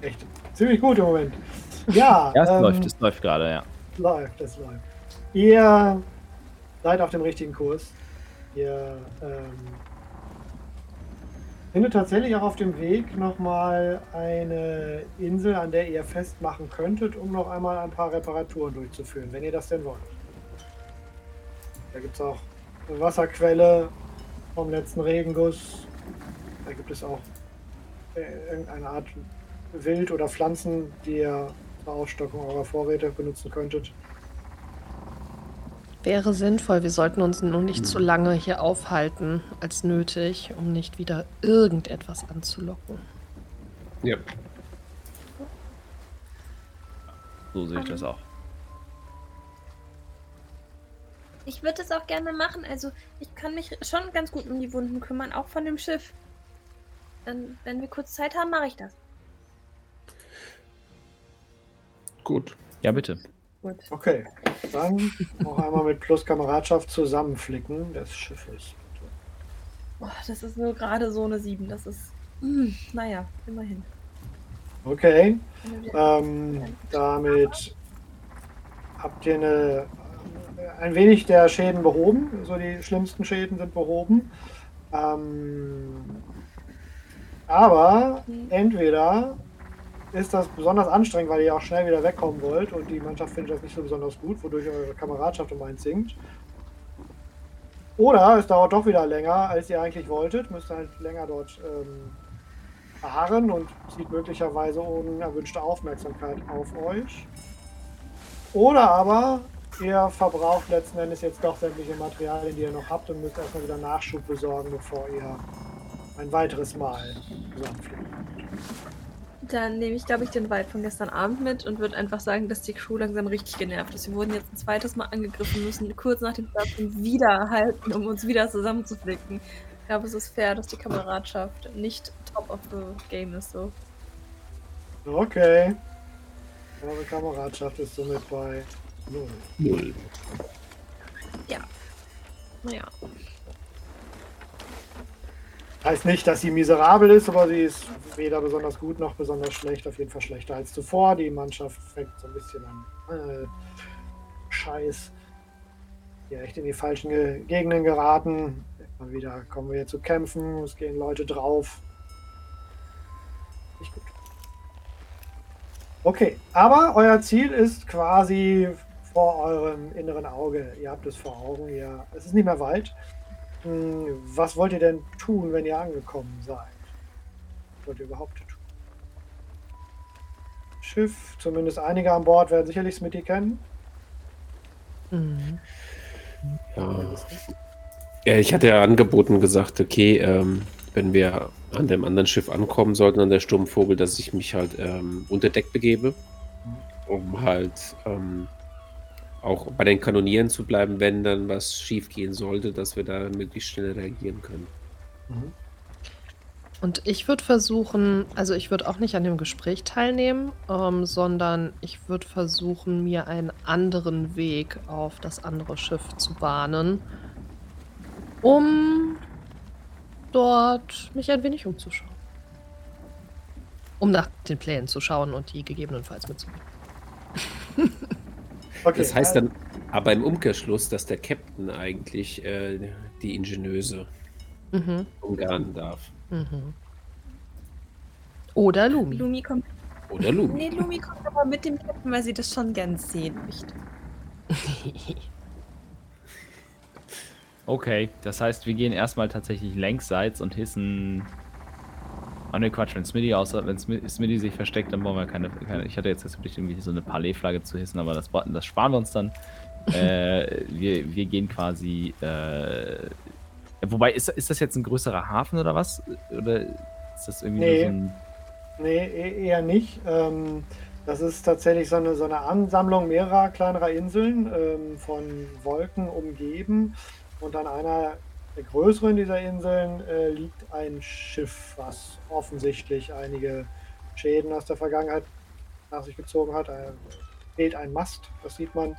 Echt ziemlich gut im Moment. Ja, Ja, es ähm, läuft, es läuft gerade, ja. Läuft, es läuft. Ihr seid auf dem richtigen Kurs. Ihr ähm, findet tatsächlich auch auf dem Weg nochmal eine Insel, an der ihr festmachen könntet, um noch einmal ein paar Reparaturen durchzuführen, wenn ihr das denn wollt. Da gibt es auch eine Wasserquelle vom letzten Regenguss. Da gibt es auch äh, irgendeine Art Wild oder Pflanzen, die ihr zur Aufstockung eurer Vorräte benutzen könntet. Wäre sinnvoll, wir sollten uns nur nicht so lange hier aufhalten als nötig, um nicht wieder irgendetwas anzulocken. Ja. So sehe ich das auch. Ich würde es auch gerne machen. Also, ich kann mich schon ganz gut um die Wunden kümmern, auch von dem Schiff. Dann, wenn wir kurz Zeit haben, mache ich das. Gut. Ja, bitte. Gut. Okay, dann noch einmal mit Plus Kameradschaft zusammenflicken des Schiffes. Boah, das ist nur gerade so eine 7. Das ist. Mm, naja, immerhin. Okay, ähm, damit habt ihr eine, ein wenig der Schäden behoben. So die schlimmsten Schäden sind behoben. Ähm, aber entweder ist das besonders anstrengend, weil ihr auch schnell wieder wegkommen wollt und die Mannschaft findet das nicht so besonders gut, wodurch eure Kameradschaft um eins sinkt. Oder es dauert doch wieder länger, als ihr eigentlich wolltet. Müsst halt länger dort ähm, und zieht möglicherweise unerwünschte Aufmerksamkeit auf euch. Oder aber ihr verbraucht letzten Endes jetzt doch sämtliche Materialien, die ihr noch habt und müsst erstmal wieder Nachschub besorgen, bevor ihr ein weiteres Mal zusammenfliegt. Dann nehme ich, glaube ich, den Wald von gestern Abend mit und würde einfach sagen, dass die Crew langsam richtig genervt ist. Wir wurden jetzt ein zweites Mal angegriffen, müssen kurz nach dem Starten wieder halten, um uns wieder zusammenzuflicken. Ich glaube, es ist fair, dass die Kameradschaft nicht top of the game ist. So. Okay. Eure Kameradschaft ist somit bei 0. Null. Naja. Heißt nicht, dass sie miserabel ist, aber sie ist weder besonders gut noch besonders schlecht. Auf jeden Fall schlechter als zuvor. Die Mannschaft fängt so ein bisschen an. Äh, Scheiß. Ja, echt in die falschen Ge Gegenden geraten. Mal wieder kommen wir hier zu kämpfen. Es gehen Leute drauf. Nicht gut. Okay, aber euer Ziel ist quasi vor eurem inneren Auge. Ihr habt es vor Augen. Ihr, es ist nicht mehr weit. Hm, Was wollt ihr denn tun, wenn ihr angekommen seid? Was wollt ihr überhaupt tun? Schiff, zumindest einige an Bord werden sicherlich Smitty kennen. Mhm. Ja. ja, ich hatte ja angeboten gesagt, okay, ähm, wenn wir an dem anderen Schiff ankommen sollten, an der Sturmvogel, dass ich mich halt ähm, unter Deck begebe, um halt ähm, auch bei den Kanonieren zu bleiben, wenn dann was schief gehen sollte, dass wir da möglichst schnell reagieren können. Und ich würde versuchen, also ich würde auch nicht an dem Gespräch teilnehmen, ähm, sondern ich würde versuchen, mir einen anderen Weg auf das andere Schiff zu bahnen, um dort mich ein wenig umzuschauen. Um nach den Plänen zu schauen und die gegebenenfalls mitzunehmen. (laughs) Okay, Das heißt äh, dann aber im Umkehrschluss, dass der Captain eigentlich äh, die Ingenieuse Mhm, umgarnen darf. mhm. Oder Lumi. Lumi kommt. Oder Lumi. Nee, Lumi kommt aber mit dem Captain, weil sie das schon gern sehen möchte. (laughs) Okay, das heißt, wir gehen erstmal tatsächlich längsseits und hissen. Ah ne, Quatsch, wenn Smitty außer wenn Smi- Smitty sich versteckt, dann brauchen wir keine. keine ich hatte jetzt das Pflicht, irgendwie so eine Palais-Flagge zu hissen, aber das, das sparen wir uns dann. (laughs) äh, wir, wir gehen quasi. Äh, wobei, ist, ist das jetzt ein größerer Hafen oder was? Oder ist das irgendwie Nee. so ein. Nee, e- eher nicht. Ähm, Das ist tatsächlich so eine, so eine Ansammlung mehrerer kleinerer Inseln, ähm, von Wolken umgeben. Und an einer der größeren dieser Inseln äh, liegt ein Schiff, was offensichtlich einige Schäden aus der Vergangenheit nach sich gezogen hat. Da fehlt ein Mast, das sieht man.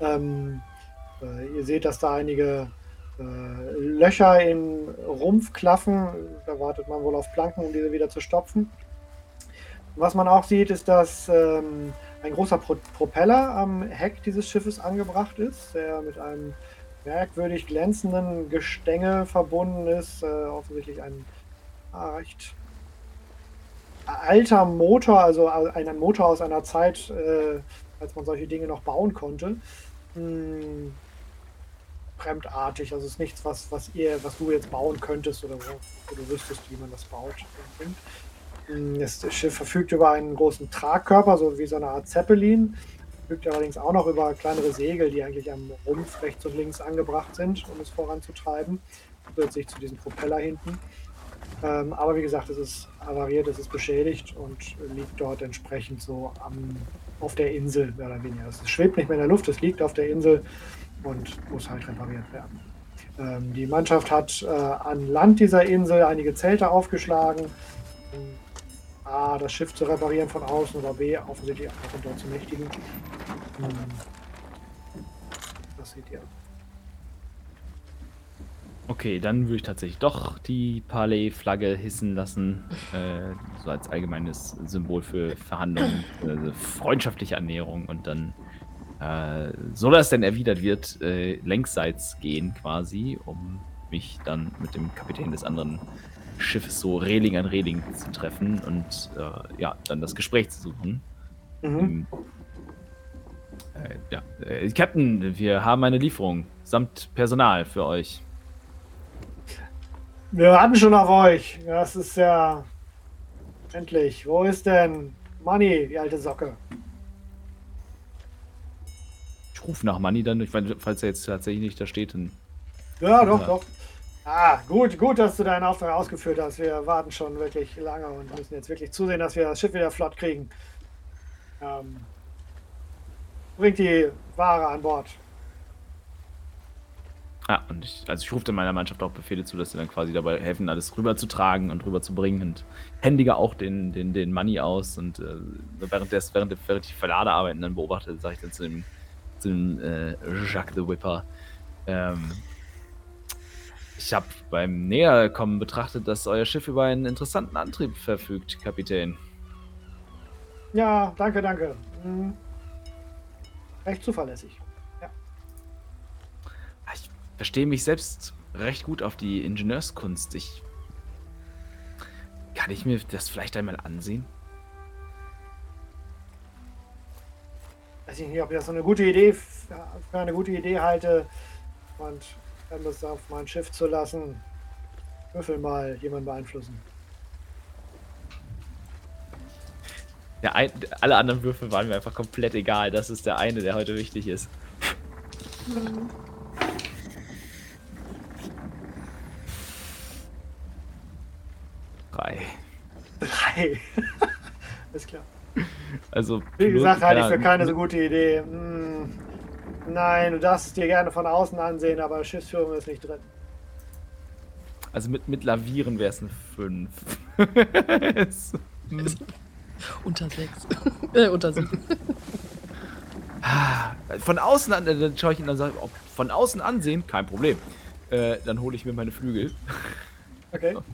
Ähm, äh, ihr seht, dass da einige äh, Löcher im Rumpf klaffen. Da wartet man wohl auf Planken, um diese wieder zu stopfen. Was man auch sieht, ist, dass ähm, ein großer Pro Propeller am Heck dieses Schiffes angebracht ist, der mit einem merkwürdig glänzenden Gestänge verbunden ist. Äh, offensichtlich ein ah, recht alter Motor, also ein Motor aus einer Zeit, äh, als man solche Dinge noch bauen konnte. Hm, fremdartig, also es ist nichts, was, was ihr, was du jetzt bauen könntest oder wo, du wüsstest, wie man das baut. Hm, das Schiff verfügt über einen großen Tragkörper, so wie so eine Art Zeppelin. Verfügt allerdings auch noch über kleinere Segel, die eigentlich am Rumpf rechts und links angebracht sind, um es voranzutreiben. Zusätzlich zu diesem Propeller hinten. Ähm, aber wie gesagt, es ist avariert, es ist beschädigt und liegt dort entsprechend so am, auf der Insel, mehr oder weniger. Es schwebt nicht mehr in der Luft, es liegt auf der Insel und muss halt repariert werden. Ähm, die Mannschaft hat äh, an Land dieser Insel einige Zelte aufgeschlagen, A, das Schiff zu reparieren von außen oder B, offensichtlich einfach dort zu mächtigen. Ähm, das seht ihr. Okay, dann würde ich tatsächlich doch die Parley-Flagge hissen lassen, äh, so als allgemeines Symbol für Verhandlungen, also freundschaftliche Annäherung und dann äh, so dass denn erwidert wird, äh, längsseits gehen quasi, um mich dann mit dem Kapitän des anderen Schiffes so Reling an Reling zu treffen und äh, ja, dann das Gespräch zu suchen. Mhm. Ähm, äh, ja, äh, Captain, wir haben eine Lieferung samt Personal für euch. Wir warten schon auf euch. Das ist ja endlich. Wo ist denn Money, die alte Socke? ruf nach Money dann, ich meine, falls er jetzt tatsächlich nicht da steht, dann. Ja, doch, ja. doch. Ah, gut, gut, dass du deinen Auftrag ausgeführt hast. Wir warten schon wirklich lange und müssen jetzt wirklich zusehen, dass wir das Schiff wieder flott kriegen. Ähm, bringt die Ware an Bord. Ja, und ich, also ich rufe dann meiner Mannschaft auch Befehle zu, dass sie dann quasi dabei helfen, alles rüberzutragen und rüberzubringen und händiger auch den, den, den Money aus und äh, während, des, während, während die Verlader dann beobachte, sage ich dann zu dem zu dem äh, Jacques the Whipper. Ähm, ich habe beim Näherkommen betrachtet, dass euer Schiff über einen interessanten Antrieb verfügt, Kapitän. Ja, danke, danke. Hm. Recht zuverlässig. Ja. Ich verstehe mich selbst recht gut auf die Ingenieurskunst. Ich. Kann ich mir das vielleicht einmal ansehen? weiß ich nicht, ob ich das so eine gute Idee für eine gute Idee halte und das auf mein Schiff zu lassen. Würfel mal jemanden beeinflussen. Der ein, alle anderen Würfel waren mir einfach komplett egal. Das ist der eine, der heute wichtig ist. Mhm. Drei. Drei. (laughs) Alles klar. Also, Wie gesagt, halte ich für keine so gute Idee. Hm, nein, du darfst es dir gerne von außen ansehen, aber Schiffsführung ist nicht drin. Also mit, mit Lavieren wäre es eine 5. (laughs) unter 6. (laughs) äh, unter 7. Von außen an, dann schaue ich ihn und sage, von außen ansehen, kein Problem. Äh, dann hole ich mir meine Flügel. Okay. (laughs)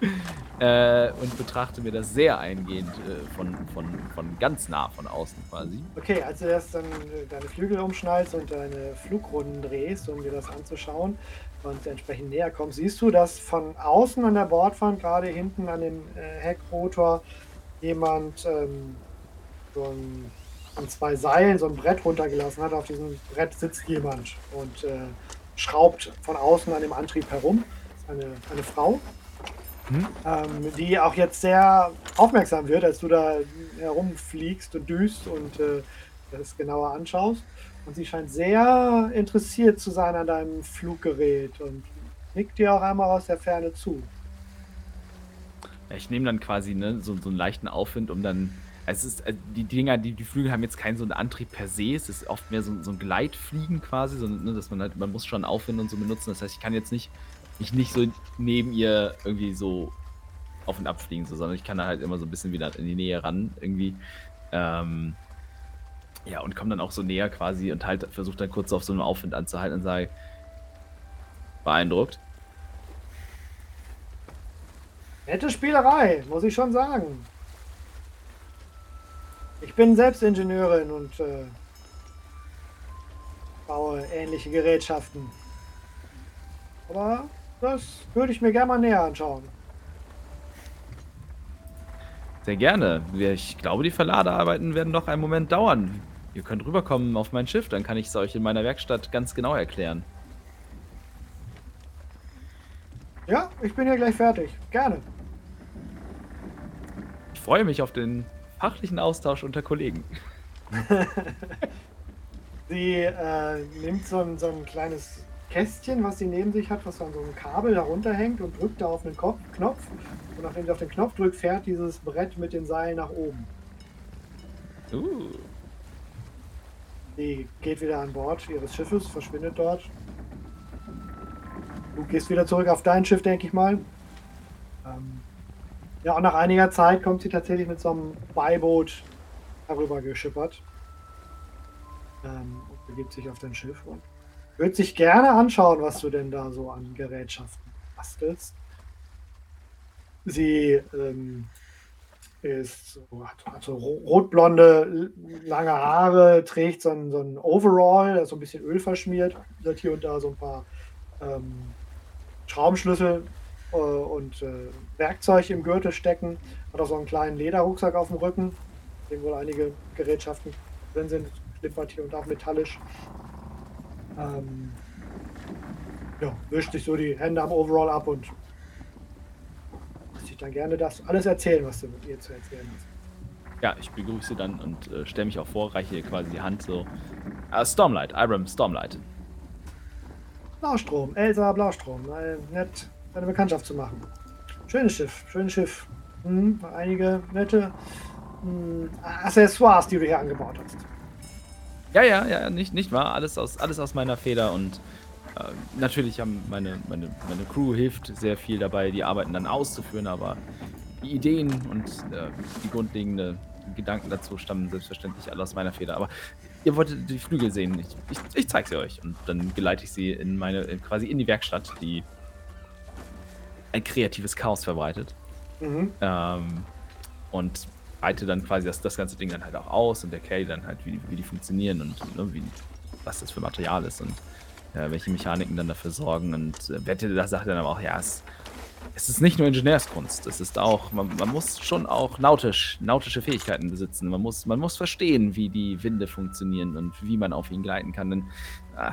(laughs) äh, und betrachte mir das sehr eingehend äh, von, von, von ganz nah von außen quasi. Okay, als du erst dann äh, deine Flügel umschnallst und deine Flugrunden drehst, um dir das anzuschauen und entsprechend näher kommst, siehst du, dass von außen an der Bordwand, gerade hinten an dem äh, Heckrotor, jemand ähm, so ein, an zwei Seilen so ein Brett runtergelassen hat. Auf diesem Brett sitzt jemand und äh, schraubt von außen an dem Antrieb herum. Eine, eine Frau, hm? Ähm, die auch jetzt sehr aufmerksam wird, als du da herumfliegst und düst und äh, das genauer anschaust. Und sie scheint sehr interessiert zu sein an deinem Fluggerät und nickt dir auch einmal aus der Ferne zu. Ich nehme dann quasi ne, so, so einen leichten Aufwind, um dann Es ist, äh, die Dinger, die, die Flügel haben jetzt keinen so einen Antrieb per se. Es ist oft mehr so, so ein Gleitfliegen quasi, so, ne, dass man halt, man muss schon Aufwind und so benutzen. Das heißt, ich kann jetzt nicht, mich nicht so neben ihr irgendwie so auf und ab fliegen, so, sondern ich kann da halt immer so ein bisschen wieder in die Nähe ran, irgendwie. Ähm, ja, und komme dann auch so näher quasi und halt versuche dann kurz auf so einem Aufwind anzuhalten und sage, beeindruckt. Nette Spielerei, muss ich schon sagen. Ich bin selbst Ingenieurin und äh, baue ähnliche Gerätschaften. Aber das würde ich mir gerne mal näher anschauen. Sehr gerne. Ich glaube, die Verladearbeiten werden noch einen Moment dauern. Ihr könnt rüberkommen auf mein Schiff, dann kann ich es euch in meiner Werkstatt ganz genau erklären. Ja, ich bin ja gleich fertig. Gerne. Ich freue mich auf den fachlichen Austausch unter Kollegen. (laughs) sie äh, nimmt so ein, so ein kleines Kästchen, was sie neben sich hat, was an so einem Kabel darunter hängt und drückt da auf einen Kopf, Knopf. Und nachdem sie auf den Knopf drückt, fährt dieses Brett mit den Seilen nach oben. Uh. Sie geht wieder an Bord ihres Schiffes, verschwindet dort. Du gehst wieder zurück auf dein Schiff, denke ich mal. Ähm, ja, und nach einiger Zeit kommt sie tatsächlich mit so einem Beiboot herüber geschippert. Ähm, und begibt sich auf dein Schiff und würde sich gerne anschauen, was du denn da so an Gerätschaften bastelst. Sie ähm, ist so, hat, hat so rotblonde, lange Haare, trägt so ein, so ein Overall, so ein bisschen Öl verschmiert, hat hier und da so ein paar ähm, Schraubenschlüssel äh, und äh, Werkzeug im Gürtel stecken. Hat auch so einen kleinen Lederrucksack auf dem Rücken, in dem wohl einige Gerätschaften drin sind. Schlippert hier und da metallisch. Ähm, ja, wischt sich so die Hände am Overall ab und ich dann gerne das alles erzählen, was du mit ihr zu erzählen hast. Ja, ich begrüße dann und äh, stelle mich auch vor, reiche ihr quasi die Hand so. Uh, Stormlight, Iram Stormlight. Blaustrom, Elsa Blaustrom. Äh, nett, deine Bekanntschaft zu machen. Schönes Schiff, schönes Schiff. Hm, einige nette hm, Accessoires, die du hier angebaut hast. Ja, ja, ja, nicht, nicht wahr. Alles aus, alles aus meiner Feder und äh, natürlich haben meine, meine, meine Crew hilft sehr viel dabei, die Arbeiten dann auszuführen, aber die Ideen und äh, die grundlegenden Gedanken dazu stammen selbstverständlich alle aus meiner Feder. Aber ihr wolltet die Flügel sehen. Ich, ich, ich zeige sie euch. Und dann geleite ich sie in meine, quasi in die Werkstatt, die ein kreatives Chaos verbreitet. Mhm. Ähm, und breite dann quasi das, das ganze Ding dann halt auch aus und erkläre dann halt, wie, wie die funktionieren und ne, wie, was das für Material ist und äh, welche Mechaniken dann dafür sorgen. Und äh, Wette, da sagt dann aber auch, ja, es, es ist nicht nur Ingenieurskunst, es ist auch, man, man, muss schon auch nautisch, nautische Fähigkeiten besitzen. Man muss, man muss verstehen, wie die Winde funktionieren und wie man auf ihnen gleiten kann. Denn äh,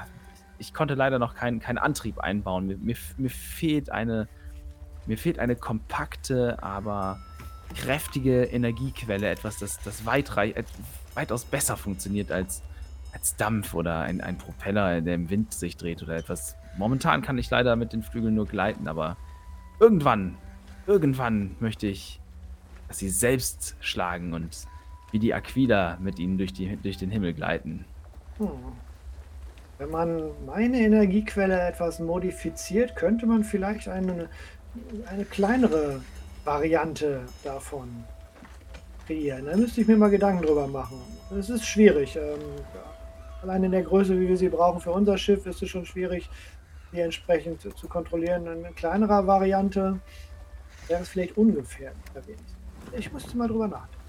ich konnte leider noch keinen kein Antrieb einbauen. Mir, mir, mir, fehlt eine, mir fehlt eine kompakte, aber kräftige Energiequelle, etwas, das, das weit, weitaus besser funktioniert als, als Dampf oder ein, ein Propeller, der im Wind sich dreht oder etwas. Momentan kann ich leider mit den Flügeln nur gleiten, aber irgendwann, irgendwann möchte ich, dass sie selbst schlagen und wie die Aquila mit ihnen durch, die, durch den Himmel gleiten. Hm. Wenn man meine Energiequelle etwas modifiziert, könnte man vielleicht eine, eine kleinere Variante davon kreieren. Da müsste ich mir mal Gedanken drüber machen. Es ist schwierig. Ähm, allein in der Größe, wie wir sie brauchen für unser Schiff, ist es schon schwierig, die entsprechend zu kontrollieren. Eine kleinere Variante wäre es vielleicht ungefähr erwähnt. Ich musste mal drüber nachdenken.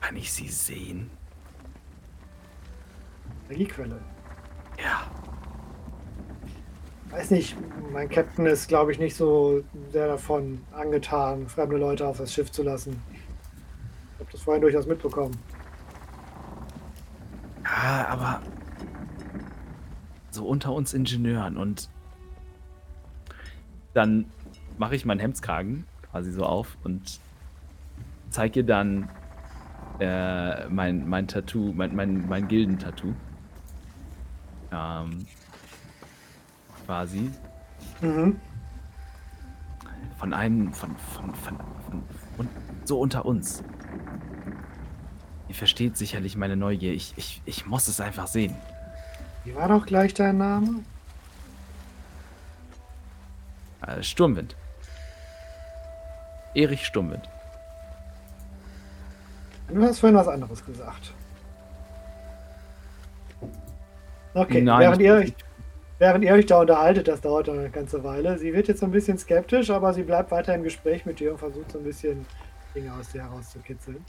Kann ich sie sehen? Energiequelle. Ja. Weiß nicht, mein Captain ist, glaube ich, nicht so sehr davon angetan, fremde Leute auf das Schiff zu lassen. Ich habe das vorhin durchaus mitbekommen. Ja, aber so unter uns Ingenieuren und dann mache ich meinen Hemdskragen quasi so auf und zeige ihr dann äh, mein, mein Tattoo, mein, mein, mein Gildentattoo. Ähm, quasi. Mhm. Von einem, von, von, von, von, so unter uns. Ihr versteht sicherlich meine Neugier. Ich, ich, ich muss es einfach sehen. Wie war doch gleich dein Name? Äh, Sturmwind. Erich Sturmwind. Du hast vorhin was anderes gesagt. Okay, Nein, während, ihr euch, während ihr euch da unterhaltet, das dauert dann eine ganze Weile. Sie wird jetzt so ein bisschen skeptisch, aber sie bleibt weiter im Gespräch mit dir und versucht so ein bisschen Dinge aus dir herauszukitzeln.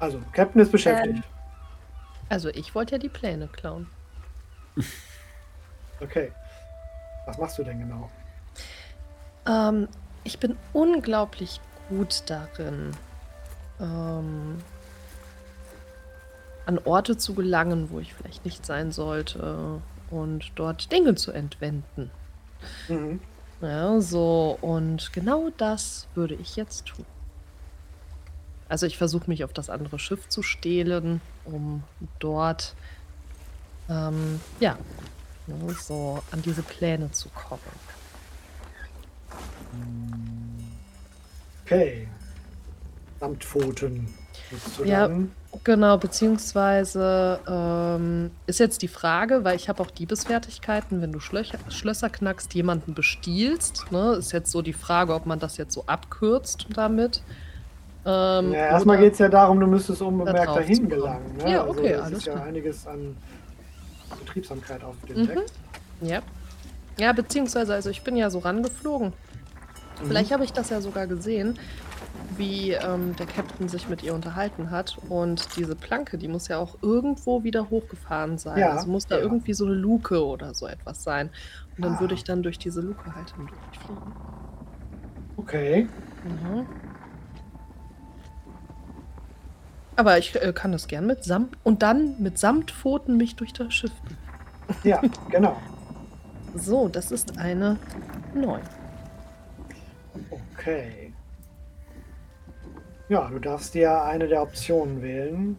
Also, Captain ist beschäftigt. Also ich wollte ja die Pläne klauen. (laughs) Okay. Was machst du denn genau? Ähm, ich bin unglaublich gut darin, ähm, an Orte zu gelangen, wo ich vielleicht nicht sein sollte und dort Dinge zu entwenden. Mhm. Ja, so, und genau das würde ich jetzt tun. Also ich versuche mich auf das andere Schiff zu stehlen, um dort, ähm, ja, ne, so an diese Pläne zu kommen. Okay. Samtpfoten. Ja. sozusagen. Genau, beziehungsweise ähm, ist jetzt die Frage, weil ich habe auch Diebesfertigkeiten, wenn du Schlöcher, Schlösser knackst, jemanden bestiehlst, ne, ist jetzt so die Frage, ob man das jetzt so abkürzt damit. Ähm, Ja, erstmal geht es ja darum, du müsstest unbemerkt drauf dahin gelangen. Ne? Ja, okay, also das alles ist ja klar. einiges an Betriebsamkeit auf dem Mhm. Deck. Ja. Ja, beziehungsweise, also ich bin ja so rangeflogen. Mhm. Vielleicht habe ich das ja sogar gesehen, wie ähm, der Captain sich mit ihr unterhalten hat. Und diese Planke, die muss ja auch irgendwo wieder hochgefahren sein. Ja, also muss da ja. irgendwie so eine Luke oder so etwas sein. Und dann Ah. würde ich dann durch diese Luke halt hindurchfliegen. Okay. Mhm. Aber ich äh, kann das gern mit Samt und dann mit Samtpfoten mich durch das Schiff. Ja, genau. (laughs) So, das ist eine 9. Okay. Ja, du darfst dir eine der Optionen wählen.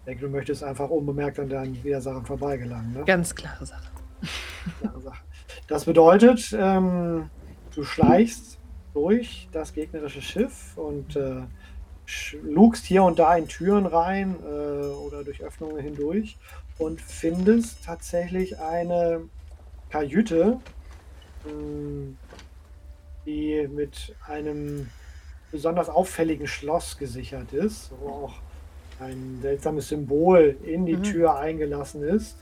Ich denke, du möchtest einfach unbemerkt an deinen Widersachern vorbeigelangen. Ne? Ganz klare Sache. (laughs) Klare Sache. Das bedeutet, ähm, du schleichst durch das gegnerische Schiff und äh, lugst hier und da in Türen rein äh, oder durch Öffnungen hindurch und findest tatsächlich eine Kajüte, mh, die mit einem besonders auffälligen Schloss gesichert ist, wo auch ein seltsames Symbol in die Mhm. Tür eingelassen ist.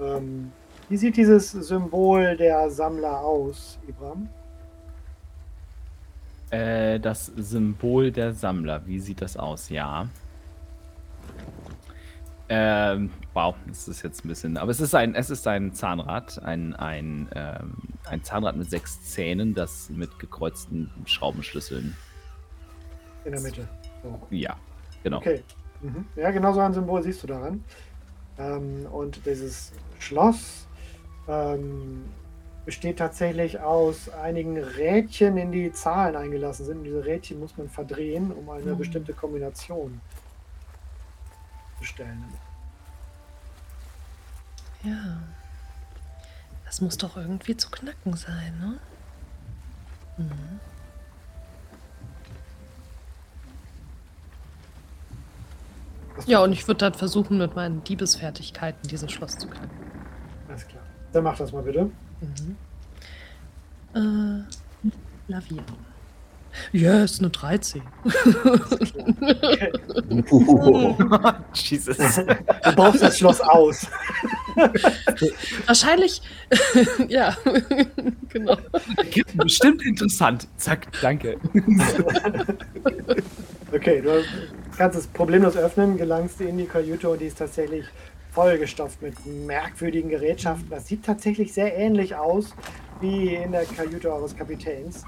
Ähm, wie sieht dieses Symbol der Sammler aus, Ibram? Äh, das Symbol der Sammler. Wie sieht das aus? Ja. Ähm, wow, das ist jetzt ein bisschen. Aber es ist ein, es ist ein Zahnrad, ein, ein, ähm, ein Zahnrad mit sechs Zähnen, das mit gekreuzten Schraubenschlüsseln. In der Mitte. So. Ja, genau. Okay. Mhm. Ja, genau so ein Symbol siehst du daran. Ähm, und dieses Schloss ähm, besteht tatsächlich aus einigen Rädchen, in die Zahlen eingelassen sind. Und diese Rädchen muss man verdrehen, um eine Mhm. bestimmte Kombination zu stellen. Ja. Das muss doch irgendwie zu knacken sein, ne? Mhm. Ja, und ich würde dann versuchen, mit meinen Diebesfertigkeiten dieses Schloss zu knacken. Alles klar. Dann mach das mal bitte. Mhm. Äh, lavieren. Yes, eine 13. (laughs) (laughs) Jesus. Du baust das Schloss aus. (laughs) Wahrscheinlich, ja, genau. Bestimmt interessant. Zack, danke. Okay, du kannst es problemlos öffnen, gelangst in die Kajüte und die ist tatsächlich vollgestopft mit merkwürdigen Gerätschaften. Das sieht tatsächlich sehr ähnlich aus wie in der Kajüte eures Kapitäns.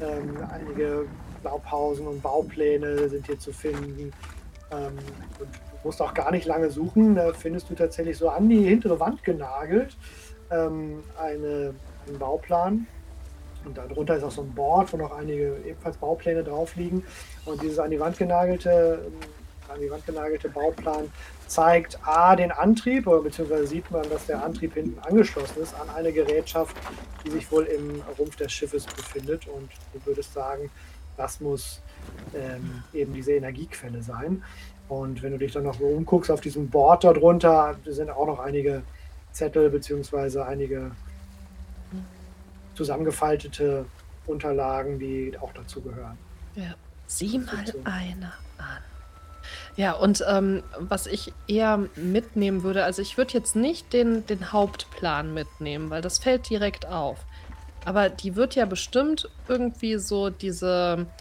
Ähm, einige Blaupausen und Baupläne sind hier zu finden. Ähm, und du musst auch gar nicht lange suchen. Da findest du tatsächlich so an die hintere Wand genagelt ähm, eine, einen Bauplan. Und darunter ist auch so ein Board, wo noch einige ebenfalls Baupläne drauf liegen. Und dieses an die Wand genagelte, ähm, an die Wand genagelte Bauplan zeigt A den Antrieb, oder beziehungsweise sieht man, dass der Antrieb hinten angeschlossen ist an eine Gerätschaft, die sich wohl im Rumpf des Schiffes befindet. Und du würdest sagen, das muss ähm, eben diese Energiequelle sein. Und wenn du dich dann noch so umguckst auf diesem Board darunter, sind auch noch einige Zettel beziehungsweise einige zusammengefaltete Unterlagen, die auch dazu gehören. Ja. Sieh mal einer an. Ja, und ähm, was ich eher mitnehmen würde, also ich würde jetzt nicht den, den Hauptplan mitnehmen, weil das fällt direkt auf. Aber die wird ja bestimmt irgendwie so diese,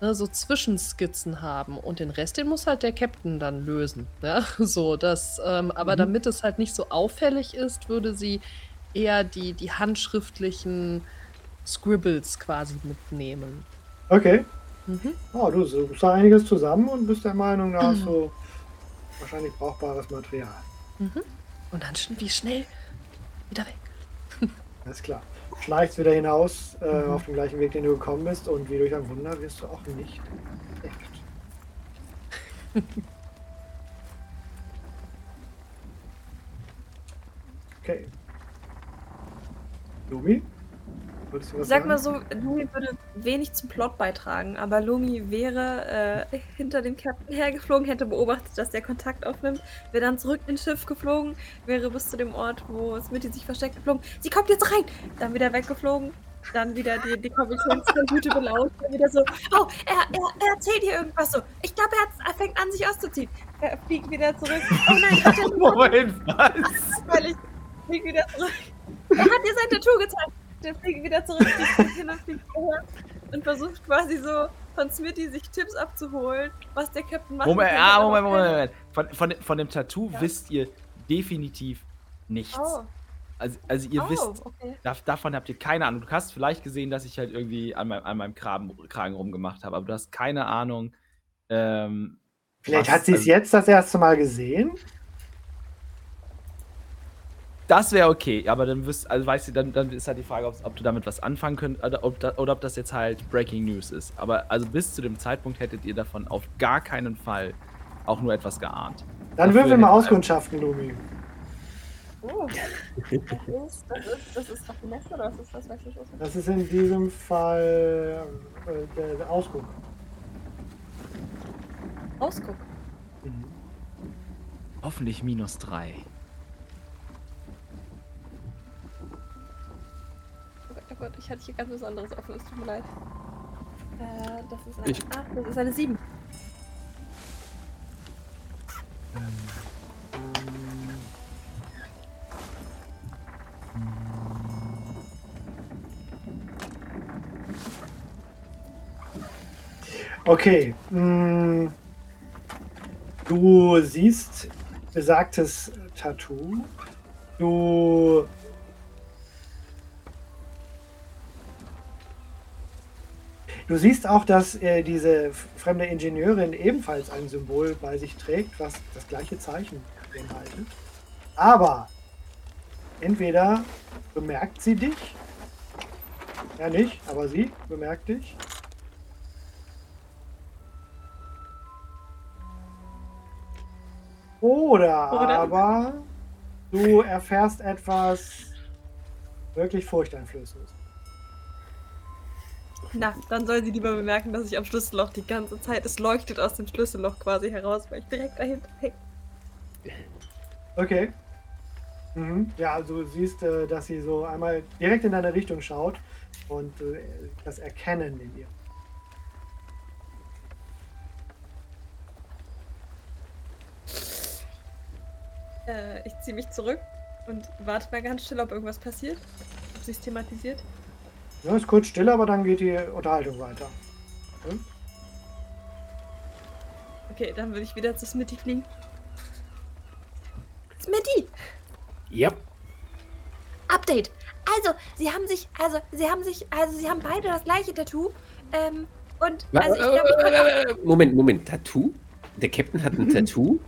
ne, so Zwischenskizzen haben. Und den Rest, den muss halt der Captain dann lösen. Ja? (laughs) So, das, ähm, aber Mhm. damit es halt nicht so auffällig ist, würde sie eher die, die handschriftlichen Scribbles quasi mitnehmen. Okay. Mhm. Oh, du suchst da einiges zusammen und bist der Meinung, da hast Mhm. du wahrscheinlich brauchbares Material. Mhm. Und dann schon wie schnell wieder weg. Alles klar. Schleichst wieder hinaus äh, Mhm. auf dem gleichen Weg, den du gekommen bist und wie durch ein Wunder wirst du auch nicht entdeckt. (laughs) Okay. Lumi? Wolltest du was Sag mal sagen? so, Lumi würde wenig zum Plot beitragen, aber Lumi wäre äh, hinter dem Captain hergeflogen, hätte beobachtet, dass der Kontakt aufnimmt, wäre dann zurück ins Schiff geflogen, wäre bis zu dem Ort, wo Smitty sich versteckt, geflogen. Sie kommt jetzt rein! Dann wieder weggeflogen, dann wieder die, die Kommunikationscomputer belauscht, dann wieder so, oh, er, er, er erzählt hier irgendwas so. Ich glaube, er, hat- er fängt an, sich auszuziehen. Er fliegt wieder zurück. Oh nein, hat er (laughs) Moment, was? weil ich flieg wieder zurück. Er hat dir sein Tattoo gezeigt. Dann fliegt wieder zurück, hin und fliegt und versucht quasi so von Smitty sich Tipps abzuholen, was der Captain macht. Moment, ah, Moment, Moment, Moment. Von, von, dem- von dem Tattoo wisst ihr definitiv nichts. Oh, Also, also ihr oh, wisst, okay. da, davon habt ihr keine Ahnung. Du hast vielleicht gesehen, dass ich halt irgendwie an meinem, an meinem Kragen, Kragen rumgemacht habe, aber du hast keine Ahnung. Ähm, Vielleicht was- hat sie es also, jetzt das erste Mal gesehen. Das wäre okay, aber dann wirst, also weißt du, dann, dann ist halt die Frage, ob, ob du damit was anfangen könnt oder ob, da, oder ob das jetzt halt Breaking News ist. Aber also bis zu dem Zeitpunkt hättet ihr davon auf gar keinen Fall auch nur etwas geahnt. Dann Dafür würfel mal Auskundschaften, Lumi. Oh, das ist, das ist, das ist Raffinesse oder was ist das? Weiß ich nicht. Das ist in diesem Fall äh, der, der Ausguck. Ausguck. Mhm. Hoffentlich minus drei. Gott, ich hatte hier ganz was anderes offen, es tut mir leid. Äh, das ist eine Ich- 8, das ist eine 7. Okay. mh, Du siehst besagtes Tattoo. Du. Du siehst auch, dass äh, diese fremde Ingenieurin ebenfalls ein Symbol bei sich trägt, was das gleiche Zeichen beinhaltet. Aber entweder bemerkt sie dich, ja nicht, aber sie bemerkt dich. Oder, Oder? aber du erfährst etwas wirklich furchteinflößendes. Na, dann soll sie lieber bemerken, dass ich am Schlüsselloch die ganze Zeit, es leuchtet aus dem Schlüsselloch quasi heraus, weil ich direkt dahinter hänge. Okay. Mhm. Ja, also du siehst, äh, dass sie so einmal direkt in deine Richtung schaut und äh, das Erkennen in ihr. Äh, ich ziehe mich zurück und warte mal ganz still, ob irgendwas passiert. Ob sie es thematisiert. Ja, ist kurz still, aber dann geht die Unterhaltung weiter. Okay, dann würde ich wieder zu Smitty fliegen. Smitty! Ja. Update. Also, sie haben sich, also, sie haben sich, also, sie haben beide das gleiche Tattoo. Ähm, und, also, ich glaube, ich kann auch, Moment, Moment. Tattoo? Der Captain hat ein Tattoo?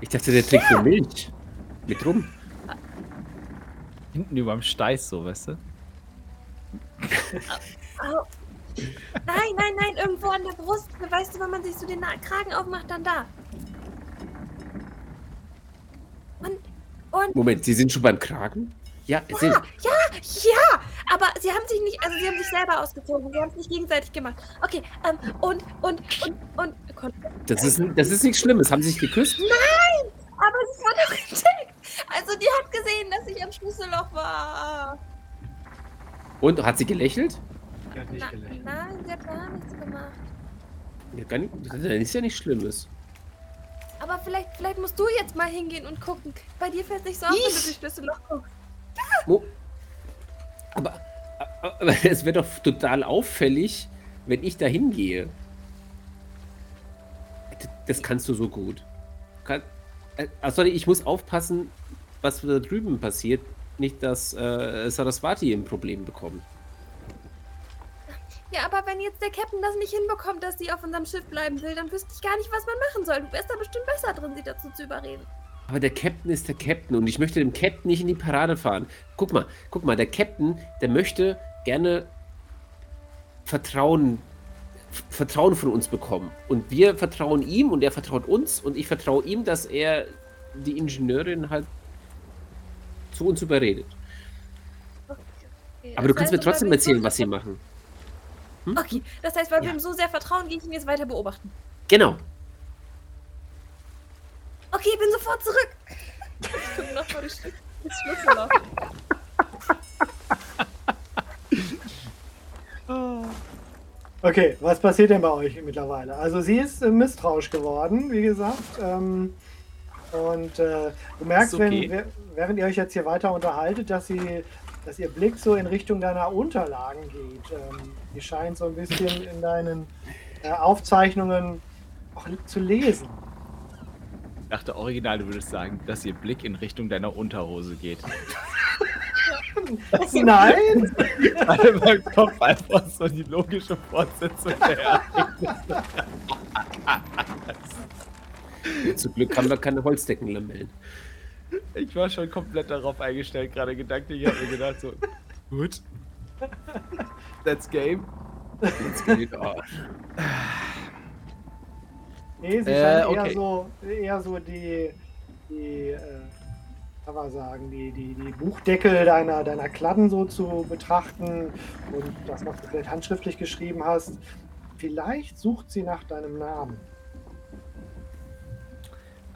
Ich dachte, der trägt nur Milch. Mit rum. Hinten überm Steiß, so, weißt du? (laughs) Nein, nein, nein, irgendwo an der Brust. Weißt du, wenn man sich so den Kragen aufmacht, dann da. Und, und, Moment, Sie sind schon beim Kragen? Ja, erzähl. ja, ja, aber sie haben sich nicht, also sie haben sich selber ausgezogen. Sie haben es nicht gegenseitig gemacht. Okay, ähm, und, und, und, und. Das ist, das ist nichts Schlimmes. Haben sie sich geküsst? Nein! Aber sie war doch (laughs) entdeckt. Also die hat gesehen, dass ich am Schlüsselloch war. Und hat sie gelächelt? Die hat nicht gelächelt. nein, sie hat gar nichts gemacht. Ja, gar nicht, das ist ja nichts Schlimmes. Aber vielleicht, vielleicht musst du jetzt mal hingehen und gucken. Bei dir fällt nicht so auf, wenn du Ich? durch Schlüsselloch guckst. Wo? Aber, aber (laughs) es wäre doch total auffällig, wenn ich da hingehe. Das kannst du so gut. Kann, äh, sorry, ich muss aufpassen, was da drüben passiert. Nicht, dass äh, Saraswati ein Problem bekommt. Ja, aber wenn jetzt der Captain das nicht hinbekommt, dass sie auf unserem Schiff bleiben will, dann wüsste ich gar nicht, was man machen soll. Du wärst da bestimmt besser drin, sie dazu zu überreden. Aber der Captain ist der Captain und ich möchte dem Captain nicht in die Parade fahren. Guck mal, guck mal, der Captain, der möchte gerne Vertrauen, Vertrauen von uns bekommen. Und wir vertrauen ihm und er vertraut uns und ich vertraue ihm, dass er die Ingenieurin halt zu uns überredet. Okay, Aber du kannst heißt, mir trotzdem wir erzählen, was sie machen. Okay, das heißt, weil wir Ja. ihm so sehr vertrauen, gehe ich ihn jetzt weiter beobachten. Genau. Okay, ich bin sofort zurück. (laughs) Ich noch vor die Schlüssel-. Okay, was passiert denn bei euch mittlerweile? Also sie ist äh, misstrauisch geworden, wie gesagt. Ähm, und äh, du merkst, okay. wenn, während ihr euch jetzt hier weiter unterhaltet, dass sie, dass ihr Blick so in Richtung deiner Unterlagen geht. Ähm, die scheint so ein bisschen in deinen äh, Aufzeichnungen auch zu lesen. Ich dachte original, du würdest sagen, dass ihr Blick in Richtung deiner Unterhose geht. (laughs) Nein! (laughs) Weil in meinem Kopf einfach so die logische Fortsetzung der (laughs) (laughs) Zum Glück haben wir keine Holzdeckenlamellen. Ich war schon komplett darauf eingestellt, gerade gedanklich. Ich habe mir gedacht, so, gut. That's game. Jetzt geht, (laughs) ah, Nee, sie Äh, scheint eher okay. so, eher so die, die äh, kann man sagen, die, die, die Buchdeckel deiner, deiner Kladden so zu betrachten und das, was du vielleicht handschriftlich geschrieben hast. Vielleicht sucht sie nach deinem Namen.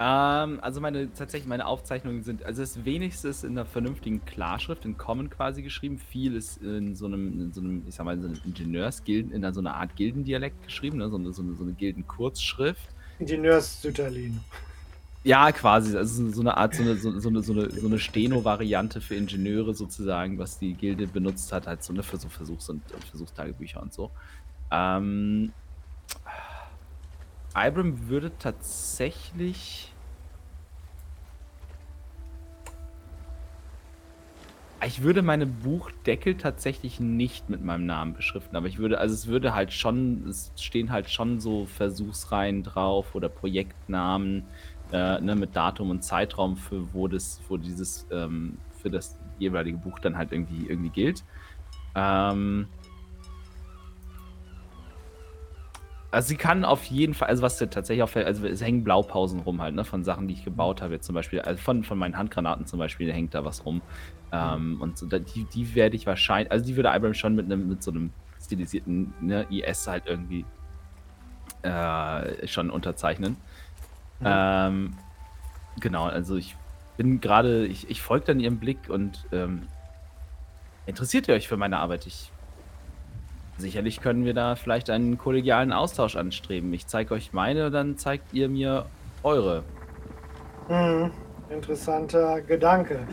Ähm, also meine tatsächlich meine Aufzeichnungen sind, also das wenigste ist in einer vernünftigen Klarschrift, in Common quasi geschrieben. Viel ist in so einem, in so einem, ich sag mal, in so einem Ingenieursgilden, in so einer Art Gildendialekt geschrieben, ne? so, eine, so, eine, so eine Gildenkurzschrift. Ingenieurs-Sütterlin. Ja, quasi. Also so eine Art, so eine, so, eine, so eine, so eine Steno-Variante für Ingenieure sozusagen, was die Gilde benutzt hat, halt so eine für so Versuchs- und, und Versuchstagebücher und so. Ähm, Ibram würde tatsächlich. Ich würde meine Buchdeckel tatsächlich nicht mit meinem Namen beschriften, aber ich würde, also es würde halt schon, es stehen halt schon so Versuchsreihen drauf oder Projektnamen, äh, ne, mit Datum und Zeitraum, für wo das, wo dieses, ähm, für das jeweilige Buch dann halt irgendwie, irgendwie gilt. Ähm, also sie kann auf jeden Fall, also was tatsächlich auffällt, also es hängen Blaupausen rum halt, ne, von Sachen, die ich gebaut habe, jetzt zum Beispiel, also von, von meinen Handgranaten zum Beispiel, hängt da was rum. Ähm, und so, die, die werde ich wahrscheinlich, also die würde Ibram schon mit einem, mit so einem stilisierten ne, IS halt irgendwie äh, schon unterzeichnen. Mhm. Ähm, genau, also ich bin gerade, ich, ich folge dann ihrem Blick und ähm, interessiert ihr euch für meine Arbeit? Ich Sicherlich können wir da vielleicht einen kollegialen Austausch anstreben. Ich zeige euch meine, dann zeigt ihr mir eure. Hm, interessanter Gedanke.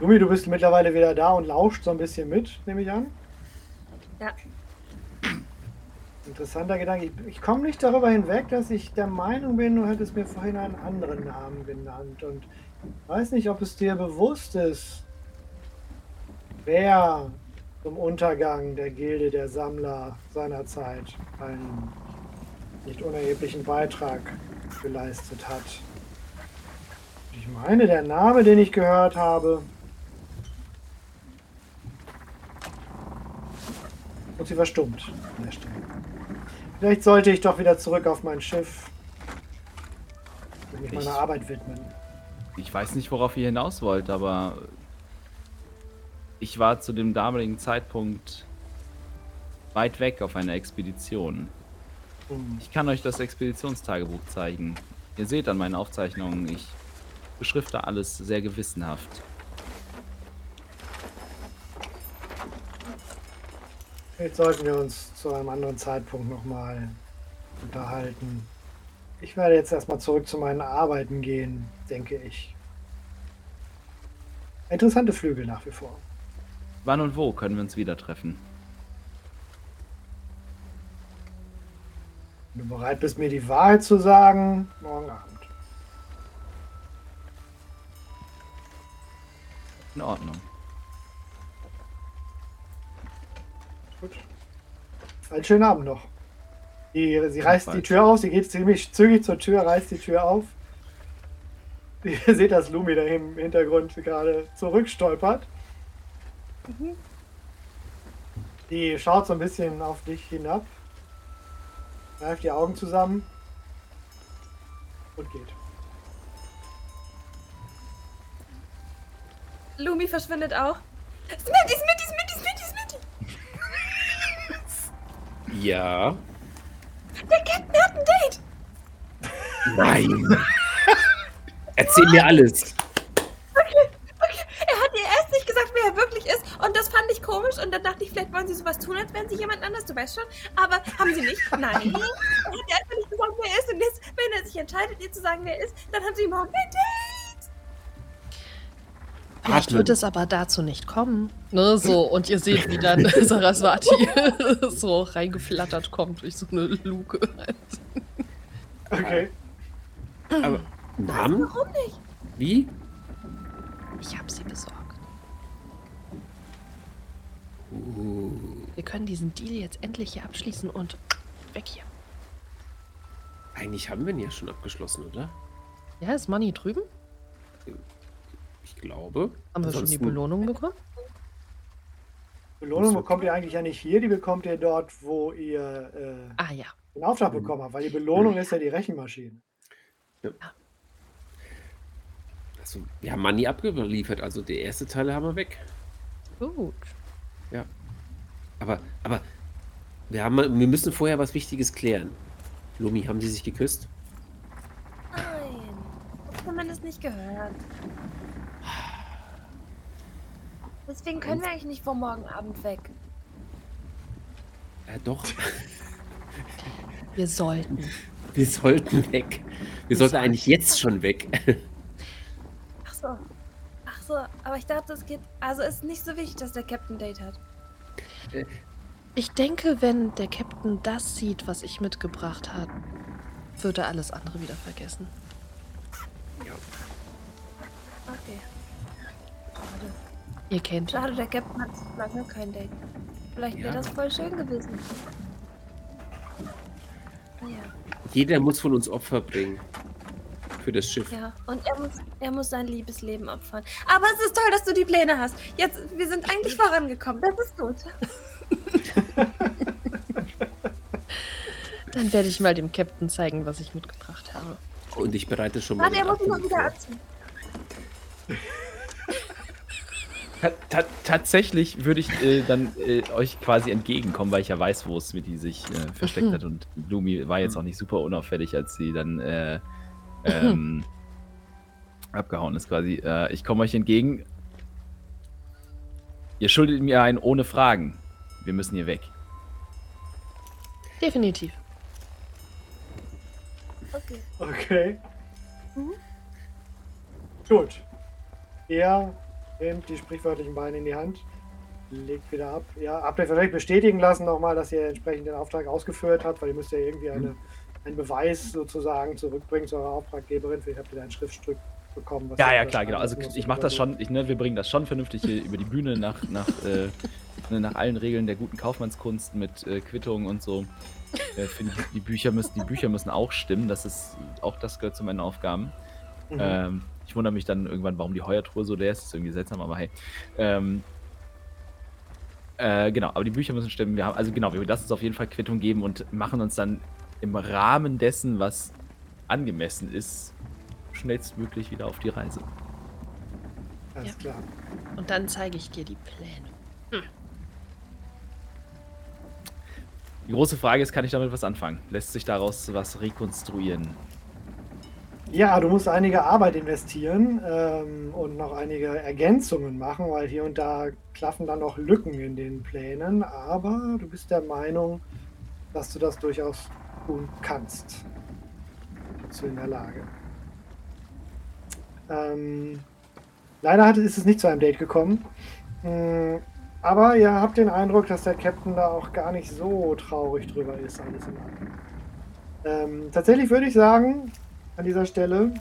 Gummi, du bist mittlerweile wieder da und lauscht so ein bisschen mit, nehme ich an. Ja. Interessanter Gedanke. Ich, ich komme nicht darüber hinweg, dass ich der Meinung bin, du hättest mir vorhin einen anderen Namen genannt. Und ich weiß nicht, ob es dir bewusst ist, wer zum Untergang der Gilde der Sammler seinerzeit einen nicht unerheblichen Beitrag geleistet hat. Ich meine, der Name, den ich gehört habe. Und sie verstummt an der Stelle. Vielleicht sollte ich doch wieder zurück auf mein Schiff und mich Ich- meiner Arbeit widmen. Ich weiß nicht, worauf ihr hinaus wollt, aber ich war zu dem damaligen Zeitpunkt weit weg auf einer Expedition. Hm. Ich kann euch das Expeditionstagebuch zeigen. Ihr seht an meinen Aufzeichnungen, ich beschrifte alles sehr gewissenhaft. Jetzt sollten wir uns zu einem anderen Zeitpunkt nochmal unterhalten. Ich werde jetzt erstmal zurück zu meinen Arbeiten gehen, denke ich. Interessante Flügel nach wie vor. Wann und wo können wir uns wieder treffen? Wenn du bereit bist, mir die Wahrheit zu sagen, morgen Abend. In Ordnung. Einen schönen Abend noch. Die, sie reißt die. Tür auf, sie geht ziemlich zügig zur Tür, reißt die Tür auf. (laughs) Ihr seht, dass Lumi da im Hintergrund gerade zurückstolpert. Die schaut so ein bisschen auf dich hinab, greift die Augen zusammen und geht. Lumi verschwindet auch. Smitty, Smitty, Smitty! Ja. Der Captain hat ein Date! Nein. Erzähl mir alles. Okay, er hat ihr erst nicht gesagt, wer er wirklich ist. Und das fand ich komisch. Und dann dachte ich, vielleicht wollen sie sowas tun, als wären sie jemand anders. Du weißt schon. Aber haben sie nicht. Nein. (laughs) er hat einfach nicht gesagt, wer er ist. Und jetzt, wenn er sich entscheidet, ihr zu sagen, wer er ist, dann haben sie morgen ein Date. Vielleicht Atmen. wird es aber dazu nicht kommen. Ne, so, und ihr seht, wie dann (laughs) Saraswati (laughs) so reingeflattert kommt durch so eine Luke. Okay. Aber Namen? Warum nicht? Wie? Ich habe sie besorgt. Uh, Wir können diesen Deal jetzt endlich hier abschließen und weg hier. eigentlich haben wir ihn ja schon abgeschlossen, oder? Ja, ist Money drüben? Ich glaube. Haben wir schon die Belohnung bekommen? Belohnung bekommt ihr eigentlich ja nicht hier, die bekommt ihr dort, wo ihr äh, Ah ja. den Auftrag Mhm. bekommen habt, weil die Belohnung ist ja die Rechenmaschine. Also, wir haben Money abgeliefert, also der erste Teil haben wir weg. Gut. Aber, aber wir, haben, wir müssen vorher was Wichtiges klären. Lumi, haben sie sich geküsst? Nein. Das haben wir das nicht gehört. Deswegen können wir eigentlich nicht vor morgen Abend weg. Ja, doch. Wir sollten. Wir sollten weg. Wir sollten eigentlich jetzt schon weg. Ach so. Ach so, aber ich dachte, es geht. Also ist nicht so wichtig, dass der Captain Date hat. Ich denke, wenn der Captain das sieht, was ich mitgebracht habe, wird er alles andere wieder vergessen. Okay. Ihr kennt ihn. Schade, der Captain hat lange kein Date. Vielleicht wäre Ja. das voll schön gewesen. Ja, Jeder muss von uns Opfer bringen. Für das Schiff. ja. Und er muss, er muss sein Liebesleben opfern. Aber es ist toll, dass du die Pläne hast. Jetzt, wir sind eigentlich vorangekommen. Das ist gut. (laughs) Dann werde ich mal dem Captain zeigen, was ich mitgebracht habe. Und ich bereite schon mal. Warte, er den muss ihn noch wieder vor. anziehen. (laughs) Ta ta tatsächlich würde ich äh, dann äh, euch quasi entgegenkommen, weil ich ja weiß, wo Smitty sich äh, versteckt hat und Lumi war jetzt auch nicht super unauffällig, als sie dann äh, ähm, abgehauen ist quasi. Äh, ich komme euch entgegen. Ihr schuldet mir ein ohne Fragen. Wir müssen hier weg. Definitiv. Okay. Okay. Mhm. Gut. Er nimmt die sprichwörtlichen Beine in die Hand, legt wieder ab. Ja, habt ihr vielleicht bestätigen lassen nochmal, dass ihr entsprechend den Auftrag ausgeführt habt, weil ihr müsst ja irgendwie eine, einen Beweis sozusagen zurückbringen zu eurer Auftraggeberin. Vielleicht habt ihr da ein Schriftstück bekommen. was Ja, ja, klar, genau. Also ich mache das schon, ich, ne, wir bringen das schon vernünftig hier über die Bühne nach, nach, äh, ne, nach allen Regeln der guten Kaufmannskunst mit äh, Quittungen und so. Äh, Finde ich, die Bücher müssen, die Bücher müssen auch stimmen. Das ist auch das gehört zu meinen Aufgaben. Mhm. Ähm, ich wundere mich dann irgendwann, warum die Heuertruhe so leer ist. Das ist irgendwie seltsam, aber hey. Ähm, äh, genau, aber die Bücher müssen stimmen. Wir haben, also genau, wir lassen uns auf jeden Fall Quittung geben und machen uns dann im Rahmen dessen, was angemessen ist, schnellstmöglich wieder auf die Reise. Alles Ja. klar. Und dann zeige ich dir die Pläne. Die große Frage ist, kann ich damit was anfangen? Lässt sich daraus was rekonstruieren? Ja, du musst einige Arbeit investieren ähm, und noch einige Ergänzungen machen, weil hier und da klaffen dann noch Lücken in den Plänen. Aber du bist der Meinung, dass du das durchaus tun kannst. Dazu in der Lage. Ähm, leider hat, ist es nicht zu einem Date gekommen. Mm, aber ihr habt den Eindruck, dass der Captain da auch gar nicht so traurig drüber ist, alles in allem. Ähm, tatsächlich würde ich sagen, an dieser Stelle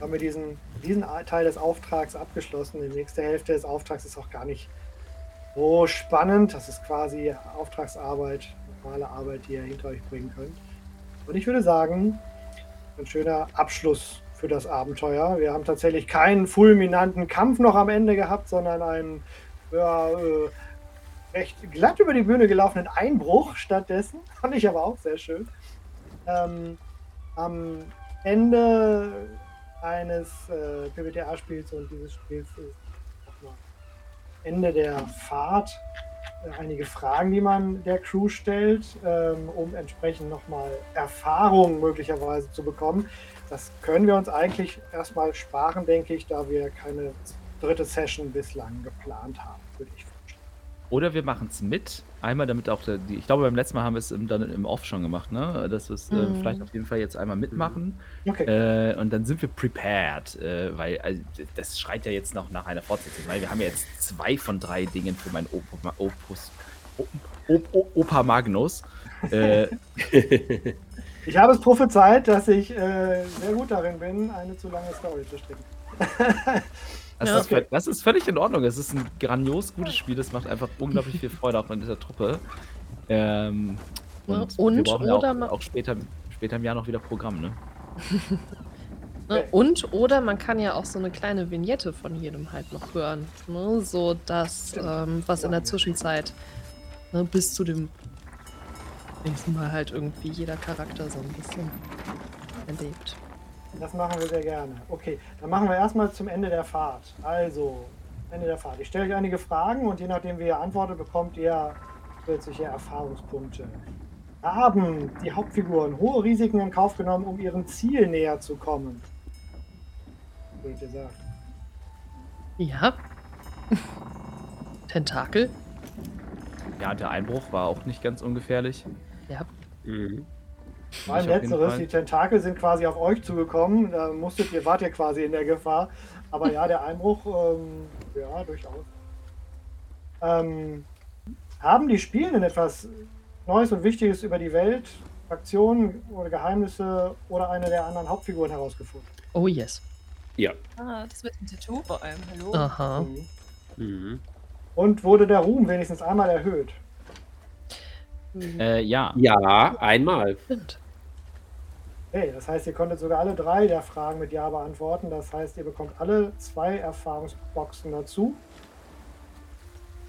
haben wir diesen, diesen Teil des Auftrags abgeschlossen. Die nächste Hälfte des Auftrags ist auch gar nicht so spannend. Das ist quasi Auftragsarbeit, normale Arbeit, die ihr hinter euch bringen könnt. Und ich würde sagen, ein schöner Abschluss für das Abenteuer. Wir haben tatsächlich keinen fulminanten Kampf noch am Ende gehabt, sondern einen ja, äh, recht glatt über die Bühne gelaufenen Einbruch stattdessen. (laughs) Fand ich aber auch sehr schön. Ähm, am Ende eines äh, PBTA-Spiels und dieses Spiels ist nochmal Ende der Fahrt äh, einige Fragen, die man der Crew stellt, ähm, um entsprechend nochmal Erfahrung möglicherweise zu bekommen. Das können wir uns eigentlich erstmal sparen, denke ich, da wir keine dritte Session bislang geplant haben, würde ich. Oder wir machen es mit. Einmal damit auch, die, ich glaube, beim letzten Mal haben wir es im, dann im Off schon gemacht, ne? Dass wir es äh, Mhm. vielleicht auf jeden Fall jetzt einmal mitmachen. Okay. Äh, und dann sind wir prepared, äh, weil also, das schreit ja jetzt noch nach einer Fortsetzung, weil wir haben ja jetzt zwei von drei Dingen für meinen Opa, Opus, Op, Op, Op, Opa Magnus. Äh, (laughs) Ich habe es prophezeit, dass ich äh, sehr gut darin bin, eine zu lange Story zu stricken. (laughs) das, Ja. ist, völ- das ist völlig in Ordnung. Es ist ein grandios gutes Spiel. Das macht einfach unglaublich viel Freude auch in dieser Truppe. Ähm, Ja, und, und wir brauchen ja oder ma- auch, auch später, später im Jahr noch wieder Programm, ne? (laughs) Ne? Und oder man kann ja auch so eine kleine Vignette von jedem halt noch hören. Ne? So dass, ähm, was in der Zwischenzeit ne, bis zu dem nächsten Mal halt irgendwie jeder Charakter so ein bisschen erlebt. Das machen wir sehr gerne. Okay, dann machen wir erstmal zum Ende der Fahrt. Also, Ende der Fahrt. Ich stelle euch einige Fragen und je nachdem, wie ihr antwortet, bekommt ihr zusätzliche Erfahrungspunkte. Haben die Hauptfiguren hohe Risiken in Kauf genommen, um ihrem Ziel näher zu kommen? Würdet ihr sagen? Ja. (laughs) Tentakel? Ja, der Einbruch war auch nicht ganz ungefährlich. Ja. Mhm. Jeden letzteres, die Tentakel sind quasi auf euch zugekommen. Da musstet ihr, wart ihr quasi in der Gefahr. Aber ja, der Einbruch, ähm, ja, durchaus. Ähm, haben die Spielenden etwas Neues und Wichtiges über die Welt, Aktionen oder Geheimnisse oder eine der anderen Hauptfiguren herausgefunden? Oh yes. Ja. Ah, das mit dem Tattoo vor allem. Hallo. Aha. Mhm. Mhm. Und wurde der Ruhm wenigstens einmal erhöht? Äh, ja. Ja, einmal. Stimmt. Okay, das heißt, ihr konntet sogar alle drei der Fragen mit Ja beantworten. Das heißt, ihr bekommt alle zwei Erfahrungsboxen dazu.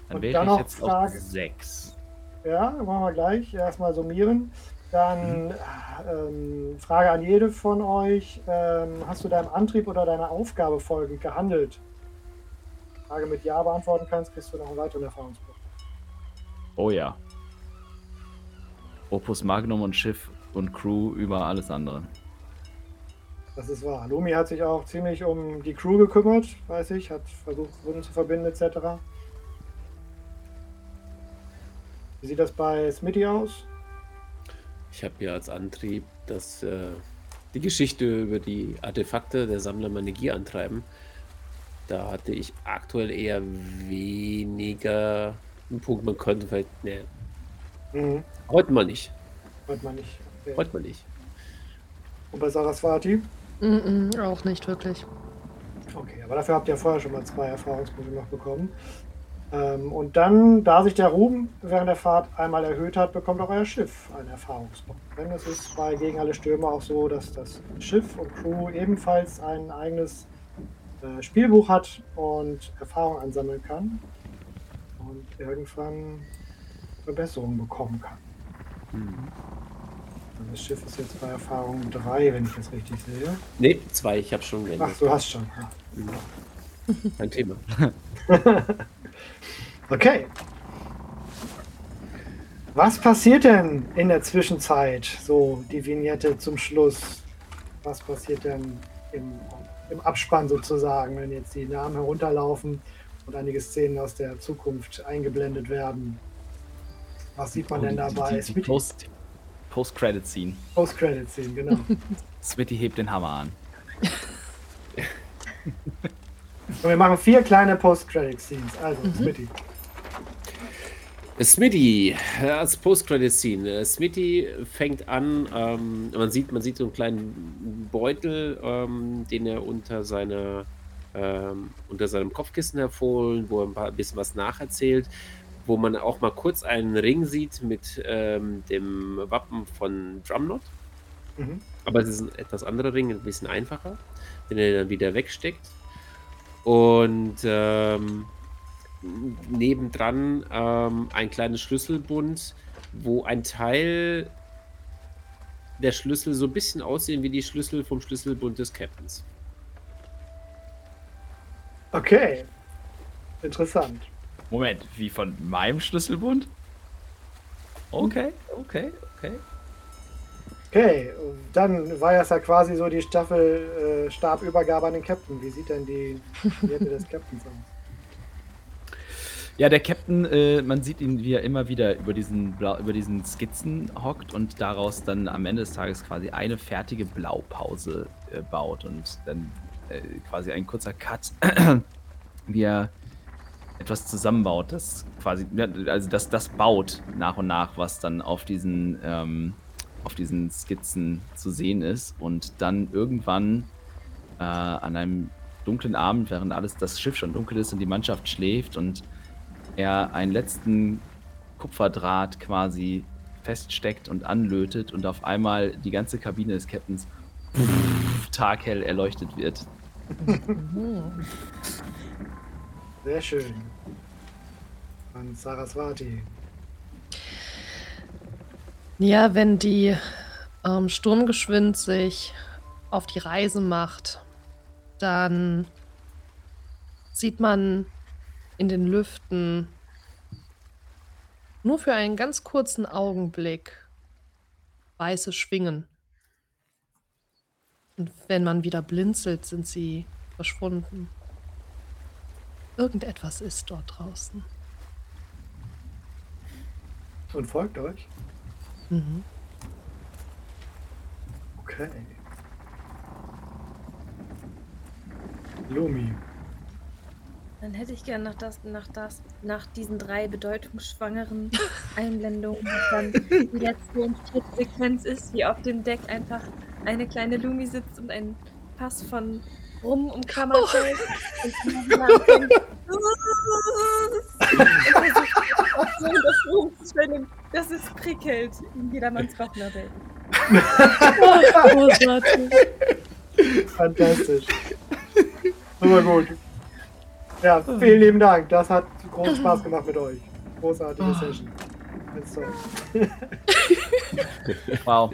Dann Und wähle dann ich noch jetzt Frage- auf 6. Ja, machen wir gleich. Erstmal summieren. Dann ähm, Frage an jede von euch. Ähm, hast du deinem Antrieb oder deiner Aufgabe folgend gehandelt? Frage mit Ja beantworten kannst, kriegst du noch einen weiteren Erfahrungspunkt. Oh ja. Opus Magnum und Schiff und Crew über alles andere. Das ist wahr. Lumi hat sich auch ziemlich um die Crew gekümmert, weiß ich, hat versucht, Wunden zu verbinden etc. Wie sieht das bei Smitty aus? Ich habe ja als Antrieb, dass äh, die Geschichte über die Artefakte der Sammler meine Gier antreiben. Da hatte ich aktuell eher weniger einen Punkt. Man könnte vielleicht. Ne, Mhm. heute mal nicht. Hört man nicht. Okay. Heute mal nicht. Und bei Saraswati? Mm -mm, auch nicht wirklich. Okay, aber dafür habt ihr vorher schon mal zwei Erfahrungspunkte noch bekommen. Ähm, und dann, da sich der Ruhm während der Fahrt einmal erhöht hat, bekommt auch euer Schiff einen Erfahrungspunkt. Denn es ist bei Gegen alle Stürme auch so, dass das Schiff und Crew ebenfalls ein eigenes äh, Spielbuch hat und Erfahrung ansammeln kann und irgendwann Verbesserungen bekommen kann. Mhm. Das Schiff ist jetzt bei Erfahrung 3, wenn ich das richtig sehe. Ne, zwei, ich habe schon Ach, geändert. du hast schon. Ja. Mhm. Kein Thema. (laughs) okay. Was passiert denn in der Zwischenzeit? So die Vignette zum Schluss. Was passiert denn im, im Abspann sozusagen, wenn jetzt die Namen herunterlaufen und einige Szenen aus der Zukunft eingeblendet werden? Was sieht man Oh, denn die- die- dabei? die- die Post- Post-Credit-Scene. Post-Credit-Scene, genau. (laughs) Smitty hebt den Hammer an. Und (laughs) wir machen vier kleine Post-Credit-Scenes. Also, Smitty. Smitty, äh, als Post-Credit-Scene. Äh, Smitty fängt an, ähm, man, sieht, man sieht so einen kleinen Beutel, ähm, den er unter, seiner, ähm, unter seinem Kopfkissen hervorholt, wo er ein, paar, ein bisschen was nacherzählt, wo man auch mal kurz einen Ring sieht mit ähm, dem Wappen von Drumnot. Mhm. Aber es ist ein etwas anderer Ring, ein bisschen einfacher, den er dann wieder wegsteckt. Und ähm, nebendran ähm, ein kleines Schlüsselbund, wo ein Teil der Schlüssel so ein bisschen aussehen wie die Schlüssel vom Schlüsselbund des Captains. Okay. Interessant. Moment, wie von meinem Schlüsselbund? Okay, okay, okay. Okay, dann war es ja quasi so die Staffel äh, Stabübergabe an den Captain. Wie sieht denn die Werte des Captains aus? Ja, der Captain, äh, man sieht ihn, wie er immer wieder über diesen, Blau, über diesen Skizzen hockt und daraus dann am Ende des Tages quasi eine fertige Blaupause äh, baut und dann äh, quasi ein kurzer Cut, (clears throat) wie er etwas zusammenbaut, das quasi, also das, das baut nach und nach, was dann auf diesen, ähm, auf diesen Skizzen zu sehen ist und dann irgendwann äh, an einem dunklen Abend, während alles das Schiff schon dunkel ist und die Mannschaft schläft und er einen letzten Kupferdraht quasi feststeckt und anlötet und auf einmal die ganze Kabine des Captains taghell erleuchtet wird. (laughs) (laughs) Sehr schön. An Saraswati. Ja, wenn die ähm, Sturmgeschwind sich auf die Reise macht, dann sieht man in den Lüften nur für einen ganz kurzen Augenblick weiße Schwingen. Und wenn man wieder blinzelt, sind sie verschwunden. Irgendetwas ist dort draußen. Und folgt euch. Mhm. Okay. Lumi. Dann hätte ich gern nach, das, nach, das, nach diesen drei bedeutungsschwangeren (laughs) Einblendungen dann die letzte und vierte Sequenz ist, wie auf dem Deck einfach eine kleine Lumi sitzt und ein Fass von Rum. Und (laughs) und versucht, auf so das es prickelt in jedermanns. Großartig. (laughs) Fantastisch. Super gut. Ja, vielen lieben Dank. Das hat großen Spaß gemacht mit euch. Großartige Session. Ganz toll. (laughs) Wow.